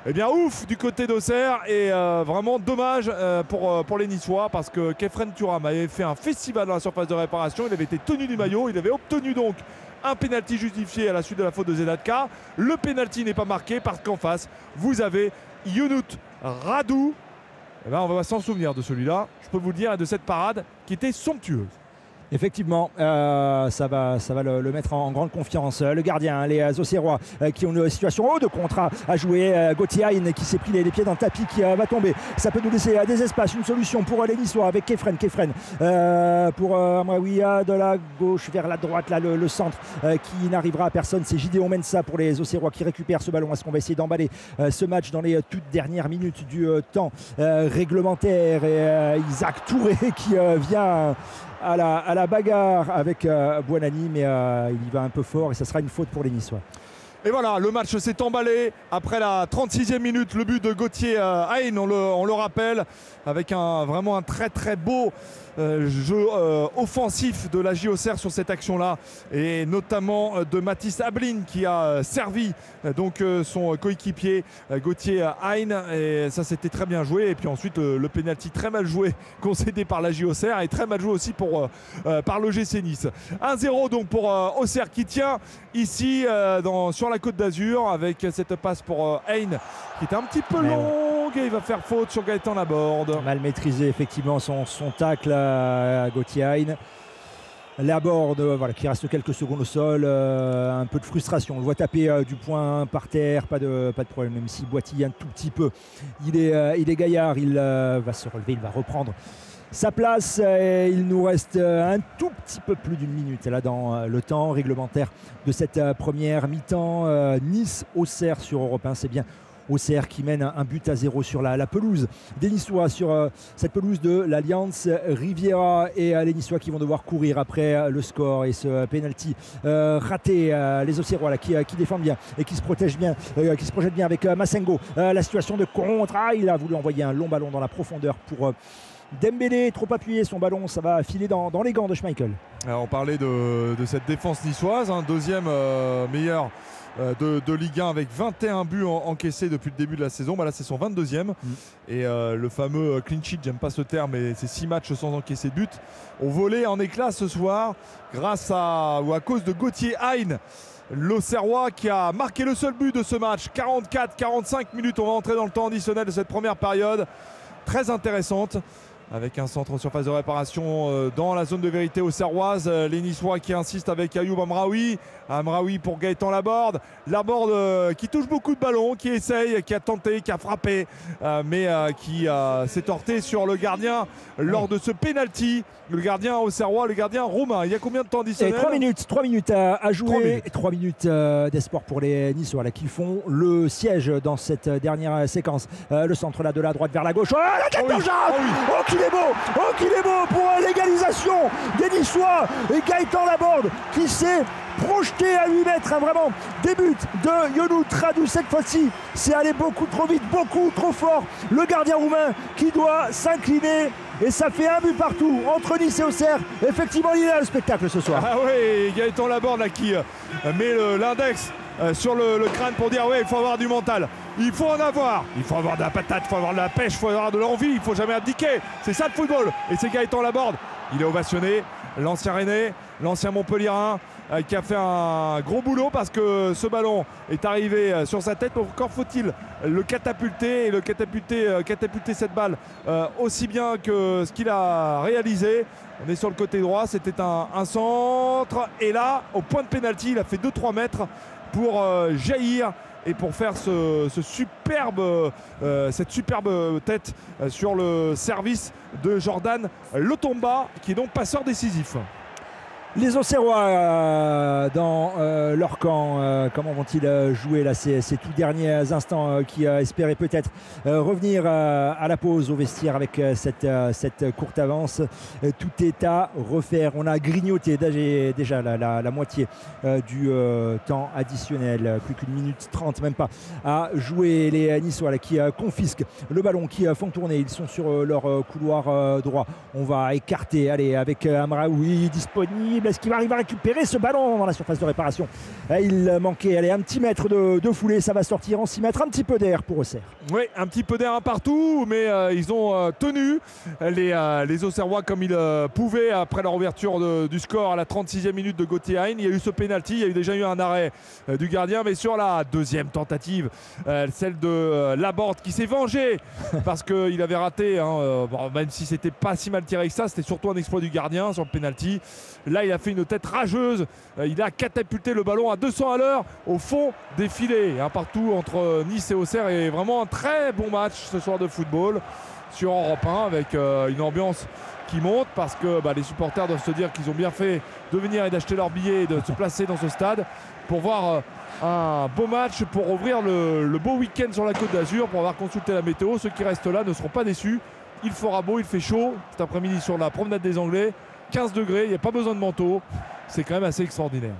Eh bien ouf du côté d'Auxerre et euh, vraiment dommage euh, pour, euh, pour les Niçois parce que Kefren Turam avait fait un festival dans la surface de réparation, il avait été tenu du maillot, il avait obtenu donc un pénalty justifié à la suite de la faute de Zedatka. Le pénalty n'est pas marqué parce qu'en face vous avez Younut Radou. Eh ben, on va s'en souvenir de celui-là, je peux vous le dire, et de cette parade qui était somptueuse. Effectivement, euh, ça va, ça va le, le mettre en, grande confiance. Euh, Le gardien, les euh, Auxerrois euh, qui ont une situation haut de contrat à jouer. Euh, Gauthier Hain qui s'est pris les, pieds dans le tapis, qui euh, va tomber. Ça peut nous laisser des espaces, une solution pour les Niçois avec Kefren. Kefren pour Amraoui, de la gauche vers la droite, là le, le centre qui n'arrivera à personne. C'est Gideon Mensa pour les Auxerrois qui récupère ce ballon. Est-ce qu'on va essayer d'emballer ce match dans les toutes dernières minutes du temps réglementaire? Et Isaac Touré qui vient à la, bagarre avec euh, mais euh, il y va un peu fort et ça sera une faute pour les Niçois. Et voilà, le match s'est emballé après la 36e minute, le but de Gauthier euh, Hain, on le, rappelle, avec un, vraiment un très très beau jeu euh, offensif de la JOCR sur cette action-là, et notamment euh, de Mathis Ablin qui a euh, servi euh, donc euh, son coéquipier euh, Gauthier Hain, et ça c'était très bien joué. Et puis ensuite le, le pénalty très mal joué concédé par la JOCR et très mal joué aussi pour, euh, euh, par le GC Nice. 1-0 donc pour euh, Auxerre qui tient ici euh, dans, sur la côte d'Azur avec cette passe pour euh, Hain qui est un petit peu Mais longue et il va faire faute sur Gaëtan Laborde. Mal maîtrisé effectivement son, son tacle à Gauthier Hain. Laborde, voilà, qui reste quelques secondes au sol, euh, un peu de frustration. On le voit taper euh, du poing par terre, pas de, pas de problème, même s'il boitille un tout petit peu. Il est, euh, il est gaillard, il va se relever, il va reprendre sa place. Et il nous reste un tout petit peu plus d'une minute là dans le temps réglementaire de cette première mi-temps. Nice-Auxerre sur Europe 1, c'est bien. Auxerre qui mène un, but à zéro sur la, pelouse des Niçois, sur euh, cette pelouse de l'Alliance Riviera. Et euh, les Niçois qui vont devoir courir après euh, le score et ce penalty raté. les Auxerrois là, qui, défendent bien et qui se protègent bien, qui se projettent bien avec Massengo. La situation de contre. Ah, il a voulu envoyer un long ballon dans la profondeur pour. Dembélé, trop appuyé son ballon, ça va filer dans, les gants de Schmeichel. On parlait de, cette défense niçoise, hein, deuxième euh, meilleur de, de Ligue 1 avec 21 buts en- encaissés depuis le début de la saison. Bah là, c'est son 22e. Et euh, le fameux euh, clean sheet, j'aime pas ce terme, mais c'est 6 matchs sans encaisser de but, ont volé en éclats ce soir grâce à ou à cause de Gauthier Hain. L'Auxerrois qui a marqué le seul but de ce match. 44-45 minutes, on va entrer dans le temps additionnel de cette première période. Très intéressante avec un centre en surface de réparation euh, dans la zone de vérité aux Serroises. Euh, les qui insistent avec Ayoub Amraoui. Amraoui pour Gaëtan Laborde. Laborde euh, qui touche beaucoup de ballons, qui essaye, qui a tenté, qui a frappé, mais qui s'est torté sur le gardien lors de ce penalty. Le gardien au Serrois, le gardien roumain. Il y a combien de temps additionnel 3 minutes, 3 minutes à, à jouer. Trois minutes. 3 minutes euh, d'espoir pour les Niçois là, qui font le siège dans cette euh, dernière euh, séquence. Le centre là de la droite vers la gauche. Oh la tête Oh oui, oh oui. Oh qu'il est beau Oh qu'il est beau pour l'égalisation des Niçois et Gaëtan Laborde qui s'est projeté à 8 mètres. hein, vraiment, début de Yonou Tradou cette fois-ci. C'est allé beaucoup trop vite, beaucoup trop fort. Le gardien roumain qui doit s'incliner. Et ça fait un but partout entre Nice et Auxerre. Effectivement, il est là le spectacle ce soir. Ah oui, Gaëtan Laborde là, qui euh, met l'index euh, sur le, crâne pour dire ouais, il faut avoir du mental. Il faut en avoir. Il faut avoir de la patate, il faut avoir de la pêche, il faut avoir de l'envie, il faut jamais abdiquer. C'est ça le football. Et c'est Gaëtan Laborde. Il est ovationné. L'ancien Rennais, l'ancien Montpellierin, qui a fait un gros boulot parce que ce ballon est arrivé euh, sur sa tête. Encore faut-il le catapulter et le catapulter, euh, catapulter cette balle euh, aussi bien que ce qu'il a réalisé. On est sur le côté droit, c'était un, centre. Et là, au point de pénalty, il a fait 2-3 mètres pour euh, jaillir et pour faire euh, cette superbe tête euh, sur le service de Jordan Lotomba, qui est donc passeur décisif. Les Auxerrois euh, dans euh, leur camp, euh, comment vont-ils jouer là ces, ces tout derniers instants qui espéraient peut-être revenir à la pause au vestiaire avec cette, courte avance. Tout est à refaire. On a grignoté déjà, la, moitié du temps additionnel, plus qu'une minute trente, même pas, à jouer les Niçois qui confisquent le ballon, qui font tourner. Ils sont sur leur couloir droit. On va écarter, allez, avec Amraoui disponible. Est-ce qu'il va arriver à récupérer ce ballon dans la surface de réparation Eh, Il manquait allez, un petit mètre de, de foulée, ça va sortir en 6 mètres, un petit peu d'air pour Auxerre. Oui, un petit peu d'air un partout, mais euh, ils ont euh, tenu les, euh, les Auxerrois comme ils euh, pouvaient après leur ouverture de- du score à la 36e minute de Gauthier Hein. Il y a eu ce pénalty, il y a eu déjà eu un arrêt euh, du gardien, mais sur la deuxième tentative, euh, celle de euh, Laborde qui s'est vengé parce qu'il avait raté, hein, euh, bon, même si c'était pas si mal tiré que ça, c'était surtout un exploit du gardien sur le pénalty. Là, il a fait une tête rageuse, euh, il a catapulté le ballon à 200 à l'heure au fond des filets, un partout entre euh, Nice et Auxerre, et vraiment un très bon match ce soir de football sur Europe 1 avec euh, une ambiance qui monte parce que bah, les supporters doivent se dire qu'ils ont bien fait de venir et d'acheter leur billet et de se placer dans ce stade pour voir un beau match, pour ouvrir le, le beau week-end sur la côte d'Azur, pour avoir consulté la météo. Ceux qui restent là ne seront pas déçus. Il fera beau, il fait chaud cet après-midi sur la promenade des Anglais. 15 degrés, il n'y a pas besoin de manteau. C'est quand même assez extraordinaire.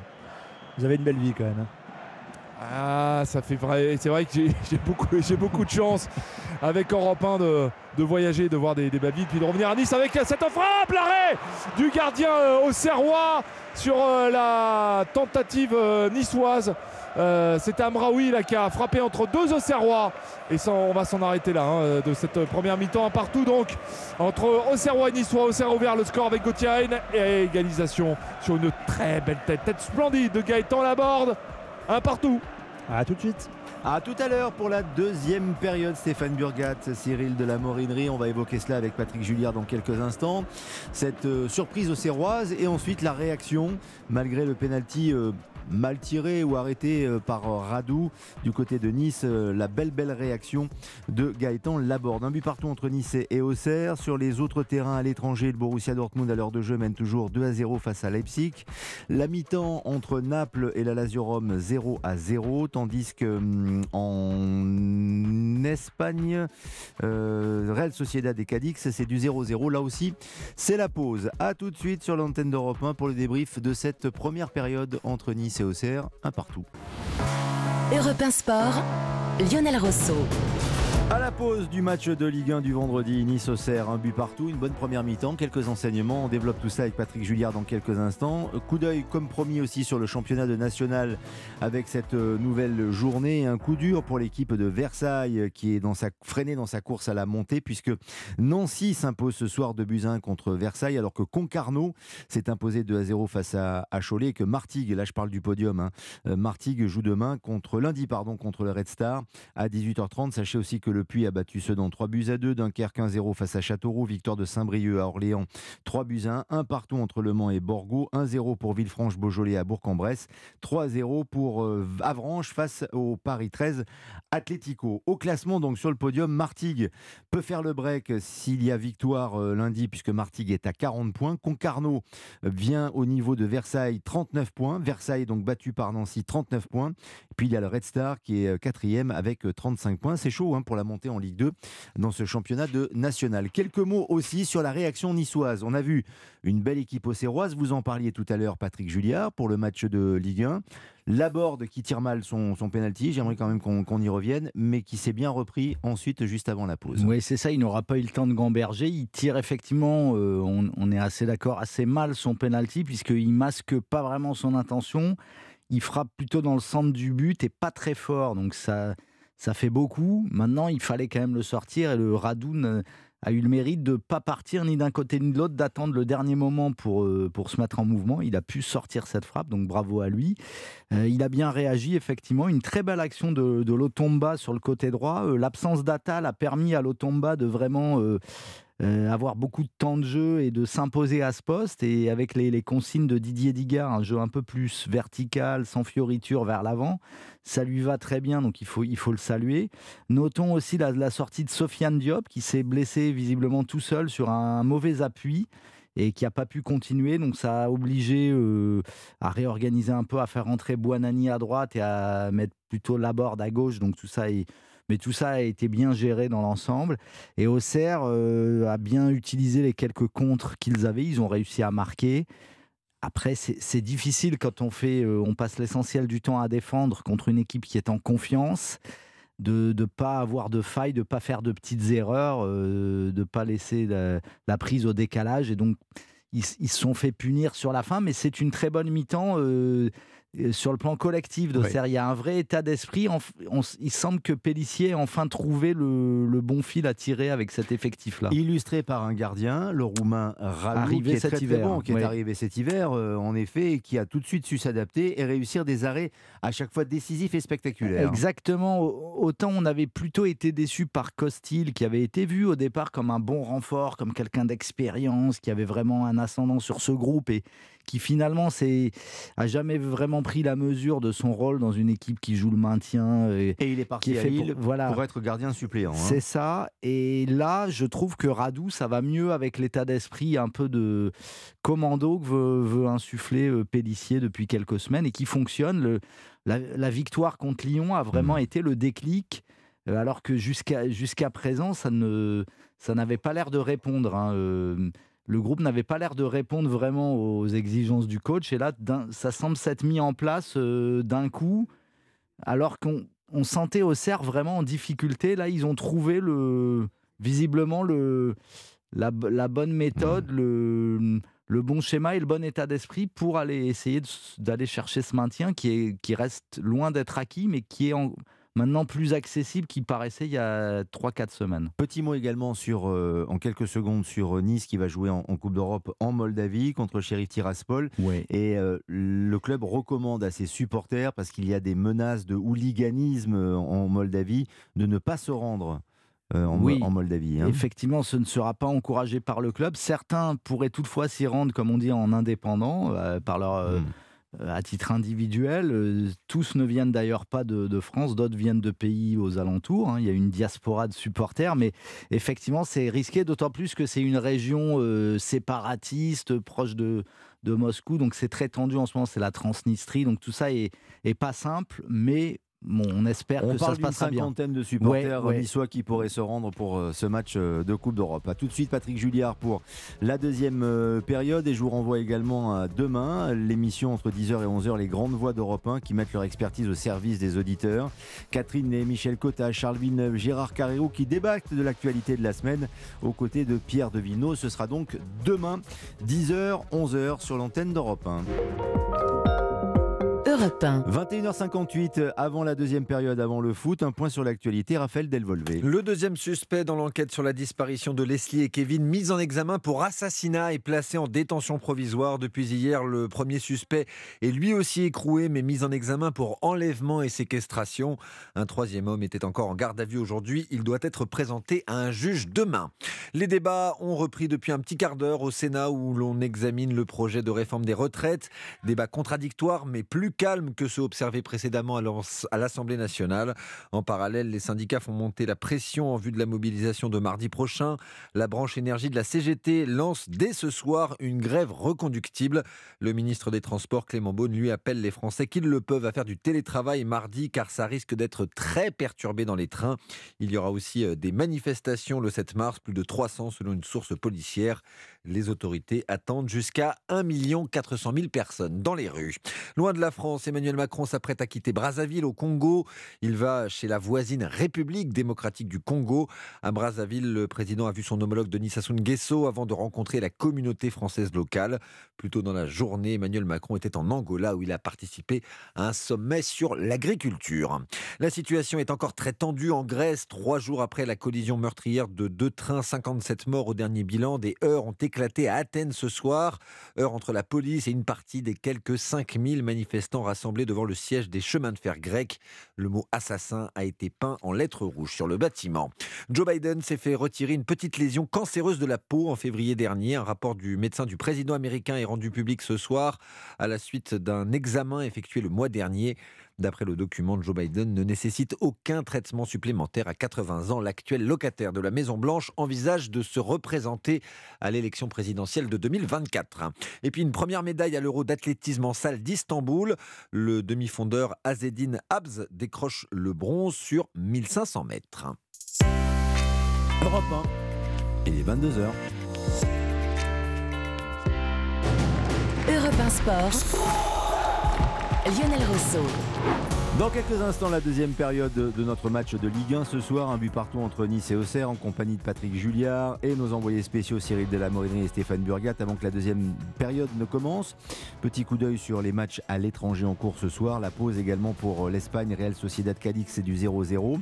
Vous avez une belle vie quand même. hein. Ah, ça fait vrai. C'est vrai que j'ai beaucoup, de chance avec Europe 1 de, de voyager, de voir des, des villes, puis de revenir à Nice avec cette frappe, l'arrêt du gardien euh, au Serrois sur euh, la tentative euh, niçoise. Euh, C'était Amraoui là, qui a frappé entre deux Auxerrois. Et ça, on va s'en arrêter là, hein, de cette première mi-temps un partout. Donc, entre Auxerrois et Niçois, Auxerre a ouvert le score avec Gauthier Hein et égalisation sur une très belle tête. Tête splendide de Gaëtan Laborde. Un partout. À tout de suite. À tout à l'heure pour la deuxième période, Stéphane Burgat, Cyril de la Morinerie. On va évoquer cela avec Patrick Julliard dans quelques instants. Cette euh, surprise aux Serroises et ensuite la réaction, malgré le pénalty euh, mal tiré ou arrêté euh, par euh, Radou du côté de Nice, euh, la belle belle réaction de Gaëtan Laborde. Un but partout entre Nice et- Auxerre. Sur les autres terrains à l'étranger, le Borussia Dortmund à l'heure de jeu mène toujours 2 à 0 face à Leipzig. La mi-temps entre Naples et la Lazio Rome 0 à 0, tandis que hum, en Espagne, Real Sociedad et Cadix, c'est du 0-0. Là aussi, c'est la pause. A tout de suite sur l'antenne d'Europe 1 pour le débrief de cette première période entre Nice Auxerre, un partout. Europe 1 Sport, Lionel Rosso. À la pause du match de Ligue 1 du vendredi, Nice Auxerre, un but partout, une bonne première mi-temps, quelques enseignements. On développe tout ça avec Patrick Julliard dans quelques instants. Coup d'œil, comme promis aussi, sur le championnat de national avec cette euh, nouvelle journée. Un coup dur pour l'équipe de Versailles euh, qui est dans sa, freinée dans sa course à la montée puisque Nancy s'impose ce soir de 1 contre Versailles alors que Concarneau s'est imposé 2 à 0 face à, Cholet et que Martigues, là je parle du podium, hein, euh, Martigues joue demain contre lundi pardon contre le Red Star à 18h30. Sachez aussi que le Puy a battu Sedan 3 buts à 2, Dunkerque 1-0 face à Châteauroux, victoire de Saint-Brieuc à Orléans 3 buts à 1, 1 partout entre Le Mans et Borgo, 1-0 pour Villefranche-Beaujolais à Bourg-en-Bresse, 3-0 pour euh, Avranches face au Paris 13 Atlético. Au classement donc sur le podium, Martigues peut faire le break s'il y a victoire euh, lundi puisque Martigues est à 40 points. Concarneau vient au niveau de Versailles 39 points. Versailles donc battu par Nancy 39 points. Puis il y a le Red Star qui est euh, quatrième avec euh, 35 points. C'est chaud hein, pour la en Ligue 2 dans ce championnat de national. Quelques mots aussi sur la réaction niçoise. On a vu une belle équipe auxerroise. Vous en parliez tout à l'heure, Patrick Julliard, pour le match de Ligue 1. Laborde qui tire mal son, son penalty, j'aimerais quand même qu'on qu'on y revienne, mais qui s'est bien repris ensuite juste avant la pause. Oui, c'est ça, il n'aura pas eu le temps de gamberger. Il tire effectivement, euh, on, on est assez d'accord, assez mal son penalty, puisqu'il masque pas vraiment son intention. Il frappe plutôt dans le centre du but et pas très fort, donc ça, ça fait beaucoup. Maintenant, il fallait quand même le sortir et le Radoun euh, a eu le mérite de pas partir ni d'un côté ni de l'autre, d'attendre le dernier moment pour, euh, pour se mettre en mouvement. Il a pu sortir cette frappe, donc bravo à lui. Euh, il a bien réagi, effectivement. Une très belle action de, de Lotomba sur le côté droit. L'absence d'Atal a permis à Lotomba de vraiment euh, avoir beaucoup de temps de jeu et de s'imposer à ce poste. Et avec les, consignes de Didier Digard, un jeu un peu plus vertical, sans fioriture vers l'avant, ça lui va très bien, donc il faut, il faut le saluer. Notons aussi la, la sortie de Sofiane Diop, qui s'est blessé visiblement tout seul sur un mauvais appui et qui n'a pas pu continuer. Donc ça a obligé euh, à réorganiser un peu, à faire rentrer Buonani à droite et à mettre plutôt Laborde à gauche. Donc tout ça est... Mais tout ça a été bien géré dans l'ensemble. Et Auxerre euh, a bien utilisé les quelques contres qu'ils avaient. Ils ont réussi à marquer. Après, c'est difficile quand on fait, euh, on passe l'essentiel du temps à défendre contre une équipe qui est en confiance, de ne pas avoir de failles, de pas faire de petites erreurs, euh, de pas laisser la, prise au décalage. Et donc, ils se sont fait punir sur la fin, mais c'est une très bonne mi-temps. euh, sur le plan collectif de Ouais. il y a un vrai état d'esprit. Il semble que Pellissier ait enfin trouvé le, le bon fil à tirer avec cet effectif-là. Illustré par un gardien, le roumain Ralou, Arrivé qui est cet très, très hiver, bon, qui est oui. arrivé cet hiver, euh, en effet, et qui a tout de suite su s'adapter et réussir des arrêts à chaque fois décisifs et spectaculaires. Exactement. Au- Autant on avait plutôt été déçu par Costil, qui avait été vu au départ comme un bon renfort, comme quelqu'un d'expérience, qui avait vraiment un ascendant sur ce groupe et qui finalement c'est a jamais vraiment pris la mesure de son rôle dans une équipe qui joue le maintien. Et, Et il est parti qui est à Lille pour, voilà. pour être gardien suppléant. hein. C'est ça. Et là, je trouve que Radou, ça va mieux avec l'état d'esprit un peu de commando que veut, veut insuffler euh, Pellissier depuis quelques semaines et qui fonctionne. Le- la, la victoire contre Lyon a vraiment été le déclic, euh, alors que jusqu'à jusqu'à présent, ça ne ça n'avait pas l'air de répondre. hein. Le groupe n'avait pas l'air de répondre vraiment aux exigences du coach. Et là, ça semble s'être mis en place euh, d'un coup alors qu'on on sentait Auxerre vraiment en difficulté. Là, ils ont trouvé le, visiblement le, la, bonne méthode, le, bon schéma et le bon état d'esprit pour aller essayer d'aller chercher ce maintien qui, qui reste loin d'être acquis, mais qui est en- maintenant plus accessible qu'il paraissait il y a 3-4 semaines. Petit mot également sur, euh, en quelques secondes sur euh, Nice qui va jouer en, en Coupe d'Europe en Moldavie contre Sheriff Tiraspol. Et euh, le club recommande à ses supporters, parce qu'il y a des menaces de hooliganisme en Moldavie, de ne pas se rendre euh, en, Mo- Oui, en Moldavie. hein. Effectivement, ce ne sera pas encouragé par le club. Certains pourraient toutefois s'y rendre, comme on dit, en indépendant, euh, par leur, euh, euh, à titre individuel. Euh, tous ne viennent d'ailleurs pas de, de France, d'autres viennent de pays aux alentours. hein. Il y a une diaspora de supporters, mais effectivement, c'est risqué, d'autant plus que c'est une région euh, séparatiste, proche de, de Moscou. Donc c'est très tendu en ce moment, c'est la Transnistrie. Donc tout ça est, est pas simple, mais bon, on espère On que ça parle se d'une passera bien. cinquantaine de supporters Ouais, ouais. niçois qui pourraient se rendre pour euh, ce match euh, de Coupe d'Europe. A tout de suite, Patrick Julliard pour la deuxième euh, période. Et je vous renvoie également à demain, l'émission entre 10h et 11h, les grandes voix d'Europe 1 qui mettent leur expertise au service des auditeurs. Catherine et Michel Cotta, Charles Villeneuve, Gérard Carrero qui débattent de l'actualité de la semaine aux côtés de Pierre Devino. Ce sera donc demain, 10h, 11h sur l'antenne d'Europe 1. Europe 1. 21h58 avant la deuxième période, avant le foot, un point sur l'actualité, Raphaël Delvolvé. Le deuxième suspect dans l'enquête sur la disparition de Leslie et Kevin, mis en examen pour assassinat et placé en détention provisoire depuis hier. Le premier suspect est lui aussi écroué, mais mis en examen pour enlèvement et séquestration. Un troisième homme était encore en garde à vue aujourd'hui. Il doit être présenté à un juge demain. Les débats ont repris depuis un petit quart d'heure au Sénat où l'on examine le projet de réforme des retraites. Débat contradictoire, mais plus calme que ceux observés précédemment à l'As- à l'Assemblée nationale. En parallèle, les syndicats font monter la pression en vue de la mobilisation de mardi prochain. La branche énergie de la CGT lance dès ce soir une grève reconductible. Le ministre des Transports, Clément Beaune, lui appelle les Français qui le peuvent à faire du télétravail mardi car ça risque d'être très perturbé dans les trains. Il y aura aussi euh, des manifestations le 7 mars, plus de 300 selon une source policière. Les autorités attendent jusqu'à 1 400 000 personnes dans les rues. Loin de la France, Emmanuel Macron s'apprête à quitter Brazzaville au Congo. Il va chez la voisine République démocratique du Congo. À Brazzaville, le président a vu son homologue Denis Sassou Nguesso avant de rencontrer la communauté française locale. Plus tôt dans la journée, Emmanuel Macron était en Angola où il a participé à un sommet sur l'agriculture. La situation est encore très tendue en Grèce. Trois jours après la collision meurtrière de deux trains, 57 morts au dernier bilan. Des heurts ont éclaté à Athènes ce soir. Heurts entre la police et une partie des quelques 5000 manifestants rassemblés devant le siège des chemins de fer grecs. Le mot assassin a été peint en lettres rouges sur le bâtiment. Joe Biden s'est fait retirer une petite lésion cancéreuse de la peau en février dernier. Un rapport du médecin du président américain est rendu public ce soir à la suite d'un examen effectué le mois dernier. D'après le document, Joe Biden ne nécessite aucun traitement supplémentaire. À 80 ans, l'actuel locataire de la Maison-Blanche envisage de se représenter à l'élection présidentielle de 2024. Et puis une première médaille à l'Euro d'athlétisme en salle d'Istanbul. Le demi-fondeur Azedine Abz décroche le bronze sur 1500 mètres. Europe 1. Il est 22h. Europe 1 Sport. Lionel Rousseau. Dans quelques instants, la deuxième période de notre match de Ligue 1 ce soir, un but partout entre Nice et Auxerre en compagnie de Patrick Julliard et nos envoyés spéciaux Cyril Delamorinerie et Stéphane Burgat avant que la deuxième période ne commence. Petit coup d'œil sur les matchs à l'étranger en cours ce soir. La pause également pour l'Espagne, Real Sociedad Cadix, c'est du 0-0.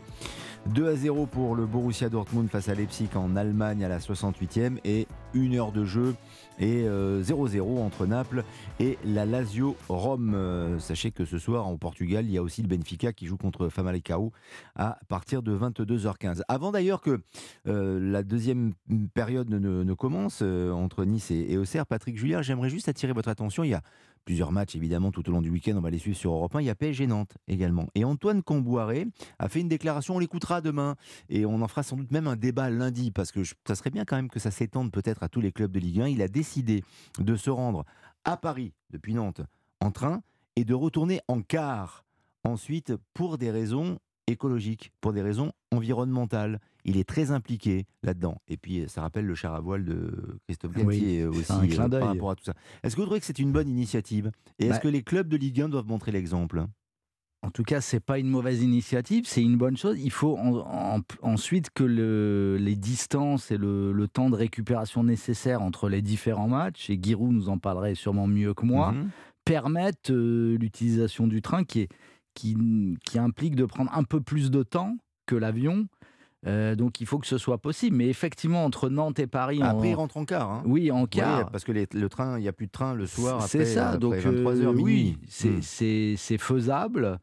2 à 0 pour le Borussia Dortmund face à Leipzig en Allemagne à la 68e et une heure de jeu et 0-0 entre Naples et la Lazio Rome. Euh, sachez que ce soir en Portugal, il y a aussi le Benfica qui joue contre Famalicão à partir de 22h15. Avant d'ailleurs que euh, la deuxième période ne, commence euh, entre Nice et, et Auxerre, Patrick Julien, j'aimerais juste attirer votre attention. Il y a plusieurs matchs évidemment tout au long du week-end. On va les suivre sur Europe 1. Il y a PSG Nantes également. Et Antoine Comboiré a fait une déclaration. On l'écoutera demain et on en fera sans doute même un débat lundi parce que ça serait bien quand même que ça s'étende peut-être à tous les clubs de Ligue 1. Il a décidé de se rendre à Paris depuis Nantes en train et de retourner en car ensuite pour des raisons écologiques, pour des raisons environnementales. Il est très impliqué là-dedans. Et puis, ça rappelle le char à voile de Christophe Galtier aussi euh, par rapport à tout ça. Est-ce que vous trouvez que c'est une bonne initiative? Et est-ce bah que les clubs de Ligue 1 doivent montrer l'exemple? En tout cas, c'est pas une mauvaise initiative, c'est une bonne chose. Il faut ensuite que les distances et le, temps de récupération nécessaire entre les différents matchs, et Giroud nous en parlerait sûrement mieux que moi, mhm. permettent euh, l'utilisation du train qui, est, qui, qui implique de prendre un peu plus de temps que l'avion euh, donc il faut que ce soit possible. Mais effectivement, entre Nantes et Paris. Après, il rentre en car. Hein. Oui, en car. parce que le train, il n'y a plus de train le soir. C'est ça. donc, 23h, euh, oui, hmm. c'est faisable.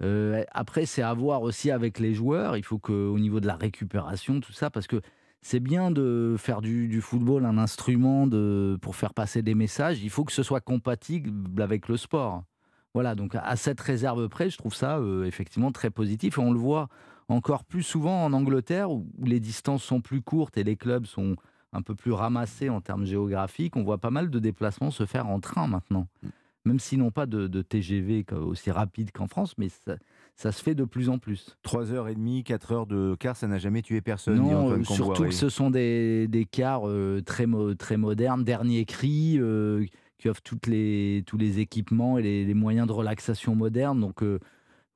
Euh, après, c'est à voir aussi avec les joueurs. Il faut qu'au niveau de la récupération, tout ça, parce que c'est bien de faire du, football un instrument de, pour faire passer des messages. Il faut que ce soit compatible avec le sport. Voilà, donc à cette réserve près, je trouve ça effectivement très positif. Et on le voit encore plus souvent en Angleterre, où les distances sont plus courtes et les clubs sont un peu plus ramassés en termes géographiques, on voit pas mal de déplacements se faire en train maintenant. Mm. Même s'ils n'ont pas de, TGV aussi rapide qu'en France, mais ça, se fait de plus en plus. 3h30, 4 heures de car, ça n'a jamais tué personne. Non, surtout que ce sont des, des cars euh, très, très modernes, dernier cri, euh, qui offrent toutes les, tous les équipements et les, moyens de relaxation modernes. Donc, euh,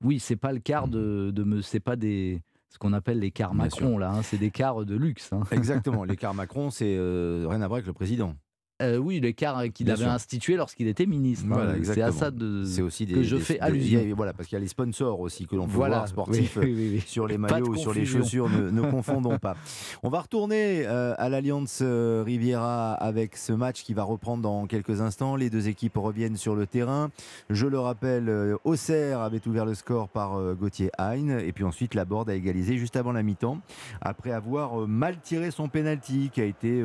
oui, c'est pas le quart de, c'est pas des ce qu'on appelle les cars Macron là, hein, c'est des cars de luxe. Hein. Exactement, les cars Macron, c'est euh, rien à voir avec le président. Euh, oui, l'écart qu'il avait institué lorsqu'il était ministre. Hein. c'est à ça de, aussi que je fais allusion. voilà, parce qu'il y a les sponsors aussi que l'on peut voir sportifs sur les maillots ou sur les chaussures. Ne, confondons pas. On va retourner euh, à l'Alliance euh, Riviera avec ce match qui va reprendre dans quelques instants. Les deux équipes reviennent sur le terrain. Je le rappelle, Auxerre avait ouvert le score par Gauthier Hein et puis ensuite la Borde a égalisé juste avant la mi-temps après avoir mal tiré son penalty qui a été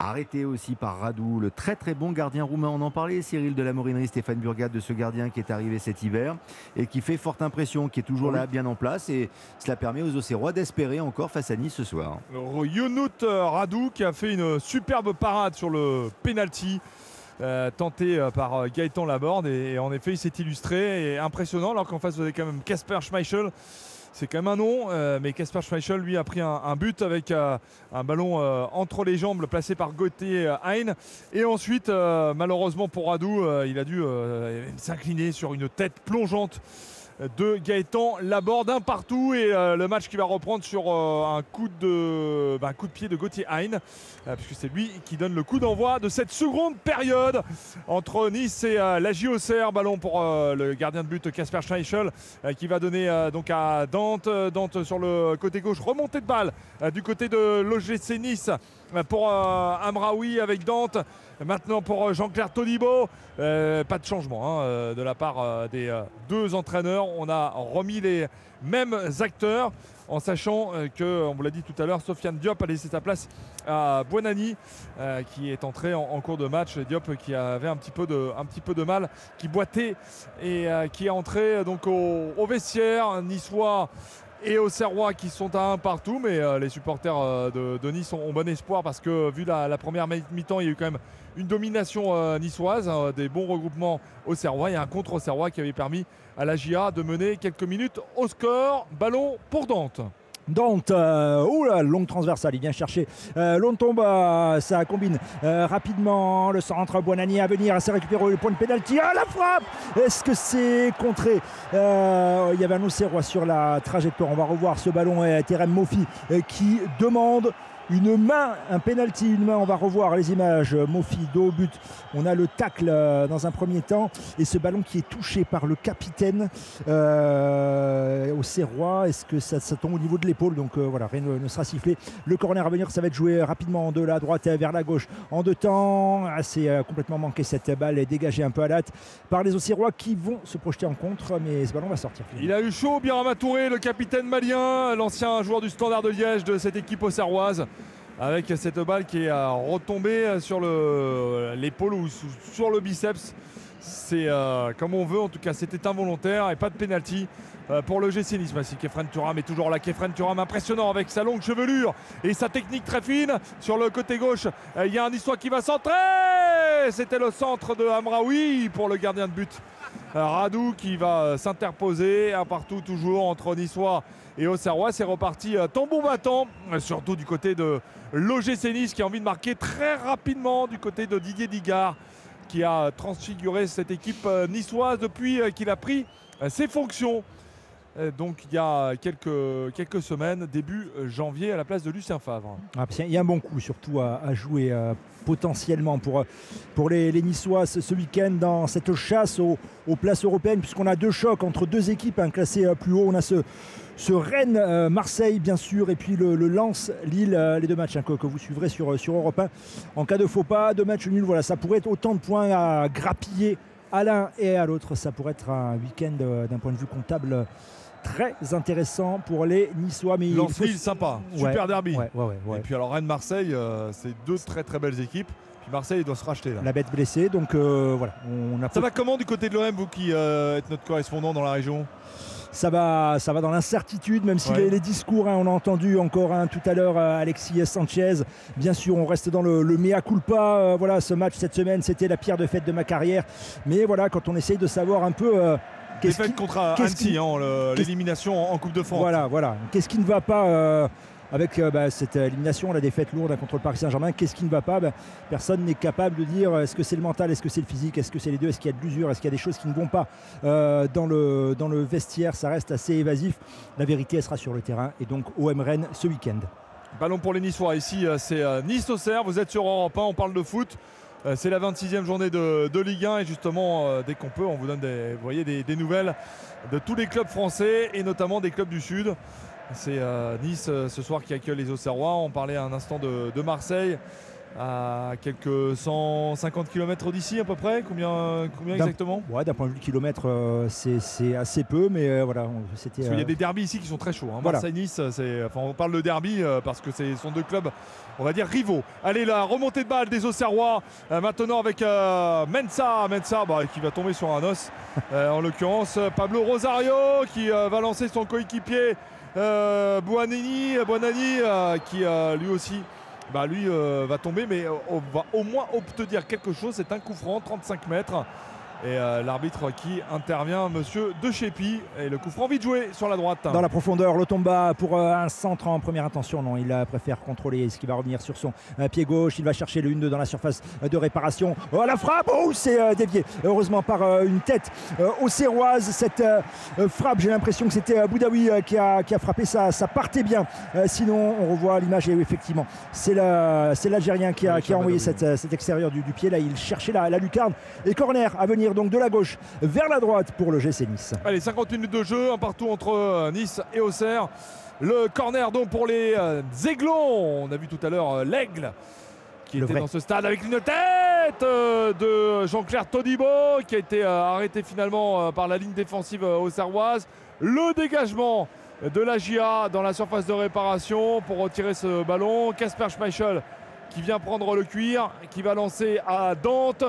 Arrêté aussi par Radou, le très très bon gardien roumain. On en parlait, Cyril de la Morinerie, Stéphane Burgat, de ce gardien qui est arrivé cet hiver et qui fait forte impression, qui est toujours là, bien en place. Et cela permet aux Auxerrois d'espérer encore face à Nice ce soir. Yonout Radou qui a fait une superbe parade sur le penalty. Euh, tenté euh, par euh, Gaëtan Laborde et, en effet il s'est illustré et impressionnant alors qu'en face vous avez quand même Casper Schmeichel c'est quand même un nom, euh, mais Kasper Schmeichel, lui, a pris un, but avec euh, un ballon euh, entre les jambes placé par Gauthier Hein. Et ensuite, malheureusement pour Radou, il a dû s'incliner sur une tête plongeante de Gaëtan Laborde. Un partout et euh, le match qui va reprendre sur euh, un, coup de, bah, coup de pied de Gauthier Hein puisque c'est lui qui donne le coup d'envoi de cette seconde période entre Nice et la JOCR ballon pour le gardien de but Casper Schmeichel qui va donner donc à Dante Dante sur le côté gauche remontée de balle du côté de l'OGC Nice pour Amraoui avec Dante Maintenant pour euh, Jean-Claire Todibo, euh, pas de changement hein, euh, de la part des deux entraîneurs. On a remis les mêmes acteurs en sachant que, on vous l'a dit tout à l'heure, Sofiane Diop a laissé sa place à Buonani qui est entré en, cours de match. Diop qui avait un petit peu de, mal, qui boitait et qui est entré donc au, vestiaire niçois et aux Serrois qui sont à un partout, mais les supporters de, Nice ont, bon espoir parce que vu la, la première mi-temps, il y a eu quand même une domination euh, niçoise, hein, des bons regroupements au Serrois et un contre au Serrois qui avait permis à la GIA de mener quelques minutes au score. Ballon pour Dante. Dante, euh, oula, longue transversale, il vient chercher. Euh, Lontomba, ça combine euh, rapidement le centre, Buonani à venir, c'est récupéré le point de pénalty, ah la frappe! Est-ce que c'est contré? Euh, Il y avait un Auxerrois sur la trajectoire, on va revoir ce ballon, Terem Mofi euh, qui demande une main, un penalty, une main, on va revoir les images. Mofi, dos au but. On a le tacle euh, dans un premier temps et ce ballon qui est touché par le capitaine euh, au Serrois. Est-ce que ça, tombe au niveau de l'épaule? Donc euh, voilà, rien ne, sera sifflé. Le corner à venir, ça va être joué rapidement de la droite vers la gauche en deux temps. Ah, C'est euh, complètement manqué cette balle, est dégagée un peu à l'hâte par les Auxerrois qui vont se projeter en contre, mais ce ballon va sortir. Il a eu chaud, Birama Touré, le capitaine malien, l'ancien joueur du Standard de Liège de cette équipe auxerroise. Avec cette balle qui est euh, retombée sur le- l'épaule ou sur le biceps. C'est euh, comme on veut, en tout cas, c'était involontaire et pas de pénalty euh, pour le GC Nice. Voici Kefren Turam est toujours là. Kefren Turam impressionnant avec sa longue chevelure et sa technique très fine. Sur le côté gauche, euh, il y a un histoire qui va centrer. C'était le centre de Amraoui pour le gardien de but. Euh, Radou qui va euh, s'interposer un partout toujours entre Niçois et Auxerrois. C'est reparti euh, tambour battant, euh, surtout du côté de l'OGC Nice qui a envie de marquer très rapidement du côté de Didier Digard qui a transfiguré cette équipe euh, niçoise depuis qu'il a pris ses fonctions. Donc il y a quelques, semaines, début janvier, à la place de Lucien Favre. Ah, qu'il y a un bon coup surtout à, jouer potentiellement pour, les, les Niçois ce, week-end dans cette chasse aux, places européennes, puisqu'on a deux chocs entre deux équipes hein, classées euh, plus haut. On a ce, ce Rennes-Marseille, bien sûr, et puis le, le Lens-Lille, euh, les deux matchs hein, que, que vous suivrez sur, sur Europe 1. En cas de faux pas, deux matchs nuls, voilà, ça pourrait être autant de points à grappiller à l'un et à l'autre. Ça pourrait être un week-end euh, d'un point de vue comptable euh, très intéressant pour les Niçois. Mais il faut- sympa, super derby. ouais, ouais, ouais, ouais. Et puis alors Rennes-Marseille, euh, c'est deux très très belles équipes. Puis Marseille il doit se racheter là. La bête blessée, donc euh, voilà. On a Ça va comment du côté de l'OM, vous qui euh, êtes notre correspondant dans la région? Ça va, ça va dans l'incertitude, même si Ouais. les, les discours, hein, on a entendu encore hein, tout à l'heure euh, Alexis Sanchez. Bien sûr, on reste dans le, le mea culpa. euh, voilà, ce match cette semaine, c'était la pire défaite de ma carrière. Mais voilà, quand on essaye de savoir un peu. euh, Défaite qui- contre Annecy, hein, l'élimination en, en Coupe de France. Voilà, voilà. Qu'est-ce qui ne va pas euh, avec euh, bah, cette élimination, la défaite lourde hein, contre le Paris Saint-Germain Qu'est-ce qui ne va pas Ben, Personne n'est capable de dire euh, est-ce que c'est le mental, est-ce que c'est le physique, est-ce que c'est les deux, est-ce qu'il y a de l'usure, est-ce qu'il y a des choses qui ne vont pas euh, dans, le, dans le vestiaire Ça reste assez évasif. La vérité, elle sera sur le terrain. Et donc, OM Rennes ce week-end. Ballon pour les Niçois. Ici, c'est euh, Nice-Auxerre. Vous êtes sur Europe 1, on parle de foot. C'est la 26e journée de, Ligue 1 et justement, dès qu'on peut, on vous donne des, voyez, des nouvelles de tous les clubs français et notamment des clubs du Sud. C'est euh, Nice euh, ce soir qui accueille les Auxerrois. On parlait un instant de, de Marseille à quelques 150 km d'ici à peu près. Combien, combien D'un- exactement? Ouais, d'un point de vue kilomètre, euh, c'est assez peu, mais euh, voilà, c'était. Qu'il y a euh, des derbys ici qui sont très chauds. hein. Voilà. Marseille-Nice, enfin, on parle de derby euh, parce que ce sont deux clubs, on va dire, rivaux. Allez, la remontée de balle des Auxerrois, euh, maintenant avec euh, Mensa. Mensa bah, qui va tomber sur un os, euh, en l'occurrence. Pablo Rosario qui euh, va lancer son coéquipier euh, euh, qui euh, lui aussi. Bah euh, va tomber, mais on va au moins obtenir quelque chose. C'est un coup franc, 35 mètres. Et euh, l'arbitre qui intervient, monsieur De Chepi. Et le coup franc vite joué sur la droite. Dans la profondeur, le tomba pour euh, un centre en première intention. Non, il euh, préfère contrôler ce qui va revenir sur son euh, pied gauche? Il va chercher le 1-2 dans la surface de réparation. Oh, la frappe Oh, c'est dévié. Heureusement par une tête auxerroise. Cette frappe, j'ai l'impression que c'était Boudaoui qui, a, qui a frappé. Ça, ça partait bien. Sinon, on revoit l'image et oui, effectivement, c'est la- c'est l'Algérien qui a, qui a envoyé cette, cet extérieur du, du pied. Là, il cherchait la, la lucarne. Et corner à venir donc de la gauche vers la droite pour le GC Nice. Allez, 50 minutes de jeu, un partout entre euh, Nice et Auxerre. Le corner donc pour les euh, Aiglons. On a vu tout à l'heure euh, l'Aigle qui Le était vrai. dans ce stade avec une tête de Jean-Claire Todibo qui a été arrêté finalement par la ligne défensive auxerroise. Le dégagement de la GIA dans la surface de réparation pour retirer ce ballon. Casper Schmeichel qui vient prendre le cuir, qui va lancer à Dante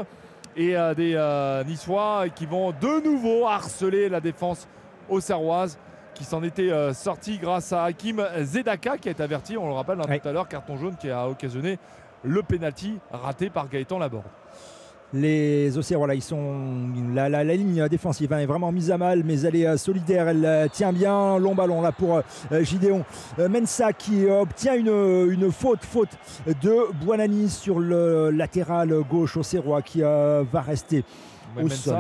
et des euh, Niçois qui vont de nouveau harceler la défense auxerroise qui s'en était euh, sorti grâce à Hakim Zedaka qui est averti, on le rappelle hein, tout à l'heure, carton jaune qui a occasionné le penalty raté par Gaëtan Laborde. Les Auxerrois, là, ils sont. La, la- la ligne défensive hein, est vraiment mise à mal, mais elle est euh, solidaire, elle euh, tient bien. Long ballon là pour euh, Gideon Euh, Mensa qui euh, obtient une, une faute, faute de Buonani sur le latéral gauche Auxerrois qui va rester au sol.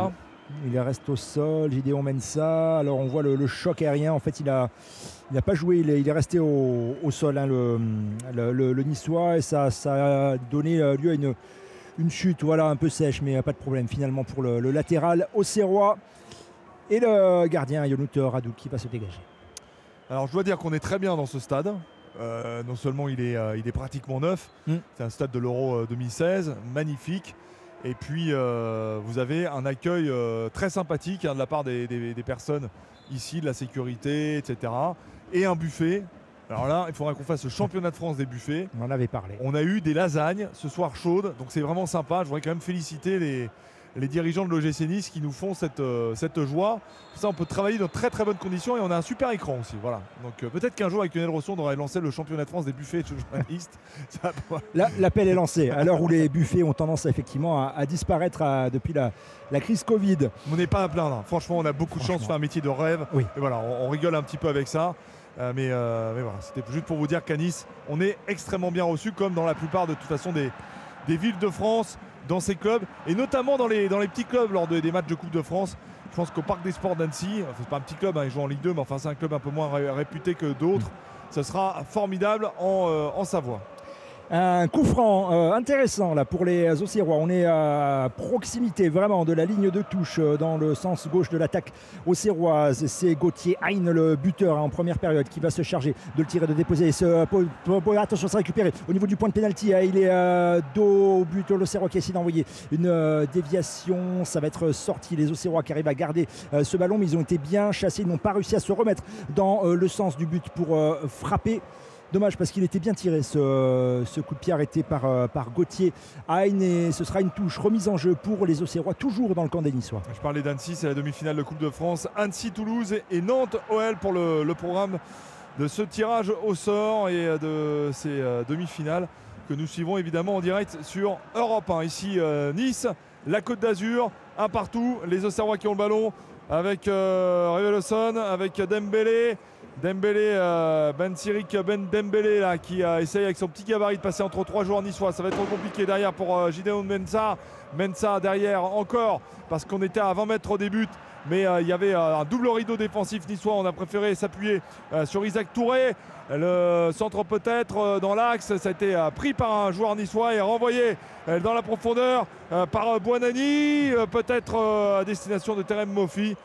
Il reste au sol, Gideon Mensa. Alors on voit le, le choc aérien. En fait, il a, il n'a pas joué, il est, il est resté au, au sol, hein, le, le, le- le Niçois, et ça, ça a donné lieu à une, une chute, voilà, un peu sèche, mais euh, pas de problème finalement pour le, le latéral Auxerrois. Et le gardien Yonut Radou qui va se dégager. Alors je dois dire qu'on est très bien dans ce stade. Euh, non seulement il est, euh, il est pratiquement neuf, Mm. c'est un stade de l'Euro euh, 2016, magnifique. Et puis euh, vous avez un accueil très sympathique hein, de la part des, des- des personnes ici, de la sécurité, etc. Et un buffet. Alors là, il faudra qu'on fasse le championnat de France des buffets. On en avait parlé. On a eu des lasagnes ce soir chaudes, donc c'est vraiment sympa. Je voudrais quand même féliciter les, les dirigeants de l'OGC Nice qui nous font cette, euh, cette joie. Ça, on peut travailler dans très très bonnes conditions et on a un super écran aussi. Voilà. Donc euh, peut-être qu'un jour avec Lionel Rosson, on devrait lancer le championnat de France des buffets de journalistes. Ça L'appel est lancé. À l'heure où les buffets ont tendance effectivement à, à disparaître à- depuis la, la crise Covid. On n'est pas à plaindre. hein. Franchement, on a beaucoup de chance de faire un métier de rêve. Oui. Et voilà, on, on rigole un petit peu avec ça. Euh, mais, euh, mais voilà, c'était juste pour vous dire qu'à Nice, on est extrêmement bien reçu, comme dans la plupart de toute façon des, villes de France, dans ces clubs, et notamment dans les, petits clubs lors de- des matchs de Coupe de France. Je pense qu'au Parc des Sports d'Annecy, enfin, c'est pas un petit club, hein, ils jouent en Ligue 2, mais enfin c'est un club un peu moins ré- réputé que d'autres. Ce sera formidable en, euh, en Savoie. Un coup franc euh, intéressant là pour les Auxerrois. On est à proximité vraiment de la ligne de touche euh, dans le sens gauche de l'attaque auxerroise. C'est Gauthier Hein, le buteur hein, en première période, qui va se charger de le tirer, de déposer. Attention, c'est récupéré au niveau du point de pénalty. il est euh, dos au but. L'Auxerrois qui essaie d'envoyer une euh, déviation. Ça va être sorti. Les Auxerrois qui arrivent à garder euh, ce ballon, mais ils ont été bien chassés. Ils n'ont pas réussi à se remettre dans euh, le sens du but pour euh, frapper. Dommage parce qu'il était bien tiré ce, coup de pied arrêté par, euh, par Gauthier Hein et ce sera une touche remise en jeu pour les Auxerrois toujours dans le camp des Niçois. Je parlais d'Annecy, c'est la demi-finale de Coupe de France. Annecy, Toulouse et Nantes OL pour le, programme de ce tirage au sort et de ces euh, demi-finales que nous suivons évidemment en direct sur Europe 1. Ici euh, Nice, la Côte d'Azur, un partout, les Auxerrois qui ont le ballon avec euh, avec Dembélé. Dembélé, euh, Ben Sirik, Ben Dembélé qui euh, essaye avec son petit gabarit de passer entre trois joueurs niçois. Ça va être trop compliqué derrière pour euh, Gideon Mensa. Mensa derrière encore parce qu'on était à 20 mètres au début. Mais euh, il y avait euh, un double rideau défensif niçois. On a préféré s'appuyer sur Isaac Touré. Le centre peut-être dans l'axe. Ça a été pris par un joueur niçois et renvoyé dans la profondeur par euh, peut-être à destination de Terem Mofi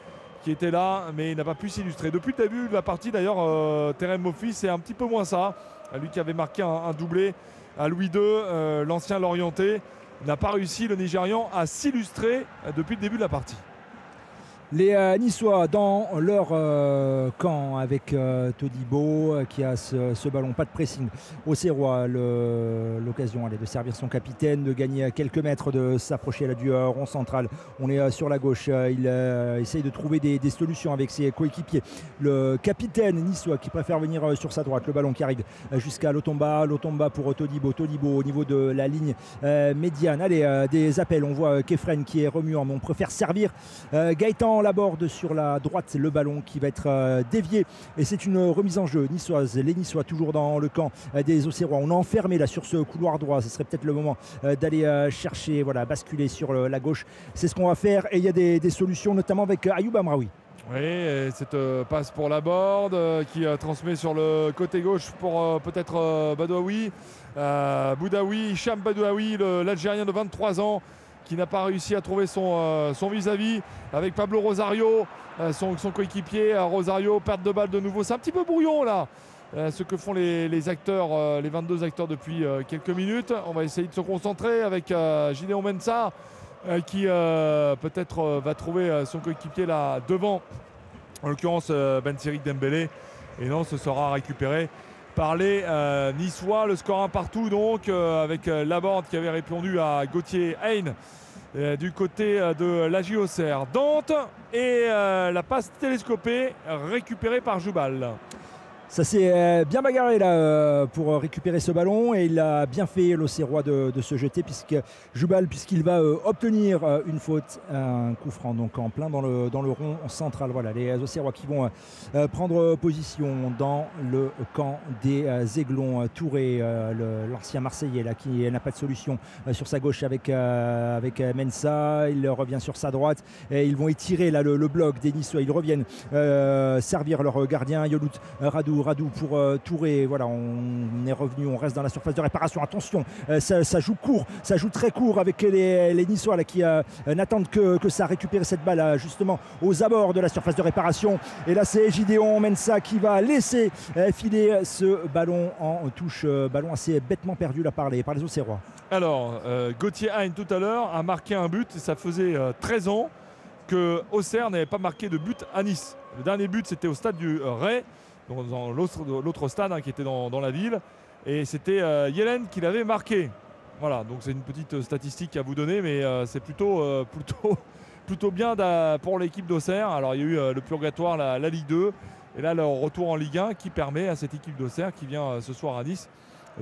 qui était là, mais il n'a pas pu s'illustrer. Depuis le début de la partie, d'ailleurs, euh, Terem c'est un petit peu moins ça. Lui qui avait marqué un, un doublé à Louis II, euh, l'ancien Lorienté, n'a pas réussi, le Nigérian, à s'illustrer euh, depuis le début de la partie. Les euh, Niçois dans leur euh, camp avec euh, Todibo euh, qui a ce, ballon, pas de pressing. Auxerrois, le- l'occasion de servir son capitaine, de gagner quelques mètres, de s'approcher du rond central. On est sur la gauche, il essaye de trouver des, solutions avec ses coéquipiers. Le capitaine niçois qui préfère venir sur sa droite, le ballon qui arrive jusqu'à Lotomba, Lotomba pour Todibo, Todibo au niveau de la ligne médiane. Allez, des appels, on voit Kefren qui est remuant, mais on préfère servir euh, Gaëtan Laborde sur la droite, le ballon qui va être euh, dévié et c'est une remise en jeu niçoise. Les Niçois toujours dans le camp euh, des Auxerrois. On est enfermé là sur ce couloir droit. Ce serait peut-être le moment euh, d'aller euh, chercher, voilà, basculer sur euh, la gauche. C'est ce qu'on va faire et il y a des, solutions, notamment avec euh, Ayoub Amraoui. Oui, et cette euh, passe pour la board euh, qui euh, transmet sur le côté gauche pour euh, peut-être euh, Badouaoui. Euh, Boudaoui, Hicham Badouaoui, l'Algérien de 23 ans qui n'a pas réussi à trouver son, euh, son vis-à-vis avec Pablo Rosario, euh, son, coéquipier. Euh, Rosario, perte de balle de nouveau. C'est un petit peu brouillon là. ce que font les, les acteurs, les 22 acteurs depuis quelques minutes. On va essayer de se concentrer avec Gideon Mensa euh, qui peut-être va trouver son coéquipier là devant, en l'occurrence Ben Dembélé. Et non, ce sera récupéré par les euh, Niçois. Le score un partout donc euh, avec euh, Laborde qui avait répondu à Gauthier euh, du côté de la JOCR. Dante et la passe télescopée récupérée par Joubal. Ça s'est euh, bien bagarré là euh, pour récupérer ce ballon et il a bien fait l'Auxerrois de, se jeter puisque Jubal puisqu'il va euh, obtenir euh, une faute, un coup franc donc en plein dans le, dans le rond central. Voilà les Auxerrois qui vont euh, prendre position dans le camp des euh, Aiglons. Touré, euh, l'ancien Marseillais là qui n'a pas de solution euh, sur sa gauche avec, euh, avec euh, Mensa. Il revient sur sa droite et ils vont étirer là le, bloc des Niçois. Ils reviennent euh, servir leur gardien Yolut Radou. Radou pour euh, Touré. Voilà, on est revenu, on reste dans la surface de réparation. Attention, euh, ça, joue court, ça joue très court avec les, les qui euh, n'attendent que, que ça récupère cette balle justement aux abords de la surface de réparation. Et là, c'est Gideon Mensa qui va laisser filer ce ballon en touche. ballon assez bêtement perdu là par les, par les Auxerrois. Alors, Gauthier Hein tout à l'heure a marqué un but ça faisait euh, 13 ans que Auxerre n'avait pas marqué de but à Nice. Le dernier but, c'était au stade du Ray, dans l'autre stade hein, qui était dans, la ville. Et c'était euh, Yellen qui l'avait marqué. Voilà, donc c'est une petite statistique à vous donner, mais euh, c'est plutôt, euh, plutôt, plutôt bien pour l'équipe d'Auxerre. Alors, il y a eu euh, le purgatoire, la, la Ligue 2, et là, le retour en Ligue 1 qui permet à cette équipe d'Auxerre qui vient ce soir à Nice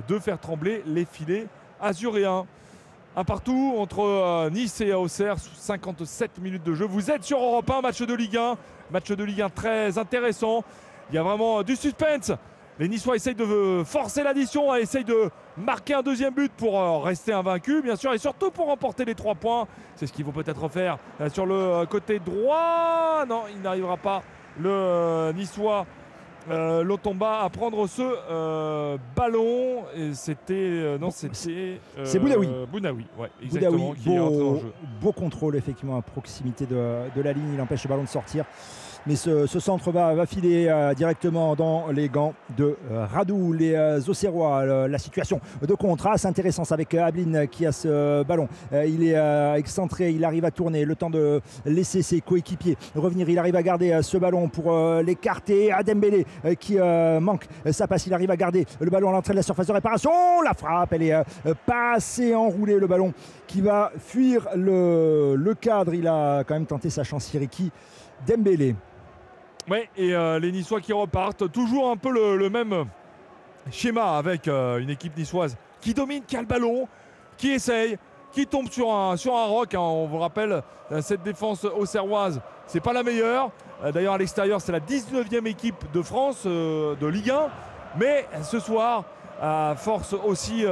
de faire trembler les filets azuréens. Un partout entre Nice et Auxerre, sous 57 minutes de jeu. Vous êtes sur Europe 1, match de Ligue 1. Match de Ligue 1 très intéressant. Il y a vraiment du suspense. Les Niçois essayent de forcer l'addition, essayent de marquer un deuxième but pour euh, rester invaincu, bien sûr, et surtout pour remporter les trois points. C'est ce qu'ils vont peut-être faire euh, sur le euh, côté droit. Non, il n'arrivera pas, le Niçois. Euh, Lotomba à prendre ce euh, ballon et c'était euh, non c'était c'est Boudaoui. Boudaoui ouais exactement Boudaoui, qui est rentré en beau, jeu beau contrôle effectivement à proximité de, de la ligne, il empêche le ballon de sortir. Mais ce, ce centre va, filer euh, directement dans les gants de euh, Radou, les euh, Auxerrois. La situation de contre c'est intéressant c'est avec Ablin qui a ce ballon. Il est excentré, il arrive à tourner, le temps de laisser ses coéquipiers revenir. Il arrive à garder ce ballon pour l'écarter. Adembele euh, qui manque sa passe, il arrive à garder le ballon à l'entrée de la surface de réparation. La frappe, elle est pas assez enroulée, le ballon qui va fuir le, le cadre. Il a quand même tenté sa chance, Siriki. Dembélé. Ouais, et euh, les Niçois qui repartent, toujours un peu le, même schéma avec euh, une équipe niçoise qui domine, qui a le ballon, qui essaye, qui tombe sur un, sur un roc. hein. on vous rappelle, euh, cette défense auxerroise, c'est pas la meilleure. D'ailleurs, à l'extérieur, c'est la 19e équipe de France de Ligue 1. Mais ce soir, à force aussi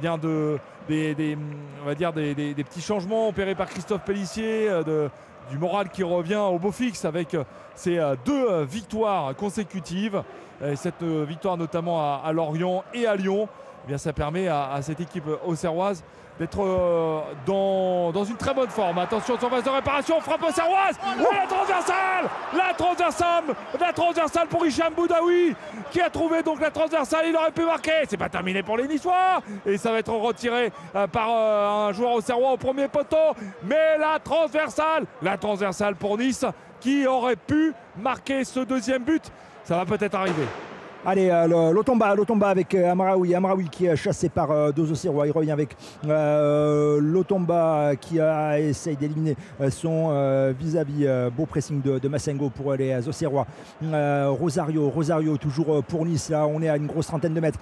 bien de, des, on va dire des, des- des petits changements opérés par Christophe Pellissier, de, du moral qui revient au beau fixe avec euh, ces euh, deux euh, victoires consécutives. Et cette euh, victoire notamment à, Lorient et à Lyon, eh ça permet à, à cette équipe auxerroise d'être euh, dans, dans une très bonne forme. Attention sur phase de réparation, frappe auxerroise Et la transversale La transversale La transversale pour Hicham Boudaoui qui a trouvé donc la transversale, il aurait pu marquer. C'est pas terminé pour les Niçois et ça va être retiré euh, par euh, un joueur auxerrois au premier poteau. Mais la transversale, la transversale pour Nice qui aurait pu marquer ce deuxième but. Ça va peut-être arriver. Allez, euh, l'Otomba, l'Otomba avec euh, Amraoui. Amraoui qui est chassé par Auxerrois. Il revient avec euh, l'Otomba qui a, essaye d'éliminer son vis-à-vis beau pressing de, Massengo pour les. Euh, Rosario, Rosario toujours pour Nice. Là, on est à une grosse trentaine de mètres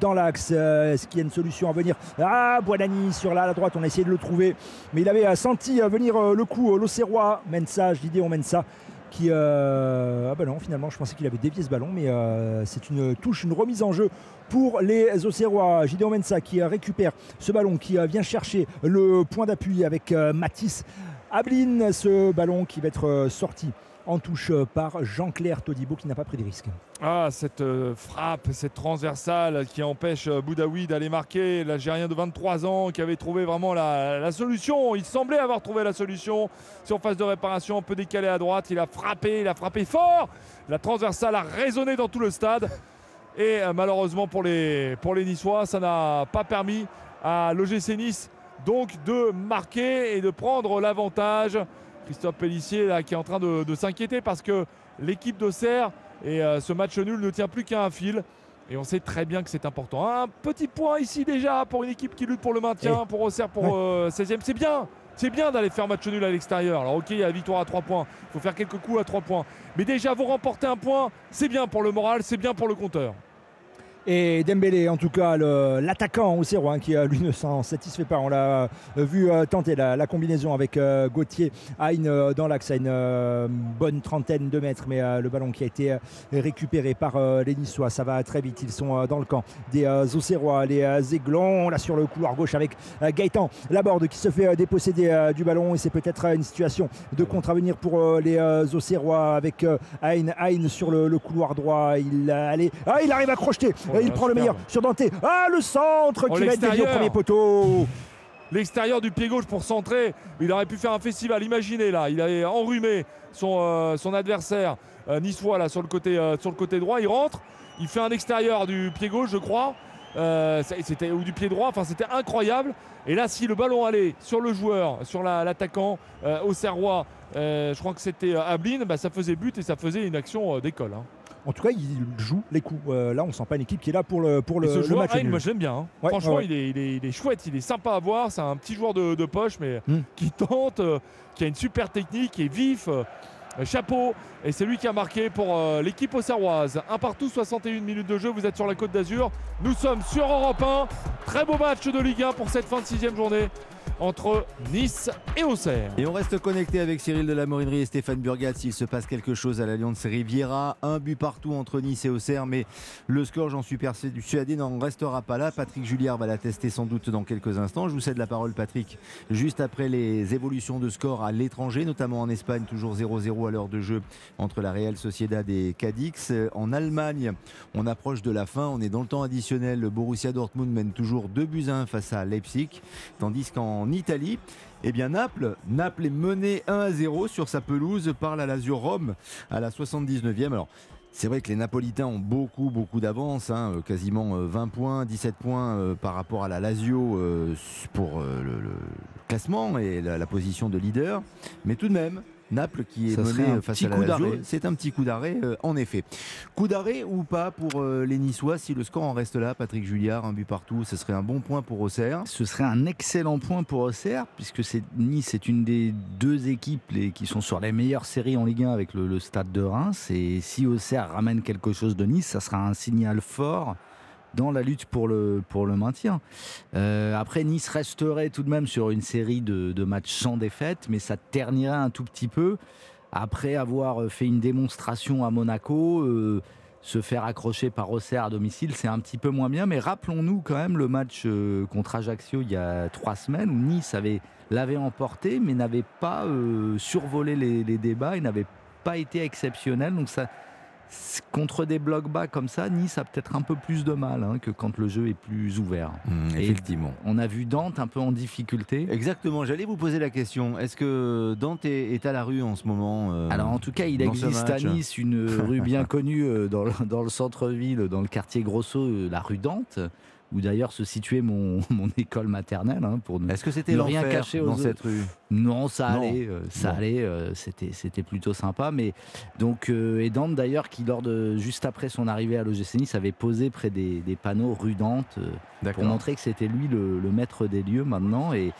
dans l'axe. Est-ce qu'il y a une solution à venir? Ah, Boanani sur la, droite. On a essayé de le trouver, mais il avait senti venir le coup. euh, L'Auxerrois, Mensa, Gideon Mensa qui euh, ah bah non finalement je pensais qu'il avait dévié ce ballon mais euh, c'est une touche une remise en jeu pour les Auxerrois. Gideon Mensa qui récupère ce ballon qui euh, vient chercher le point d'appui avec Matisse Ablin. Ce ballon qui va être sorti en touche euh, par Jean-Claire Todibo qui n'a pas pris de risque Ah, cette euh, frappe, cette transversale qui empêche euh, Boudaoui d'aller marquer. L'Algérien de 23 ans qui avait trouvé vraiment la, solution. Il semblait avoir trouvé la solution. Sur phase de réparation, un peu décalé à droite. Il a frappé, il a frappé fort. La transversale a résonné dans tout le stade. Et malheureusement pour les, pour les Niçois, ça n'a pas permis à l'OGC Nice donc de marquer et de prendre l'avantage. Christophe Pellissier là, qui est en train de, de s'inquiéter parce que l'équipe d'Auxerre et euh, ce match nul ne tient plus qu'à un fil. Et on sait très bien que c'est important. Un petit point ici déjà pour une équipe qui lutte pour le maintien, pour Auxerre pour Ouais. euh, 16e. C'est bien, C'est bien d'aller faire match nul à l'extérieur. Alors ok, il y a la victoire à 3 points. Il faut faire quelques coups à 3 points. Mais déjà, vous remportez un point, c'est bien pour le moral, c'est bien pour le compteur. Et Dembélé, en tout cas, l'attaquant au Serrois, qui euh, lui ne s'en satisfait pas. On l'a euh, vu euh, tenter la, combinaison avec Gauthier Hein euh, dans l'axe à une bonne trentaine de mètres, mais le ballon qui a été récupéré par les Niçois, ça va très vite. Ils sont dans le camp des Auxerrois, les euh, Aiglons, là sur le couloir gauche avec Gaëtan Laborde qui se fait déposséder du ballon et c'est peut-être une situation de contre à venir pour les Auxerrois avec euh, Hein, Hein sur le, le couloir droit. Il, allez, ah, il arrive à crocheter. Il là, prend le meilleur sur Dante. Ah, le centre Oh, qui va être dévié au l'extérieur. premier poteau. L'extérieur du pied gauche pour centrer. Il aurait pu faire un festival. Imaginez là, il avait enrhumé son, euh, son adversaire euh, niçois là sur le, côté, euh, sur le côté droit. Il rentre, il fait un extérieur du pied gauche, je crois. Euh, c'était ou du pied droit. Enfin, c'était incroyable. Et là, si le ballon allait sur le joueur, sur la- l'attaquant au Serrois, je crois que c'était Ablin, bah, ça faisait but et ça faisait une action d'école. hein. En tout cas, il joue les coups. Euh, là, on sent pas une équipe qui est là pour le, pour le, ce le joueur, match. Hein, nul. moi je l'aime bien. hein. Ouais, Franchement, ouais. Il, est, il est- il est chouette, il est sympa à voir. C'est un petit joueur de, de poche, mais Hmm. qui tente, euh, qui a une super technique, qui est vif. euh, chapeau. Et c'est lui qui a marqué pour l'équipe auxerroise. Un partout, 61 minutes de jeu. Vous êtes sur la côte d'Azur. Nous sommes sur Europe 1. Très beau match de Ligue 1 pour cette fin de sixième journée entre Nice et Auxerre. Et on reste connecté avec Cyril de la Morinerie et Stéphane Burgat s'il se passe quelque chose à l'Alliance Riviera. Un but partout entre Nice et Auxerre, mais le score, j'en suis persuadé, n'en restera pas là. Patrick Julliard va la tester sans doute dans quelques instants. Je vous cède la parole, Patrick, juste après les évolutions de score à l'étranger, notamment en Espagne, toujours 0-0 à l'heure de jeu entre la Real Sociedad et Cadix. En Allemagne, on approche de la fin, on est dans le temps additionnel. Le Borussia Dortmund mène toujours 2 buts à 1 face à Leipzig, tandis qu'en Italie, eh bien Naples, Naples est mené 1 à 0 sur sa pelouse par la Lazio Rome à la 79e. Alors c'est vrai que les Napolitains ont beaucoup, beaucoup d'avance, hein, euh, quasiment euh, 20 points, 17 points euh, par rapport à la Lazio euh, pour euh, le, classement et la position de leader. Mais tout de même, Naples qui est Ça mené euh, face à la coup Lazio, d'arrêt. c'est un petit coup d'arrêt euh, en effet. Coup d'arrêt ou pas pour euh, les Niçois si le score en reste là, Patrick Julliard, un but partout, ce serait un bon point pour Auxerre. Ce serait un excellent point pour Auxerre, puisque c'est, Nice est une des deux équipes les- qui sont sur les meilleures séries en Ligue 1 avec le, le stade de Reims. Et si Auxerre ramène quelque chose de Nice, ça sera un signal fort dans la lutte pour le, pour le maintien. Euh, après, Nice resterait tout de même sur une série de, de matchs sans défaite, mais ça ternirait un tout petit peu. Après avoir fait une démonstration à Monaco, euh, se faire accrocher par Auxerre à domicile, c'est un petit peu moins bien. Mais rappelons-nous quand même le match euh, contre Ajaccio il y a trois semaines où Nice avait, l'avait emporté, mais n'avait pas survolé les, les débats et n'avait pas été exceptionnel. Donc ça, contre des blocs bas comme ça, Nice a peut-être un peu plus de mal hein, que quand le jeu est plus ouvert. Mmh, Et effectivement. on a vu Dante un peu en difficulté. Exactement, j'allais vous poser la question. Est-ce que Dante est, à la rue en ce moment euh, Alors en tout cas, il existe à Nice une rue bien connue euh, dans le, dans le centre-ville, dans le quartier Grosso, euh, la rue Dante, où d'ailleurs se situait mon, mon école maternelle. hein, pour ne, Est-ce que c'était rien cacher dans cette rue? Non, ça Non. allait, euh, ça allait, euh, c'était c'était plutôt sympa. Mais donc euh, et Dante d'ailleurs qui lors de juste après son arrivée à l'OGC Nice avait posé près des, des panneaux rue Dante euh, pour montrer que c'était lui le, le maître des lieux maintenant et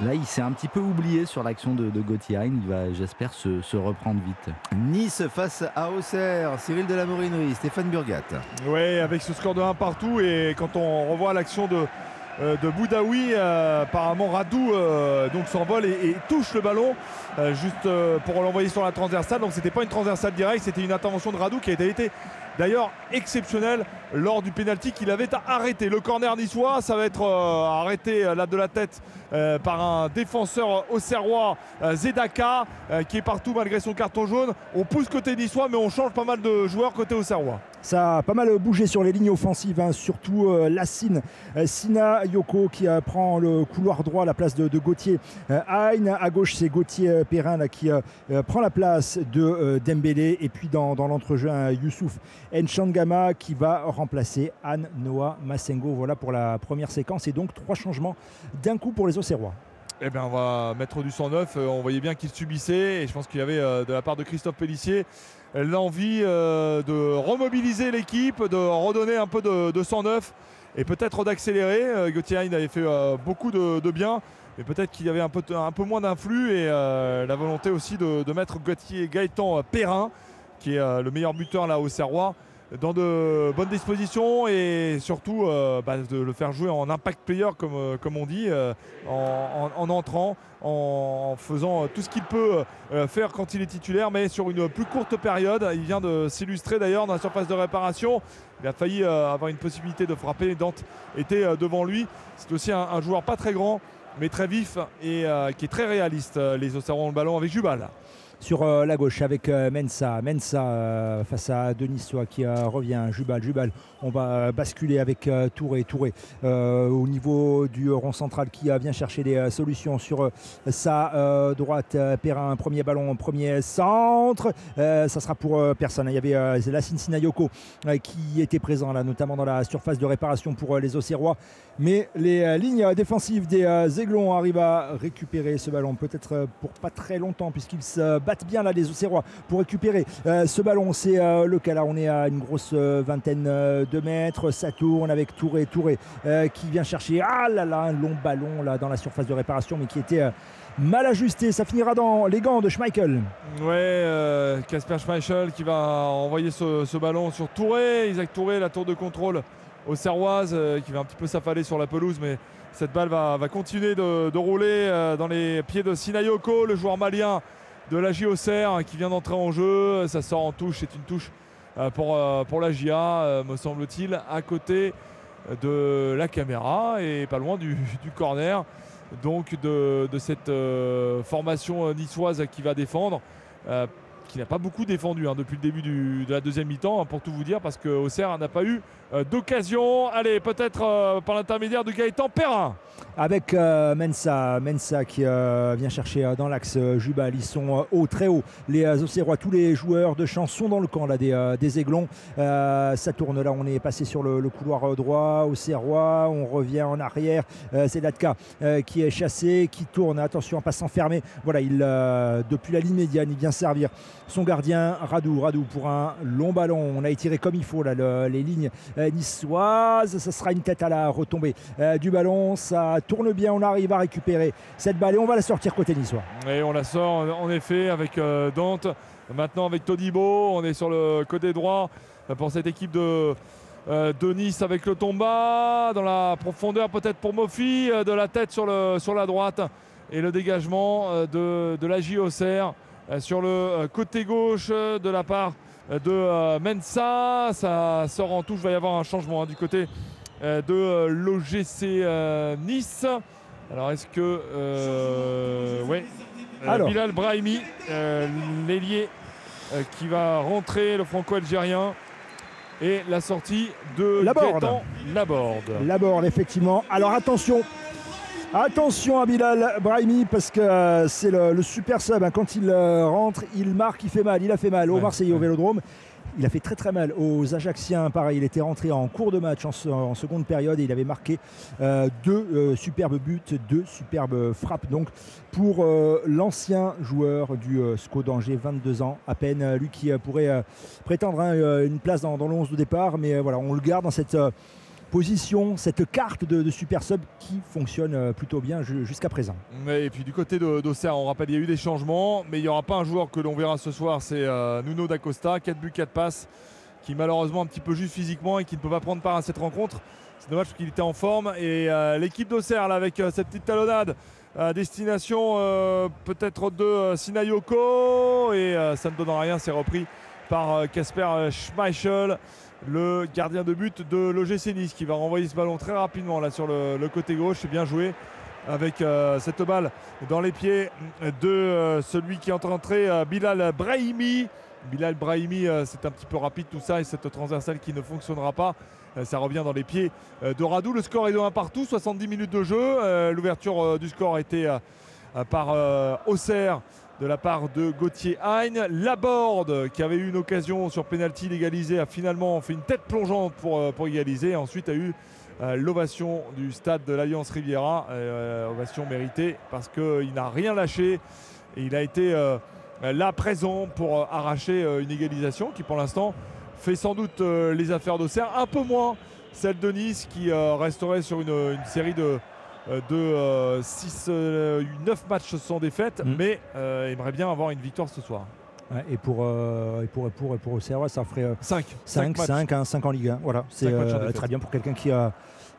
Là, il s'est un petit peu oublié sur l'action de, de Gauthier Hein. Il va, j'espère, se, se reprendre vite. Nice face à Auxerre, Cyril de la Morinerie, Stéphane Burgat. Oui, avec ce score de 1 partout et quand on revoit l'action de, euh, de Boudaoui, euh, apparemment Radou euh, donc s'envole et, et touche le ballon euh, juste euh, pour l'envoyer sur la transversale. Donc c'était pas une transversale directe, c'était une intervention de Radou qui a été d'ailleurs exceptionnelle lors du pénalty qu'il avait arrêté. Le corner niçois, ça va être euh, arrêté là de la tête euh, par un défenseur auxerrois, euh, Zedaka, euh, qui est partout malgré son carton jaune. On pousse côté niçois, mais on change pas mal de joueurs côté auxerrois. Ça a pas mal bougé sur les lignes offensives, hein, surtout euh, Lassine euh, Sina Yoko qui prend le couloir droit à la place de, Gauthier Hein. À gauche, c'est Gauthier Perrin là, qui prend la place de Dembélé. Et puis dans, l'entrejeu, un Youssouf Nchangama qui va remplacer Anne Noah Massengo. Voilà pour la première séquence. Et donc trois changements d'un coup pour les Eh bien, on va mettre du 109. Euh, on voyait bien qu'il subissait. Et je pense qu'il y avait, euh, de la part de Christophe Pellissier, l'envie euh, de remobiliser l'équipe, de redonner un peu de, de 109 et peut-être d'accélérer. Gauthier Hein avait fait beaucoup de, bien. Mais peut-être qu'il y avait un peu, moins d'influx et la volonté aussi de, mettre Gauthier Gaëtan Perrin, qui est le meilleur buteur là au Serrois, dans de bonnes dispositions et surtout euh, bah, de le faire jouer en impact player comme, euh, comme on dit, euh, en, en- en entrant, en faisant tout ce qu'il peut faire quand il est titulaire, mais sur une plus courte période. Il vient de s'illustrer d'ailleurs dans la surface de réparation. Il a failli avoir une possibilité de frapper. Dante était devant lui. C'est aussi un, joueur pas très grand, mais très vif et qui est très réaliste. Les Auxerrois le ballon avec Jubal. Sur euh, la gauche avec euh, Mensa. Mensa euh, face à Denis Soa qui revient. Jubal, Jubal on va basculer avec euh, Touré. Touré euh, au niveau du rond central qui euh, vient chercher des solutions sur sa droite. Perrin, premier ballon, premier centre. ça sera pour personne. Il y avait la Cincinnati Yoko qui était présent là, notamment dans la surface de réparation pour les Auxerrois. Mais les lignes défensives des Aiglons arrivent à récupérer ce ballon, peut-être pour pas très longtemps, puisqu'ils se battent bien là, les Auxerrois, pour récupérer ce ballon. C'est le cas là, on est à une grosse vingtaine de 2 mètres, ça tourne avec Touré, Touré euh, qui vient chercher, ah là un long ballon dans la surface de réparation mais qui était... Euh, mal ajusté. Ça finira dans les gants de Schmeichel. Ouais, euh, Casper Schmeichel qui va envoyer ce, ballon sur Touré. Isaac Touré, la tour de contrôle au Serroises euh, qui va un petit peu s'affaler sur la pelouse, mais cette balle va, continuer de, rouler dans les pieds de Sinayoko, le joueur malien de la JOCR hein, qui vient d'entrer en jeu. Ça sort en touche, c'est une touche pour, euh, pour la JA, euh, me semble-t-il, à côté de la caméra et pas loin du, corner donc de, cette euh, formation euh, niçoise qui va défendre, euh, qui n'a pas beaucoup défendu hein, depuis le début de la deuxième mi-temps, hein, pour tout vous dire, parce que Auxerre n'a pas eu euh, d'occasion. Allez, peut-être euh, par l'intermédiaire de Gaëtan Perrin. avec euh, Mensa, Mensa qui vient chercher dans l'axe Jubal. Ils sont hauts, très hauts. Les Auxerrois, tous les joueurs de champ sont dans le camp là, des, des Aiglons. Ça tourne là, on est passé sur le, couloir droit. Auxerrois, on revient en arrière. C'est Latka euh, qui est chassé, qui tourne. Attention, en passant fermé. Voilà, il, depuis la ligne médiane, il vient servir son gardien Radou. Radou pour un long ballon. On a étiré comme il faut les lignes euh, niçoises. Ça sera une tête à la retombée euh, du ballon. Ça tourne bien. On arrive à récupérer cette balle et on va la sortir côté niçois. Et on la sort en effet avec euh, Dante. Maintenant avec Todibo, on est sur le côté droit pour cette équipe de, Nice avec le Tomba. Dans la profondeur peut-être pour Mofi, de la tête sur, la droite. Et le dégagement de, de la JOCR sur le euh, côté gauche euh, de la part euh, de euh, Mensa. Ça sort en touche, il va y avoir un changement hein, du côté euh, de euh, l'OGC euh, Nice. Alors est-ce que... Euh, ouais. Euh, Alors. Bilal Brahimi, euh, l'ailier euh, qui va rentrer, le franco-algérien. Et la sortie de Laborde. Gaëtan Laborde. Laborde, effectivement. Alors attention. Attention à Bilal Brahimi parce que euh, c'est le, le super sub. hein. Quand il euh, rentre, il marque, il fait mal. Il a fait mal au Marseillais, au Vélodrome. Il a fait très très mal aux Ajaxiens. Pareil, il était rentré en cours de match en, se- en seconde période et il avait marqué euh, deux euh, superbes buts, deux superbes frappes. Donc pour euh, l'ancien joueur du SCO d'Angers, 22 ans à peine, lui qui pourrait prétendre hein, une place dans, dans le 11 de départ. Mais voilà, on le garde dans cette position, cette carte de, super sub qui fonctionne euh, plutôt bien ju- jusqu'à présent. Et puis du côté d'Auxerre, on rappelle, il y a eu des changements, mais il n'y aura pas un joueur que l'on verra ce soir, c'est euh, Nuno D'Acosta, 4 buts, 4 passes, qui malheureusement un petit peu juste physiquement et qui ne peut pas prendre part à cette rencontre. C'est dommage parce qu'il était en forme. Et euh, l'équipe d'Auxerre, là, avec euh, cette petite talonnade à destination peut-être de Sinayoko, et ça ne donne rien, c'est repris par Casper Schmeichel, le gardien de but de l'OGC Nice, qui va renvoyer ce ballon très rapidement là sur le, côté gauche. Bien joué avec euh, cette balle dans les pieds de euh, celui qui est en train d'entrer, euh, Bilal Brahimi. Bilal Brahimi, euh, c'est un petit peu rapide tout ça et cette transversale qui ne fonctionnera pas. Ça revient dans les pieds de Radou. Le score est de 1 partout, 70 minutes de jeu. L'ouverture du score a été par Auxerre de la part de Gauthier Hein. Laborde, qui avait eu une occasion sur pénalty d'égaliser, a finalement fait une tête plongeante pour, euh, égaliser. Ensuite a eu euh, l'ovation du stade de l'Alliance Riviera, euh, ovation méritée parce qu'il n'a rien lâché et il a été là présent pour arracher une égalisation qui pour l'instant fait sans doute les affaires d'Auxerre, un peu moins celle de Nice qui resterait sur une, série de, de 6, 9 matchs sans défaite, Mm. mais euh, aimerait bien avoir une victoire ce soir. Et pour, euh, et pour, pour, pour Auxerrois, ça ferait 5. 5, 5, 5 en Ligue 1. Voilà, c'est euh, très bien pour quelqu'un qui, a-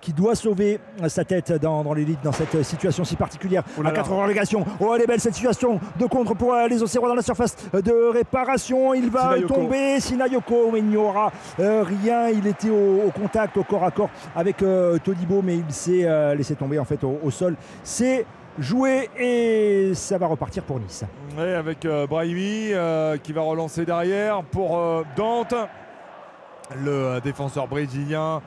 qui doit sauver sa tête dans, dans l'élite, dans cette situation si particulière. Oh là à là. 4 relégation. Oh, elle est belle cette situation de contre pour euh, les Auxerrois dans la surface de réparation. Il va tomber, Sinayoko, mais il n'y aura euh, rien. Il était au, au contact, au corps à corps avec euh, Todibo, mais il s'est euh, laissé tomber en fait au, au sol. C'est joué et ça va repartir pour Nice. Ouais, avec euh, Brahimi euh, qui va relancer derrière pour euh, Dante, le euh, défenseur brésilien euh,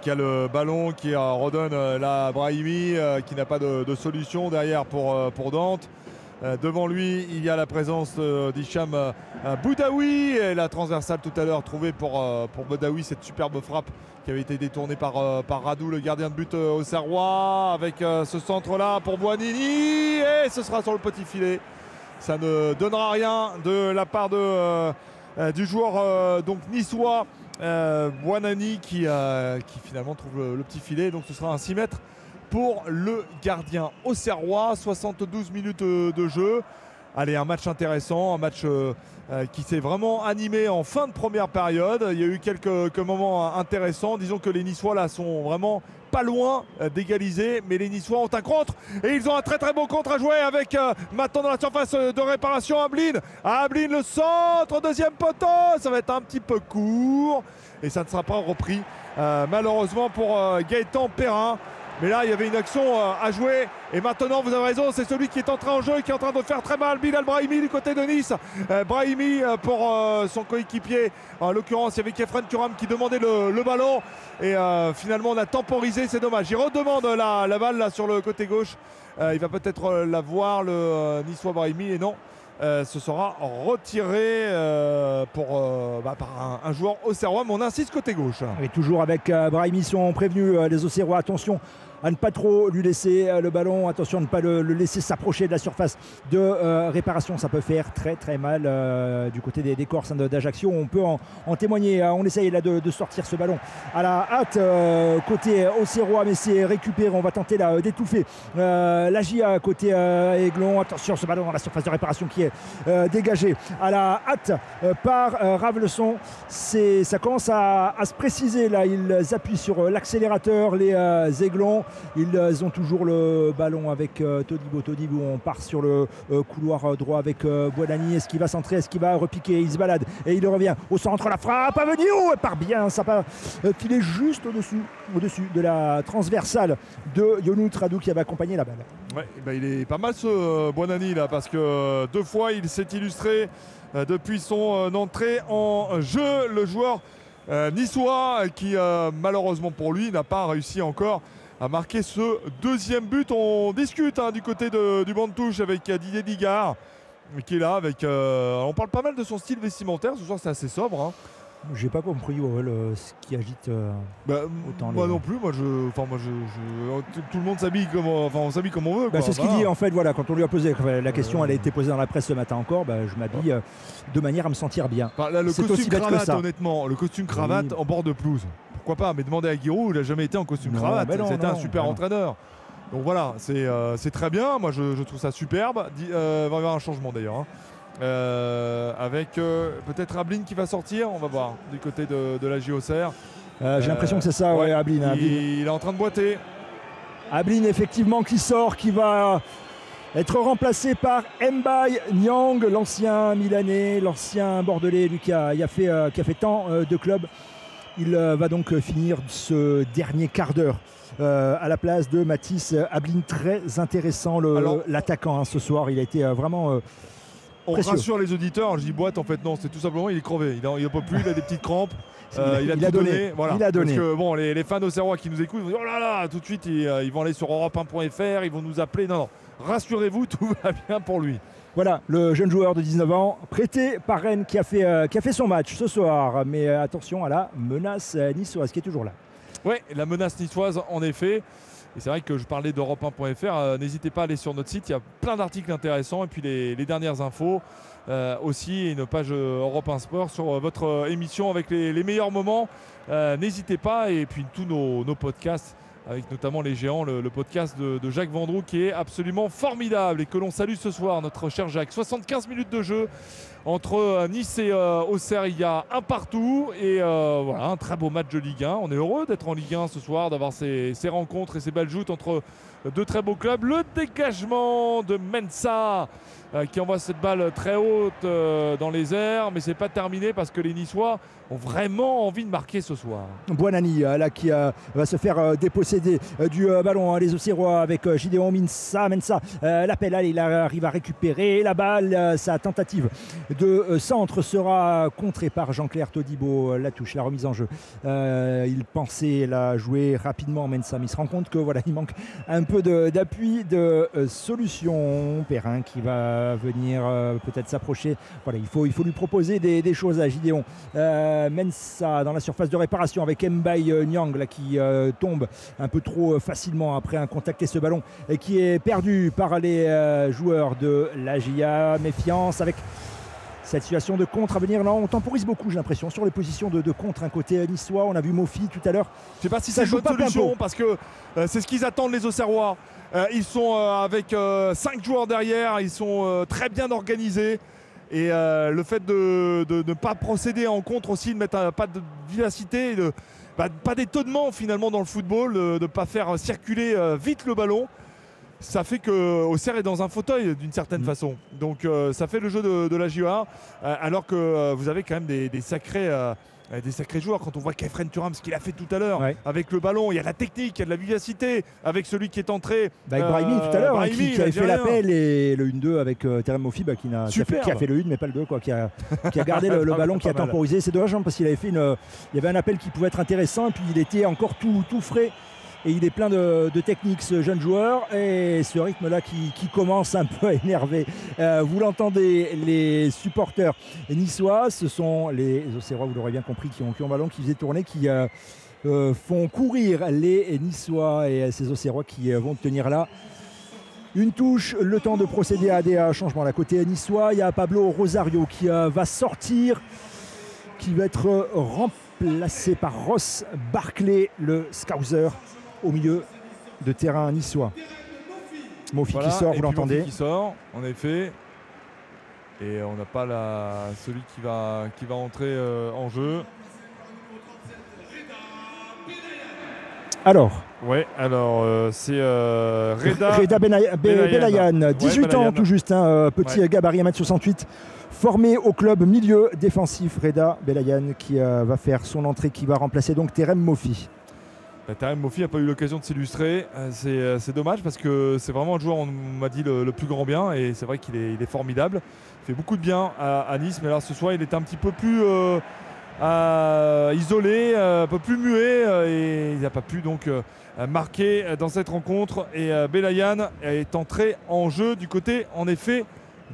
qui a le ballon, qui euh, redonne euh, à Brahimi, euh, qui n'a pas de, solution derrière pour, euh, pour Dante. Euh, devant lui, il y a la présence euh, d'Hicham euh, euh, Boudaoui et la transversale tout à l'heure trouvée pour, euh, pour Boudaoui, cette superbe frappe qui avait été détournée par, euh, par Radou, le gardien de but euh, au Serrois, avec euh, ce centre-là pour Boanini et ce sera sur le petit filet. Ça ne donnera rien de la part de, euh, euh, du joueur euh, donc niçois euh, Buonani qui, euh, qui finalement trouve le, petit filet. Donc ce sera un 6 mètres pour le gardien Auxerrois. 72 minutes euh, de jeu. Allez, un match intéressant, un match euh, qui s'est vraiment animé en fin de première période. Il y a eu quelques, quelques moments intéressants. Disons que les Niçois là sont vraiment pas loin euh, d'égaliser, mais les Niçois ont un contre et ils ont un très très beau contre à jouer avec euh, maintenant dans la surface euh, de réparation Ablin. Ablin le centre, deuxième poteau, ça va être un petit peu court et ça ne sera pas repris malheureusement pour Gaëtan Perrin. Mais là, il y avait une action euh, à jouer. Et maintenant, vous avez raison, c'est celui qui est entré en jeu, qui est en train de faire très mal. Bilal Brahimi du côté de Nice. Euh, Brahimi euh, pour son coéquipier. En l'occurrence, il y avait Kefren Turam qui demandait le, ballon. Et finalement, on a temporisé, c'est dommage. Il redemande la, balle là, sur le côté gauche. Il va peut-être la voir, le euh, Brahimi. Et non, euh, ce sera retiré euh, pour, euh, bah, par un, joueur au Serrois. Mais on insiste côté gauche. Et toujours avec euh, Brahimi, sont prévenus euh, les Auxerrois. Attention à ne pas trop lui laisser euh, le ballon. Attention à ne pas le, laisser s'approcher de la surface de euh, réparation. Ça peut faire très très mal euh, du côté des, des Corses hein, d'Ajaccio. On peut en, témoigner. hein. On essaye là de, sortir ce ballon à la hâte côté Auxerrois, mais c'est récupéré. On va tenter là, d'étouffer la GIA côté Aiglon. Attention, ce ballon dans la surface de réparation qui est dégagé à la hâte par Raveleçon. C'est, ça commence à, à se préciser là. Ils appuient sur l'accélérateur, les Aiglons. Ils euh, ont toujours le ballon avec euh, Todibo. Todibo, on part sur le euh, couloir droit avec Boilani. Est-ce qu'il va centrer? Est-ce qu'il va repiquer? Il se balade et il revient au centre. La frappe à venir. Oh, elle part bien. Ça euh, filer juste au-dessus, au-dessus de la transversale de Yonou Tradou qui avait accompagné la balle. Ouais, eh ben, il est pas mal ce Buonani là parce que deux fois il s'est illustré depuis son entrée en jeu. Le joueur niçois qui malheureusement pour lui n'a pas réussi encore à marquer ce deuxième but. On discute hein, du côté de- du banc de touche avec euh, Didier Digard qui est là avec. euh, on parle pas mal de son style vestimentaire. Ce soir c'est assez sobre. hein. J'ai pas compris ouais, le- ce qui agite euh, Bah, autant moi les- non plus. Moi je, enfin moi je, je- tout- le monde s'habille comme, enfin on s'habille comme on veut. Bah, c'est ce qu'il dit en fait, voilà, quand on lui a posé la question, elle a été posée dans la presse ce matin encore, bah, je m'habille euh, de manière à me sentir bien. Là, le costume aussi bête que cravate, ça. honnêtement, le costume cravate Oui. en bord de pelouse. Pourquoi pas Mais demandez à Giroud, il n'a jamais été en costume Non, cravate. C'était un super non. entraîneur. Donc voilà, c'est euh, c'est très bien. Moi, je, je trouve ça superbe. Euh, va y avoir un changement d'ailleurs. hein. Euh, avec peut-être Ablin qui va sortir. On va voir du côté de, de la JOCR. J'ai l'impression que c'est ça, ouais, Ablin, Il, Ablin. il est en train de boiter. Ablin effectivement qui sort, qui va être remplacé par Mbaye Nyang, l'ancien Milanais, l'ancien Bordelais, lui qui a, il a fait, euh, qui a fait tant euh, de clubs. Il euh, va donc euh, finir ce dernier quart d'heure. euh, à la place de Mathis Ablin, très intéressant l'attaquant hein, ce soir. Il a été euh, vraiment euh, On précieux. rassure les auditeurs. Je dis boîte, en fait, non, c'est tout simplement, il est crevé. Il n'a pas plus, il a des petites crampes. Il a- il a, il a tout donné. donné. Voilà. Il a donné. Parce que bon, les, les fans d'Auxerrois qui nous écoutent vont dire Oh là là, tout de suite, ils, ils vont aller sur europe1.fr, ils vont nous appeler. Non, non, rassurez-vous, tout va bien pour lui. Voilà, le jeune joueur de 19 ans, prêté par Rennes, qui a fait, euh, qui a fait son match ce soir. Mais euh, attention à la menace euh, niçoise qui est toujours là. Oui, la menace niçoise, en effet. Et c'est vrai que je parlais d'europe1.fr. euh, N'hésitez pas à aller sur notre site, il y a plein d'articles intéressants. Et puis les, dernières infos aussi. Une page Europe 1 Sport sur votre émission avec les, meilleurs moments. N'hésitez pas. Et puis tous nos podcasts avec notamment les géants, le, podcast de, Jacques Vendroux qui est absolument formidable et que l'on salue ce soir, notre cher Jacques. 75 minutes de jeu entre euh, Nice et euh, Auxerre, il y a un partout et euh, voilà, un très beau match de Ligue 1. On est heureux d'être en Ligue 1 ce soir, d'avoir ces, ces rencontres et ces belles joutes entre deux très beaux clubs. Le dégagement de Mensa qui envoie cette balle très haute euh, dans les airs, mais c'est pas terminé parce que les Niçois ont vraiment envie de marquer ce soir. Buonani euh, là qui euh, va se faire euh, déposséder euh, du euh, ballon. hein, les Auxerrois avec euh, Gideon Minsa. Mensa euh, l'appel, allez, il arrive à récupérer la balle. euh, sa tentative de euh, centre sera contrée par Jean-Claire Todibo. euh, La touche, la remise en jeu. Euh, il pensait la jouer rapidement, Mensa, mais il se rend compte que voilà, il manque un peu de- d'appui, de, euh, solution. Perrin qui va venir euh, peut-être s'approcher. Voilà, il faut, il faut lui proposer des, des choses à Gideon. Euh, Mensa dans la surface de réparation avec Mbaye euh, Nyang là, qui euh, tombe un peu trop euh, facilement après un contacté ce ballon et qui est perdu par les euh, joueurs de la GIA. Méfiance avec cette situation de contre à venir. Là, on temporise beaucoup, j'ai l'impression, sur les positions de, de contre. Un côté niçois, on a vu Mofi tout à l'heure. Je sais pas si Ça joue pas solution parce que euh, c'est ce qu'ils attendent les Auxerrois. Euh, ils sont euh, avec 5 joueurs derrière, ils sont euh, très bien organisés. Et euh, le fait de de ne pas procéder en contre aussi, de mettre un- pas de vivacité, de, bah, pas d'étonnement finalement dans le football, de ne pas faire circuler euh, vite le ballon, ça fait que Auxerre est dans un fauteuil d'une certaine façon. Donc euh, ça fait le jeu de, de la JOA, euh, alors que euh, vous avez quand même des, des sacrés. Euh, euh, des sacrés joueurs, quand on voit Kefren Turam, ce qu'il a fait tout à l'heure avec le ballon, il y a de la technique, il y a de la vivacité, avec celui qui est entré. Bah, avec Brahimi tout à euh, l'heure, hein, Brahimi, qui, avait fait l'appel et le 1-2 avec euh, Terem Mofi bah, qui, a fait, qui a Superbe. fait le 1 mais pas le 2, quoi, qui, a, qui a gardé le, le Pas ballon, qui a temporisé. C'est dommage hein, parce qu'il avait fait une, il y avait un appel qui pouvait être intéressant, puis il était encore tout, tout frais. Et il est plein de, techniques, ce jeune joueur. Et ce rythme-là qui, qui commence un peu à énerver. Euh, vous l'entendez, les supporters niçois, ce sont les Auxerrois, vous l'aurez bien compris, qui ont, qui ont ballon, qui faisaient tourner, qui euh, euh, font courir les Niçois et ces Auxerrois qui vont tenir là. Une touche, le temps de procéder à des changements. À côté niçois, il y a Pablo Rosario qui va sortir, qui va être remplacé par Ross Barclay, le Scouser, au milieu de terrain niçois. Mofi Voilà, qui sort, vous l'entendez. Mofi qui sort, en effet. Et on n'a pas la... celui qui va, qui va entrer euh, en jeu. Alors, Ouais, alors euh, c'est euh, Reda, Reda Benay- Be- Belayan, Ouais, 18 ans tout juste, hein, petit Ouais. gabarit 1m68, formé au club milieu défensif. Reda Belayan qui euh, va faire son entrée, qui va remplacer donc Terem Mofi. Bah, Tarem n'a pas eu l'occasion de s'illustrer. Euh, C'est euh, c'est dommage parce que c'est vraiment un joueur, on m'a dit, le, plus grand bien. Et c'est vrai qu'il est, formidable. Il fait beaucoup de bien à, Nice. Mais là, ce soir, il est un petit peu plus euh, isolé, un peu plus muet. et il n'a pas pu donc marquer dans cette rencontre. Et Belayan est entré en jeu du côté, en effet,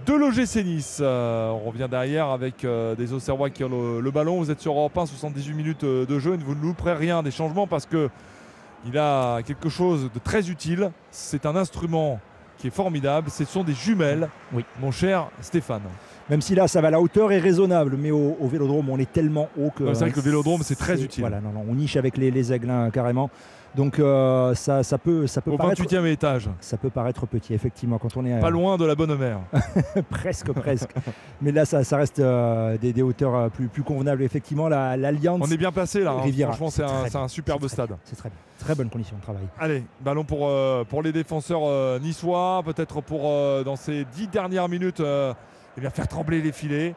de l'OGC Nice. Euh, on revient derrière avec euh, des Auxerrois qui ont le, le ballon. Vous êtes sur Europe 1, 78 minutes euh, de jeu. et Vous ne louperez rien des changements parce que il a quelque chose de très utile. C'est un instrument qui est formidable. Ce sont des jumelles, oui. mon cher Stéphane. Même si là, ça va, la hauteur est raisonnable, mais au, au vélodrome, on est tellement haut que. C'est vrai que le vélodrome, c'est très utile. Voilà, non, non, on niche avec les, les aigles hein, carrément. Donc euh, ça, ça peut, ça peut Au paraître. 28e étage. Ça peut paraître petit, effectivement, quand on est. Pas euh, loin de la bonne mère. presque, presque. Mais là, ça, ça reste euh, des, des hauteurs plus, plus convenables. Effectivement, la- l'Alliance. On est bien placé là. hein. Franchement, c'est un, un superbe stade. C'est très bien. Très bonne condition de travail. Allez, ballon pour, pour les défenseurs niçois, peut-être pour dans ces dix dernières minutes, eh bien, faire trembler les filets,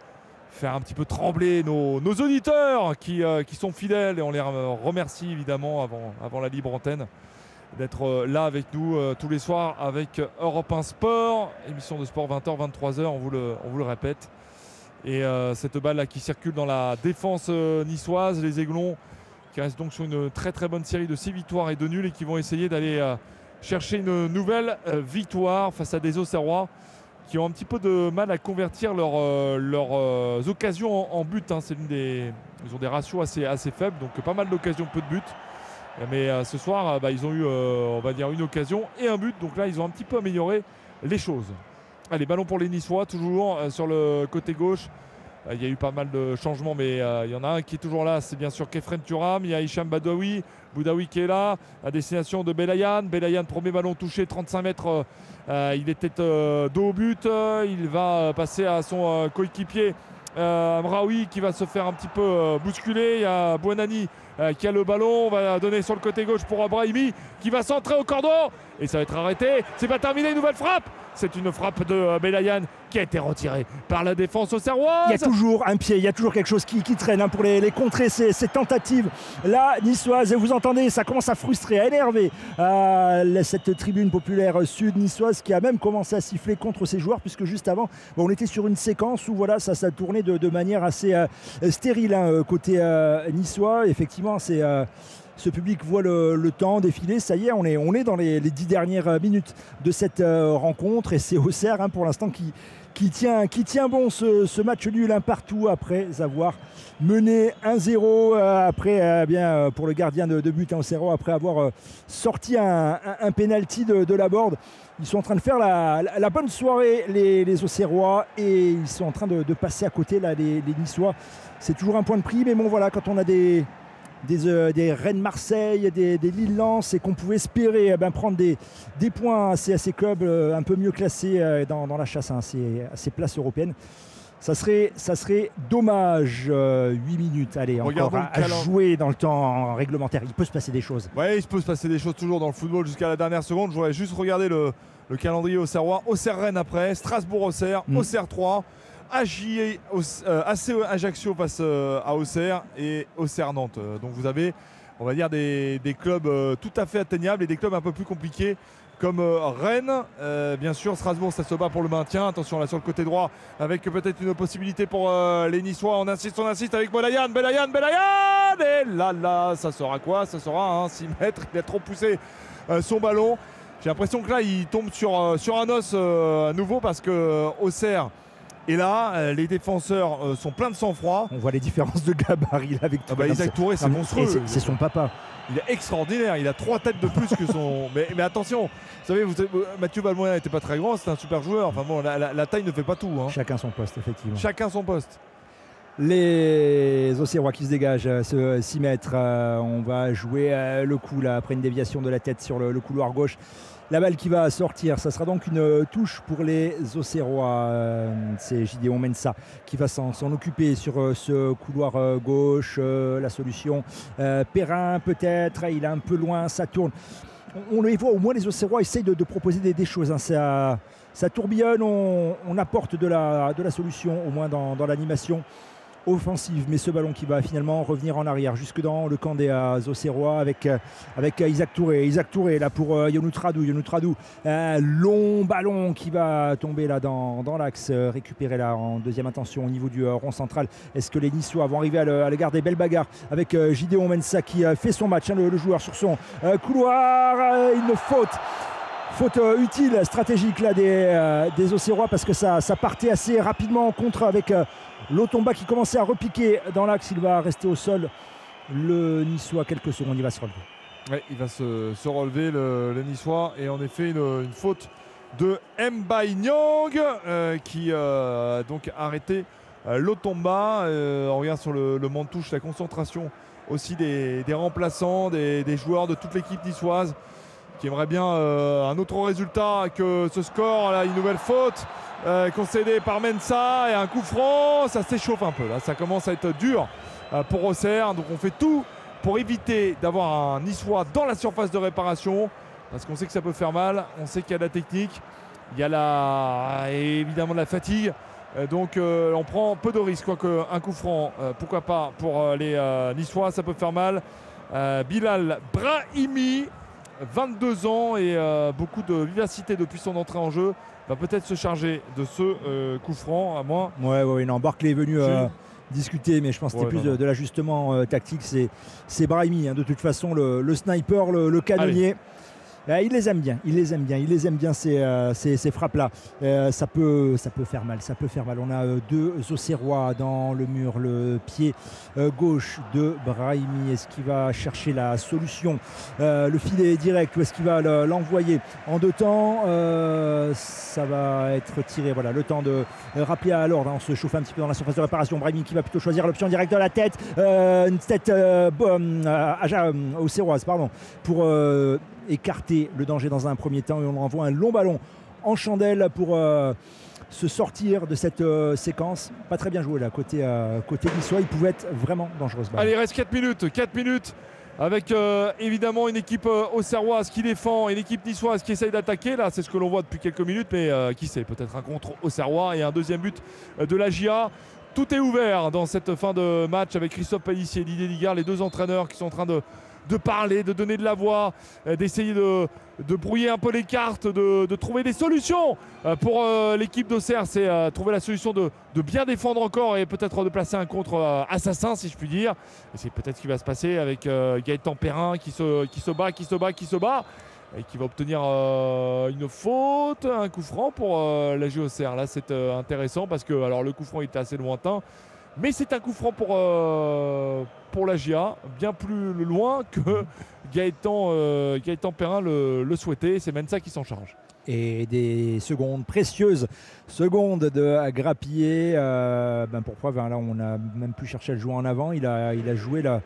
faire un petit peu trembler nos, auditeurs qui, euh, qui sont fidèles et on les rem- remercie évidemment avant, la libre antenne d'être euh, là avec nous euh, tous les soirs avec Europe 1 Sport, émission de sport 20h, 23h, on vous le, on vous le répète. Et cette balle là qui circule dans la défense niçoise, les Aiglons qui restent donc sur une très très bonne série de 6 victoires et de nuls et qui vont essayer d'aller chercher une nouvelle victoire face à des Auxerrois qui ont un petit peu de mal à convertir leurs euh, leurs, euh, occasions en, en but. hein. Des, ils ont des ratios assez, assez faibles, donc pas mal d'occasions, peu de buts. Mais euh, ce soir, bah, ils ont eu, on va dire, une occasion et un but. Donc là, ils ont un petit peu amélioré les choses. Allez, ballon pour les Niçois, toujours sur le côté gauche Il y a eu pas mal de changements, mais euh, il y en a un qui est toujours là, c'est bien sûr Kefren Turam. Il y a Hicham Badoui, Boudaoui qui est là, à destination de Belayan. Belayan, premier ballon touché, 35 mètres. euh, euh, il était euh, dos au but. Euh, il va euh, passer à son euh, coéquipier euh, Amraoui qui va se faire un petit peu euh, bousculer. Il y a Buonani euh, qui a le ballon. On va donner sur le côté gauche pour Brahimi qui va centrer au cordon. Et ça va être arrêté. C'est pas terminé. Nouvelle frappe. C'est une frappe de euh, Belayan qui a été retirée par la défense au Serrois. Il y a toujours un pied, il y a toujours quelque chose qui, traîne hein, pour les, contrer ces, tentatives. Là, niçoise, et vous entendez, ça commence à frustrer, à énerver cette tribune populaire sud niçoise qui a même commencé à siffler contre ses joueurs, puisque juste avant, on était sur une séquence où voilà, ça, ça tournait de, manière assez euh, stérile hein, côté euh, niçois. Effectivement, c'est. Euh, ce public voit le, temps défiler. Ça y est, on est, on est dans les, dix dernières minutes de cette euh, rencontre et c'est Auxerre hein, pour l'instant qui, tient, qui tient bon ce, match nul un partout après avoir mené 1-0 euh, après euh, bien euh, pour le gardien de, but hein, Auxerrois après avoir euh, sorti un, un, penalty de, la board. Ils sont en train de faire la, bonne soirée, les, les Auxerrois, et ils sont en train de, passer à côté, les, les Niçois. C'est toujours un point de prix, mais bon, voilà, quand on a des, des, euh, des Rennes Marseille, des, des Lille Lens, et qu'on pouvait espérer eh ben, prendre des, des points à ces, à ces clubs euh, un peu mieux classés euh, dans, dans la chasse hein, à, ces, à ces places européennes. Ça serait, ça serait dommage, euh, 8 minutes, allez, encore Regardons à, le à calendrier. jouer dans le temps réglementaire. Il peut se passer des choses. Ouais, il peut se passer des choses toujours dans le football jusqu'à la dernière seconde. Je voudrais juste regarder le, le calendrier au Serrois. Auxerre Rennes après, Strasbourg Auxerre, Mm. Auxerre 3, AJ, Aus- euh, AC Ajaccio face euh, à Auxerre et Auxerre Nantes. Euh, Donc vous avez, on va dire, des, clubs tout à fait atteignables et des clubs un peu plus compliqués. Comme Rennes, bien sûr, Strasbourg, ça se bat pour le maintien. Attention là sur le côté droit, avec peut-être une possibilité pour les Niçois. On insiste, on insiste avec Belayan, Belayan, Belayan Et là, là, ça sera quoi? Ça sera 6 mètres. Il a trop poussé son ballon. J'ai l'impression que là, il tombe sur, sur un os à nouveau parce que Auxerre est là. Euh, les défenseurs euh, sont pleins de sang-froid. On voit les différences de gabarit là, avec Ah bah, Isaac Touré, c'est monstrueux. et c'est- C'est son papa. Il est extraordinaire, il a trois têtes de plus que son. Mais, mais attention, vous savez, vous savez, Mathieu Balmoyen n'était pas très grand, c'était un super joueur. Enfin bon, la, la- la taille ne fait pas tout. hein. Chacun son poste, effectivement. Chacun son poste. Les Auxerrois qui se dégagent, euh, ce 6 mètres. euh, on va jouer euh, le coup là, après une déviation de la tête sur le, le couloir gauche. La balle qui va sortir, ça sera donc une euh, touche pour les Auxerrois. Euh, C'est Gideon Mensa qui va s'en occuper sur euh, ce couloir gauche. La solution, Perrin peut-être, il est un peu loin, ça tourne. On, les voit, au moins les Auxerrois essayent de, proposer des, choses. hein. Ça, tourbillonne, on, apporte de la, solution, au moins dans l'animation offensive. Mais ce ballon qui va finalement revenir en arrière, jusque dans le camp des Auxerrois avec, euh, avec euh, Isaac Touré. Isaac Touré là pour euh, Yonou Tradou. Yonou Tradou, long ballon qui va tomber là dans, dans l'axe, euh, récupéré là en deuxième intention au niveau du rond central. Est-ce que les Niçois vont arriver à le, à le garder? Belle bagarre avec Gideon Mensa qui fait son match, hein, le, joueur sur son couloir. Une faute. Faute utile, stratégique là des, Auxerrois parce que ça, partait assez rapidement en contre avec Lotomba qui commençait à repiquer dans l'axe. Il va rester au sol. Le Niçois, quelques secondes, il va se relever. Ouais, il va se, relever le, le Niçois et en effet une, faute de Mbaye Nyang euh, qui euh, a donc arrêté euh, Lotomba. On regarde sur le, le de touche la concentration aussi des, des remplaçants, des, des joueurs de toute l'équipe niçoise qui aimerait bien euh, un autre résultat que ce score. Là, une nouvelle faute euh, concédée par Mensa et un coup franc. Ça s'échauffe un peu. Là, ça commence à être dur euh, pour Auxerre. Donc on fait tout pour éviter d'avoir un Niçois dans la surface de réparation parce qu'on sait que ça peut faire mal. On sait qu'il y a de la technique. Il y a la, évidemment de la fatigue. Euh, donc on prend peu de risques. Quoique un coup franc, pourquoi pas pour les Niçois, ça peut faire mal. Bilal Brahimi, 22 ans et euh, beaucoup de vivacité depuis son entrée en jeu, va peut-être se charger de ce euh, coup franc, à moins. Ouais, ouais, non, Barclay est venu euh, discuter, mais je pense que c'était Ouais, plus non, de, l'ajustement tactique. C'est, c'est Brahimi, hein, de toute façon, le, le sniper, le, le canonnier. Euh, il les aime bien, il les aime bien, il les aime bien ces, euh, ces- frappes-là. Euh, ça, peut, ça peut faire mal, ça peut faire mal. On a deux Auxerrois dans le mur, le pied gauche de Brahimi. Est-ce qu'il va chercher la solution? Le filet direct ou est-ce qu'il va le- l'envoyer? En deux temps Ça va être tiré. Voilà, le temps de rappeler à l'ordre. hein. On se chauffe un petit peu dans la surface de réparation. Brahimi qui va plutôt choisir l'option directe de la tête. Une tête Auxerroise, pardon, pour écarter le danger dans un premier temps. Et on renvoie un long ballon en chandelle pour euh, se sortir de cette euh, séquence. Pas très bien joué là, côté, euh, côté niçois. Il pouvait être vraiment dangereux. Allez, il reste 4 minutes. 4 minutes avec évidemment une équipe auxerroise qui défend et une équipe niçoise qui essaye d'attaquer. Là, c'est ce que l'on voit depuis quelques minutes, mais qui sait, peut-être un contre auxerrois et un deuxième but de la GIA. Tout est ouvert dans cette fin de match avec Christophe Pellissier et Didier Ligard, les deux entraîneurs qui sont en train de, de parler, de donner de la voix, euh, d'essayer de, brouiller un peu les cartes, de, trouver des solutions Euh, pour euh, l'équipe d'Auxerre. C'est trouver la solution de, bien défendre encore et peut-être de placer un contre assassin, si je puis dire. C'est peut-être ce qui va se passer avec Gaëtan Perrin qui se, bat, qui se bat, qui se bat. Et qui va obtenir une faute, un coup franc pour la GOCR. Là, c'est intéressant parce que alors, le coup franc était assez lointain. Mais c'est un coup franc pour, euh, la GIA, bien plus loin que Gaëtan, euh, Gaëtan Perrin le, souhaitait. C'est ça qui s'en charge. et des secondes précieuses secondes de grappiller euh, ben hein, là on n'a même plus cherché à le jouer en avant il a, il a joué là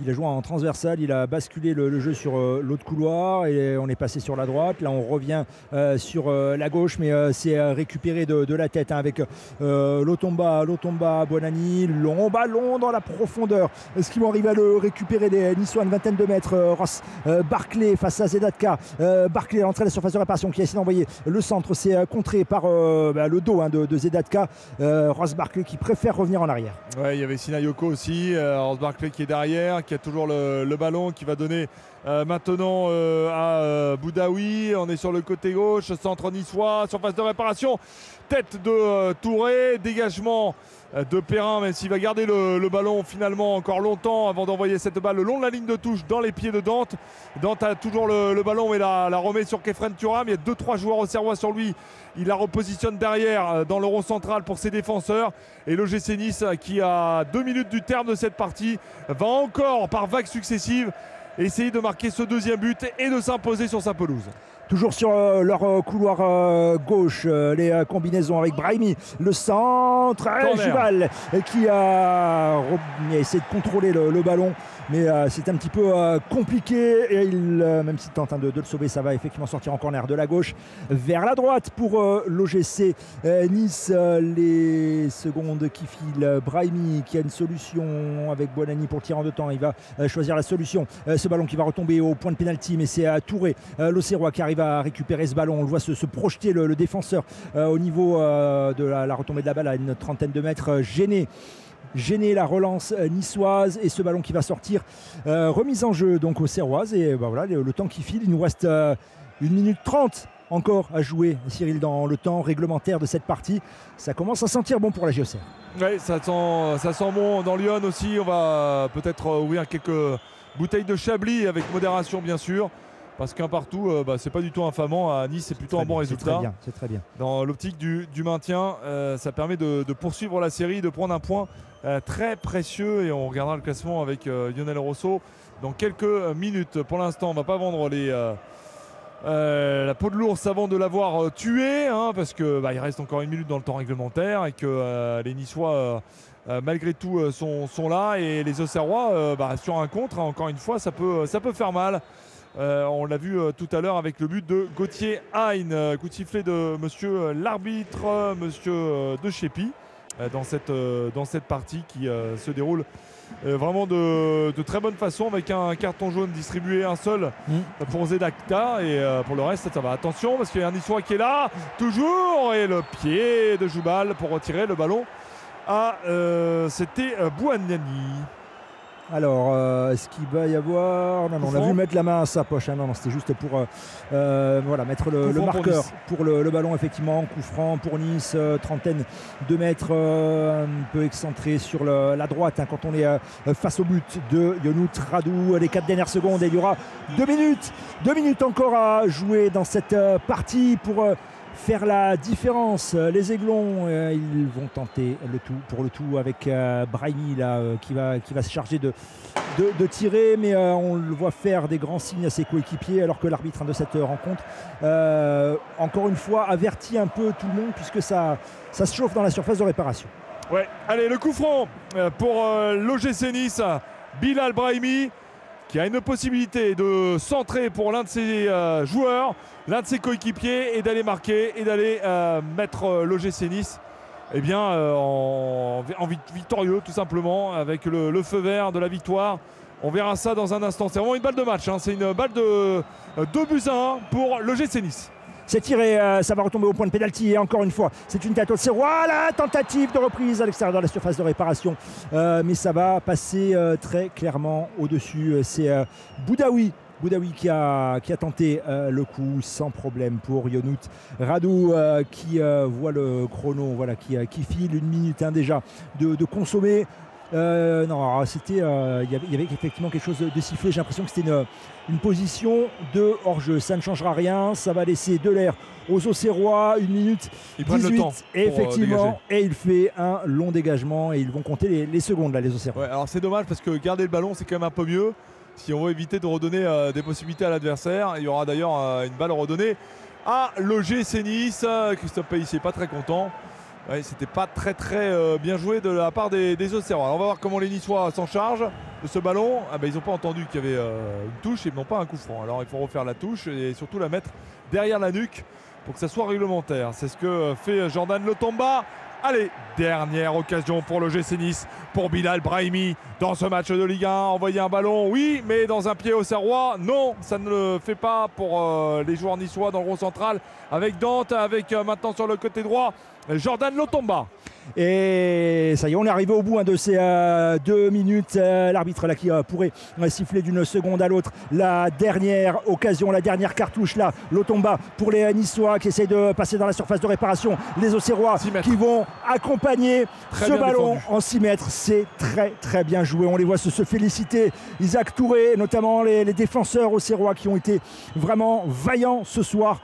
il a joué en transversal, il a basculé le, jeu sur euh, l'autre couloir et on est passé sur la droite. Là, on revient euh, sur euh, la gauche, mais c'est récupéré de, la tête hein, avec Lotomba, Lotomba, Bonani, long ballon dans la profondeur. Est-ce qu'ils vont arriver à le récupérer des Niçois une vingtaine de mètres Ross Barclay face à Zedatka. Barclay à l'entrée de la surface de réparation qui a essayé d'envoyer le centre. C'est contré par bah, le dos hein, de, Zedatka. Ross Barclay qui préfère revenir en arrière. Ouais, il y avait Sinayoko aussi, Horst Barclay qui est derrière, a toujours le, le ballon, qui va donner euh, maintenant euh, à euh, Boudaoui. On est sur le côté gauche, centre niçois, surface de réparation, tête de euh, Touré, dégagement euh, de Perrin, même s'il va garder le, le ballon finalement encore longtemps avant d'envoyer cette balle le long de la ligne de touche dans les pieds de Dante. Dante a toujours le, le ballon mais la, remet sur Kefren Turam. Il y a 2-3 joueurs au Serrois sur lui. Il la repositionne derrière euh, dans le rond central pour ses défenseurs. Et l'OGC Nice euh, qui a deux minutes du terme de cette partie va encore par vagues successives essayer de marquer ce deuxième but et de s'imposer sur sa pelouse. Toujours sur euh, leur euh, couloir euh, gauche, les combinaisons avec Brahimi, le centre. Juval qui a, essayé de contrôler le, le ballon, mais euh, c'est un petit peu euh, compliqué. Et il, euh, même s'il tente de, le sauver, ça va effectivement sortir en corner de la gauche vers la droite pour l'OGC Nice. les secondes qui filent, Brahimi qui a une solution avec Bonani pour le tir en deux temps. Il va choisir la solution. Ce ballon qui va retomber au point de pénalty, mais c'est à Touré, l'Auxerrois qui arrive à récupérer ce ballon. On le voit se, projeter le, défenseur au niveau de la, la retombée de la balle à une trentaine de mètres, gêné. Gêné la relance euh, niçoise et ce ballon qui va sortir euh, remise en jeu donc aux Serroises et bah, voilà le, temps qui file il nous reste euh, une minute 30 encore à jouer Cyril dans le temps réglementaire de cette partie ça commence à sentir bon pour la GOCR Ouais, ça sent, ça sent bon dans Lyon aussi. On va peut-être ouvrir quelques bouteilles de Chablis avec modération, bien sûr. Parce qu'un partout, euh, bah, c'est pas du tout infamant. À Nice, c'est plutôt un bon résultat. c'est très bien Dans l'optique du, du maintien, euh, ça permet de, de poursuivre la série, de prendre un point euh, très précieux. Et on regardera le classement avec euh, Lionel Rosso dans quelques minutes. Pour l'instant, on va pas vendre les. euh, la peau de l'ours avant de l'avoir euh, tué, hein, parce que bah, il reste encore une minute dans le temps réglementaire et que euh, les Niçois, malgré tout, sont, sont là et les Auxerrois, bah, sur un contre, hein, encore une fois, ça peut, ça peut faire mal. Euh, on l'a vu euh, tout à l'heure avec le but de Gauthier Hein, coup de sifflet de Monsieur l'arbitre, Monsieur De Chépi, dans cette, dans cette partie qui se déroule vraiment de, de très bonne façon avec un carton jaune distribué un seul pour Zedakta et pour le reste ça va. Attention parce qu'il y a un Niçois qui est là toujours et le pied de Joubal pour retirer le ballon à euh, c'était Bouaniani Alors, euh, est-ce qu'il va y avoir. Non, non, on a vu mettre la main à sa poche. hein. Non, non, c'était juste pour euh, euh, voilà, mettre le, pour marqueur pour, le, le ballon, effectivement. Coup franc pour Nice, euh, trentaine de mètres, un peu excentré sur le- la droite hein, quand on est face au but de Yonout Radou. Les quatre dernières secondes, et il y aura deux minutes, deux minutes encore à jouer dans cette partie pour. Faire la différence. Les Aiglons, euh, ils vont tenter le tout pour le tout avec euh, Brahimi là, euh, qui, va, qui va se charger de, de, de tirer, mais on le voit faire des grands signes à ses coéquipiers alors que l'arbitre hein, de cette rencontre, encore une fois, avertit un peu tout le monde puisque ça, ça se chauffe dans la surface de réparation. Ouais, allez, le coup franc pour l'OGC Nice. Bilal Brahimi qui a une possibilité de centrer pour l'un de ses euh, joueurs, l'un de ses coéquipiers et d'aller marquer et d'aller euh, mettre euh, l'OGC Nice eh bien, en, en vic- victorieux tout simplement avec le, le feu vert de la victoire. On verra ça dans un instant. C'est vraiment une balle de match. hein. C'est une balle de 2 buts à 1 pour l'OGC Nice. C'est tiré, euh, ça va retomber au point de pénalty et encore une fois, c'est une tête au cerveau. Voilà, tentative de reprise à l'extérieur de la surface de réparation. Euh, mais ça va passer euh, très clairement au-dessus. C'est Boudaoui. Boudaoui qui a, tenté le coup sans problème pour Yonout Radou qui voit le chrono voilà, qui, file une minute déjà de consommer. Euh, non, alors, c'était, euh, il y avait- effectivement quelque chose de, de sifflé. J'ai l'impression que c'était une, une position de hors-jeu. Ça ne changera rien. Ça va laisser de l'air aux Auxerrois. Une minute Ils prennent le 18. temps euh, effectivement, et il fait un long dégagement et ils vont compter les, les secondes là, les Auxerrois. Ouais, alors c'est dommage parce que garder le ballon, c'est quand même un peu mieux. Si on veut éviter de redonner euh, des possibilités à l'adversaire, il y aura d'ailleurs une balle redonnée à l'OGC Nice. Christophe Payet pas très content. C'était pas très très euh, bien joué de la part des, Auxerrois. Alors on va voir comment les Niçois s'en chargent de ce ballon. Ah ben, ils n'ont pas entendu qu'il y avait euh, une touche et n'ont pas un coup franc. Alors il faut refaire la touche et surtout la mettre derrière la nuque pour que ça soit réglementaire. C'est ce que fait Jordan Lotomba. Allez, dernière occasion pour le GC Nice, pour Bilal Brahimi dans ce match de Ligue 1. Envoyer un ballon, oui, mais dans un pied au Serrois, non, ça ne le fait pas pour euh, les joueurs niçois dans le rond central. Avec Dante, avec euh, maintenant sur le côté droit, Jordan Lotomba. Et ça y est, on est arrivé au bout hein, de ces euh, deux minutes. Euh, L'arbitre là qui euh, pourrait siffler d'une seconde à l'autre. La dernière occasion, la dernière cartouche là, Lotomba pour les Niçois qui essayent de passer dans la surface de réparation. Les Auxerrois qui vont accompagner Très ce ballon défendu. en 6 mètres. C'est très très bien joué. On les voit se, se féliciter. Isaac Touré, notamment les, les défenseurs auxerrois qui ont été vraiment vaillants ce soir.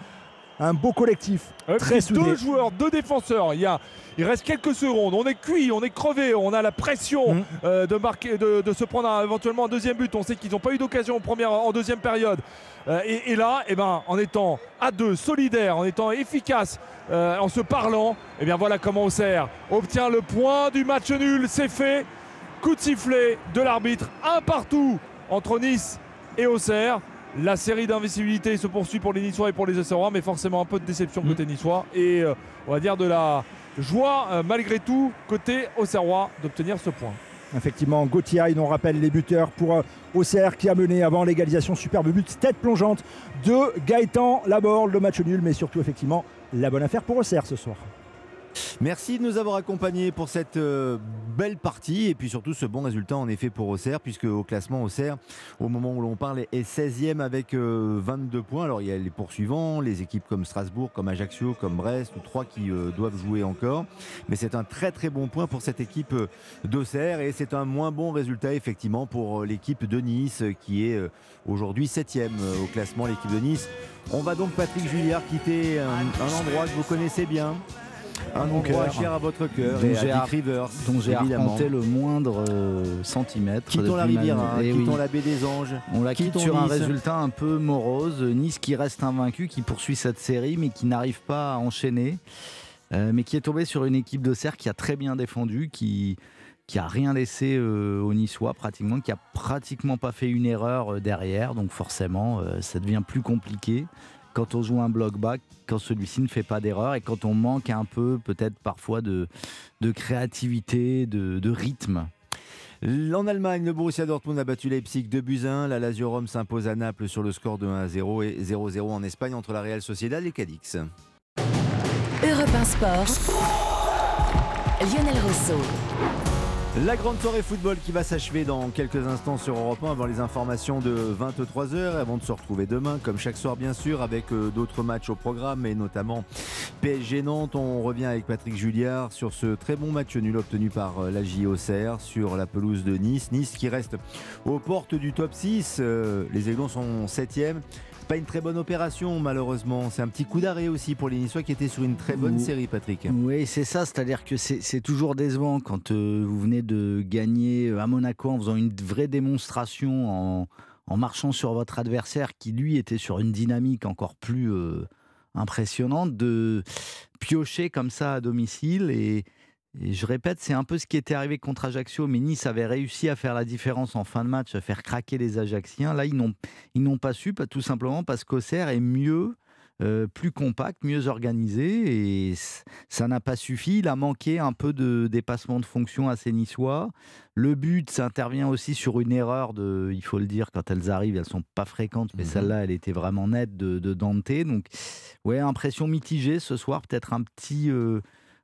Un beau collectif, très soudé. deux joueurs, deux défenseurs. Il, y a, il reste quelques secondes. On est cuit, on est crevé, on a la pression Mm. euh, de, marquer, de, de se prendre un- éventuellement un deuxième but. On sait qu'ils n'ont pas eu d'occasion en, première, en deuxième période. Euh, et, et là, eh ben, en étant à deux, solidaires, en étant efficace, euh, en se parlant, eh bien voilà comment Auxerre obtient le point du match nul. C'est fait. Coup de sifflet de l'arbitre, un partout entre Nice et Auxerre. La série d'invisibilité se poursuit pour les Niçois et pour les Auxerrois, mais forcément un peu de déception côté niçois et euh, on va dire de la joie euh, malgré tout côté Auxerrois d'obtenir ce point. Effectivement, Gauthier, on rappelle les buteurs pour euh, Auxerre qui a mené avant l'égalisation. Superbe but, tête plongeante de Gaëtan Laborde. Le match nul, mais surtout, effectivement, la bonne affaire pour Auxerre ce soir. Merci de nous avoir accompagnés pour cette euh, belle partie et puis surtout ce bon résultat en effet pour Auxerre puisque au classement Auxerre au moment où l'on parle est 16e avec euh, 22 points. Alors il y a les poursuivants, les équipes comme Strasbourg, comme Ajaccio, comme Brest ou trois qui euh, doivent jouer encore. Mais c'est un très très bon point pour cette équipe euh, d'Auxerre et c'est un moins bon résultat effectivement pour euh, l'équipe de Nice euh, qui est euh, aujourd'hui 7e euh, au classement l'équipe de Nice. On va donc Patrick Julliard quitter un endroit que vous connaissez bien. Un endroit cœur. cher à votre cœur dont j'ai Rivers. dont j'ai arpenté le moindre euh, centimètre. Quittons la ma- Riviera, Eh quittons oui. la baie des Anges. On la quitte sur un résultat un peu morose. Nice qui reste invaincu, qui poursuit cette série, mais qui n'arrive pas à enchaîner. Euh, mais qui est tombé sur une équipe de Serre qui a très bien défendu, qui qui a rien laissé euh, aux Niçois pratiquement, qui a pratiquement pas fait une erreur euh, derrière. Donc forcément, ça devient plus compliqué quand on joue un bloc bas, quand celui-ci ne fait pas d'erreur et quand on manque un peu peut-être parfois de, de créativité, de, de rythme. En Allemagne, le Borussia Dortmund a battu Leipzig 2 buts à 1. La Lazio Rome s'impose à Naples sur le score de 1 à 0 et 0-0 en Espagne entre la Real Sociedad et Cadix. Europe 1 Sport. Lionel Rousseau. La grande soirée football qui va s'achever dans quelques instants sur Europe 1 avant les informations de 23h avant de se retrouver demain comme chaque soir bien sûr avec euh, d'autres matchs au programme et notamment PSG Nantes. On revient avec Patrick Julliard sur ce très bon match nul obtenu par euh, la JOCR sur la pelouse de Nice. Nice qui reste aux portes du top 6. Euh, les Aiglons sont 7 pas une très bonne opération malheureusement. C'est un petit coup d'arrêt aussi pour les Niçois qui étaient sur une très bonne série, Patrick. Oui, c'est ça. C'est-à-dire que c'est toujours décevant quand euh, vous venez de gagner euh, à Monaco en faisant une vraie démonstration, en, en, marchant sur votre adversaire qui lui était sur une dynamique encore plus euh, impressionnante, de piocher comme ça à domicile et et je répète, c'est un peu ce qui était arrivé contre Ajaccio, mais Nice avait réussi à faire la différence en fin de match, à faire craquer les Ajacciens. Là, ils n'ont, ils n'ont pas su, tout simplement parce qu'Auxerre est mieux, euh, plus compact, mieux organisé, et ça n'a pas suffi. Il a manqué un peu de dépassement de fonction à ces Niçois. Le but, ça intervient aussi sur une erreur de, il faut le dire, quand elles arrivent, elles sont pas fréquentes, mais mhm. celle-là, elle était vraiment nette de, Dante. Donc, ouais, impression mitigée ce soir, peut-être un petit. Euh,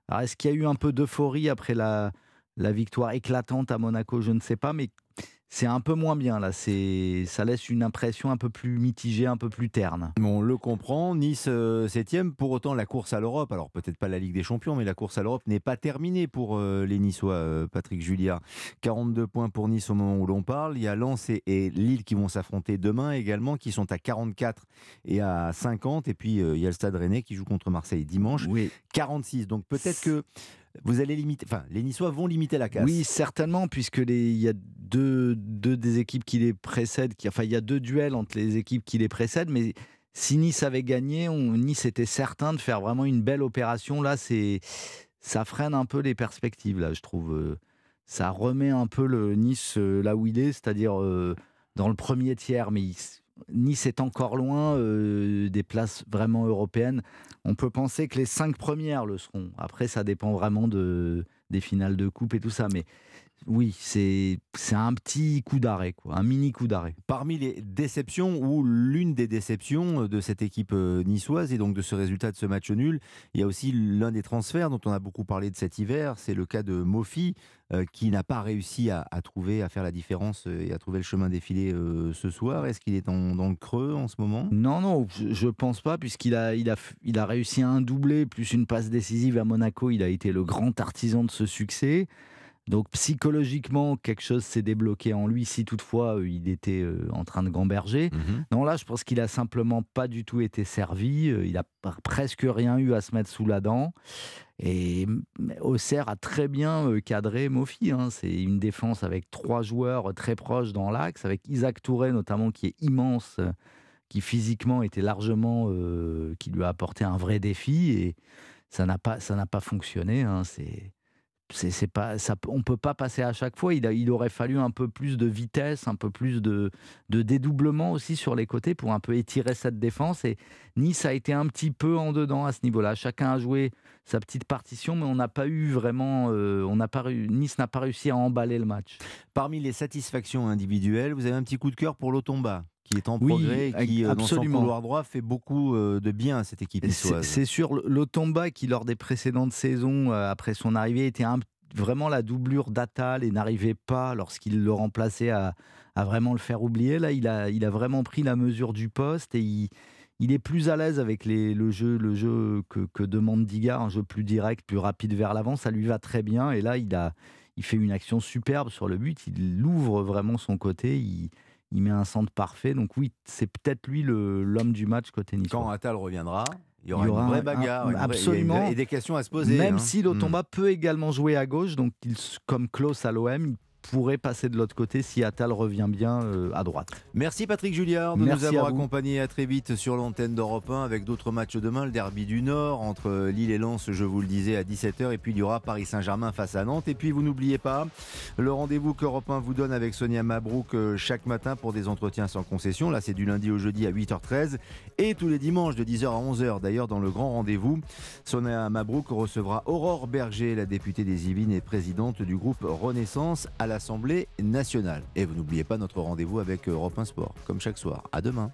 alors, est-ce qu'il y a eu un peu d'euphorie après la, la victoire éclatante à Monaco? Je ne sais pas, mais c'est un peu moins bien là. C'est, ça laisse une impression un peu plus mitigée, un peu plus terne. On le comprend. Nice 7 euh, Pour autant, la course à l'Europe, alors peut-être pas la Ligue des Champions, mais la course à l'Europe n'est pas terminée pour euh, les Niçois. Euh, Patrick Julliard, 42 points pour Nice au moment où l'on parle. Il y a Lens et, Lille qui vont s'affronter demain également, qui sont à 44 et à 50. Et puis il y a le Stade Rennais qui joue contre Marseille dimanche, 46. Donc peut-être que vous allez limiter, enfin, les Niçois vont limiter la casse. Oui, certainement, puisque il y a deux, deux, des équipes qui les précèdent, qui, enfin, il y a deux duels entre les équipes qui les précèdent, mais si Nice avait gagné, on, Nice était certain de faire vraiment une belle opération. Là, c'est, ça freine un peu les perspectives, là, je trouve. Ça remet un peu le Nice euh, là où il est, c'est-à-dire euh, dans le premier tiers, mais Nice est encore loin euh, des places vraiment européennes. On peut penser que les cinq premières le seront. Après, ça dépend vraiment de, des finales de coupe et tout ça. Mais oui, c'est un petit coup d'arrêt, quoi, un mini coup d'arrêt. Parmi les déceptions, ou l'une des déceptions de cette équipe euh, niçoise et donc de ce résultat de ce match nul, il y a aussi l'un des transferts dont on a beaucoup parlé de cet hiver, c'est le cas de Mofi, euh, qui n'a pas réussi à, trouver, à faire la différence euh, et à trouver le chemin défilé ce soir. Est-ce qu'il est dans, le creux en ce moment? Non, non, je ne pense pas, puisqu'il a, il a, il a réussi un doublé plus une passe décisive à Monaco. Il a été le grand artisan de ce succès. Donc psychologiquement, quelque chose s'est débloqué en lui, si toutefois euh, il était euh, en train de gamberger. Mhm. Non, là, je pense qu'il a simplement pas du tout été servi. Euh, il a presque rien eu à se mettre sous la dent. Et Auxerre a très bien cadré Mofi. Hein. C'est une défense avec trois joueurs très proches dans l'axe, avec Isaac Touré notamment qui est immense, qui physiquement était largement, qui lui a apporté un vrai défi. Et ça n'a pas, ça n'a pas fonctionné. Hein. C'est c'est pas ça, on peut pas passer à chaque fois. Il, aurait fallu un peu plus de vitesse, un peu plus de, dédoublement aussi sur les côtés pour un peu étirer cette défense. Et Nice a été un petit peu en dedans à ce niveau-là. Chacun a joué sa petite partition, mais on n'a pas eu vraiment, euh, on pas Nice n'a pas réussi à emballer le match. Parmi les satisfactions individuelles, vous avez un petit coup de cœur pour l'Otomba? Qui est en progrès et qui, euh, dans son couloir droit, fait beaucoup euh, de bien à cette équipe C'est sûr, l'Otomba qui, lors des précédentes saisons, euh, après son arrivée, était vraiment la doublure d'Atal et n'arrivait pas, lorsqu'il le remplaçait, à, vraiment le faire oublier. Là, il a, il a vraiment pris la mesure du poste et il, il est plus à l'aise avec les, le jeu, le jeu que, que demande Digard, un jeu plus direct, plus rapide vers l'avant. Ça lui va très bien. Et là, il, a, il fait une action superbe sur le but. Il ouvre vraiment son côté. Il, il met un centre parfait. Donc oui, c'est peut-être lui l'homme du match côté Nice. Quand Attal reviendra, il y aura, une vraie bagarre, absolument, et des questions à se poser. Même hein. si Lotomba hmm. peut également jouer à gauche, donc il, comme Klaus à l'OM, pourrait passer de l'autre côté si Attal revient bien euh, à droite. Merci Patrick Julliard de nous avoir accompagnés à très vite sur l'antenne d'Europe 1 avec d'autres matchs demain, le derby du Nord entre Lille et Lens, je vous le disais, à 17h et puis il y aura Paris Saint-Germain face à Nantes et puis vous n'oubliez pas le rendez-vous qu'Europe 1 vous donne avec Sonia Mabrouk euh, chaque matin pour des entretiens sans concession. Là c'est du lundi au jeudi à 8h13 et tous les dimanches de 10h à 11h d'ailleurs dans le grand rendez-vous. Sonia Mabrouk recevra Aurore Berger, la députée des Yvelines et présidente du groupe Renaissance à la l'Assemblée nationale. Et vous n'oubliez pas notre rendez-vous avec Europe 1 Sport, comme chaque soir. À demain.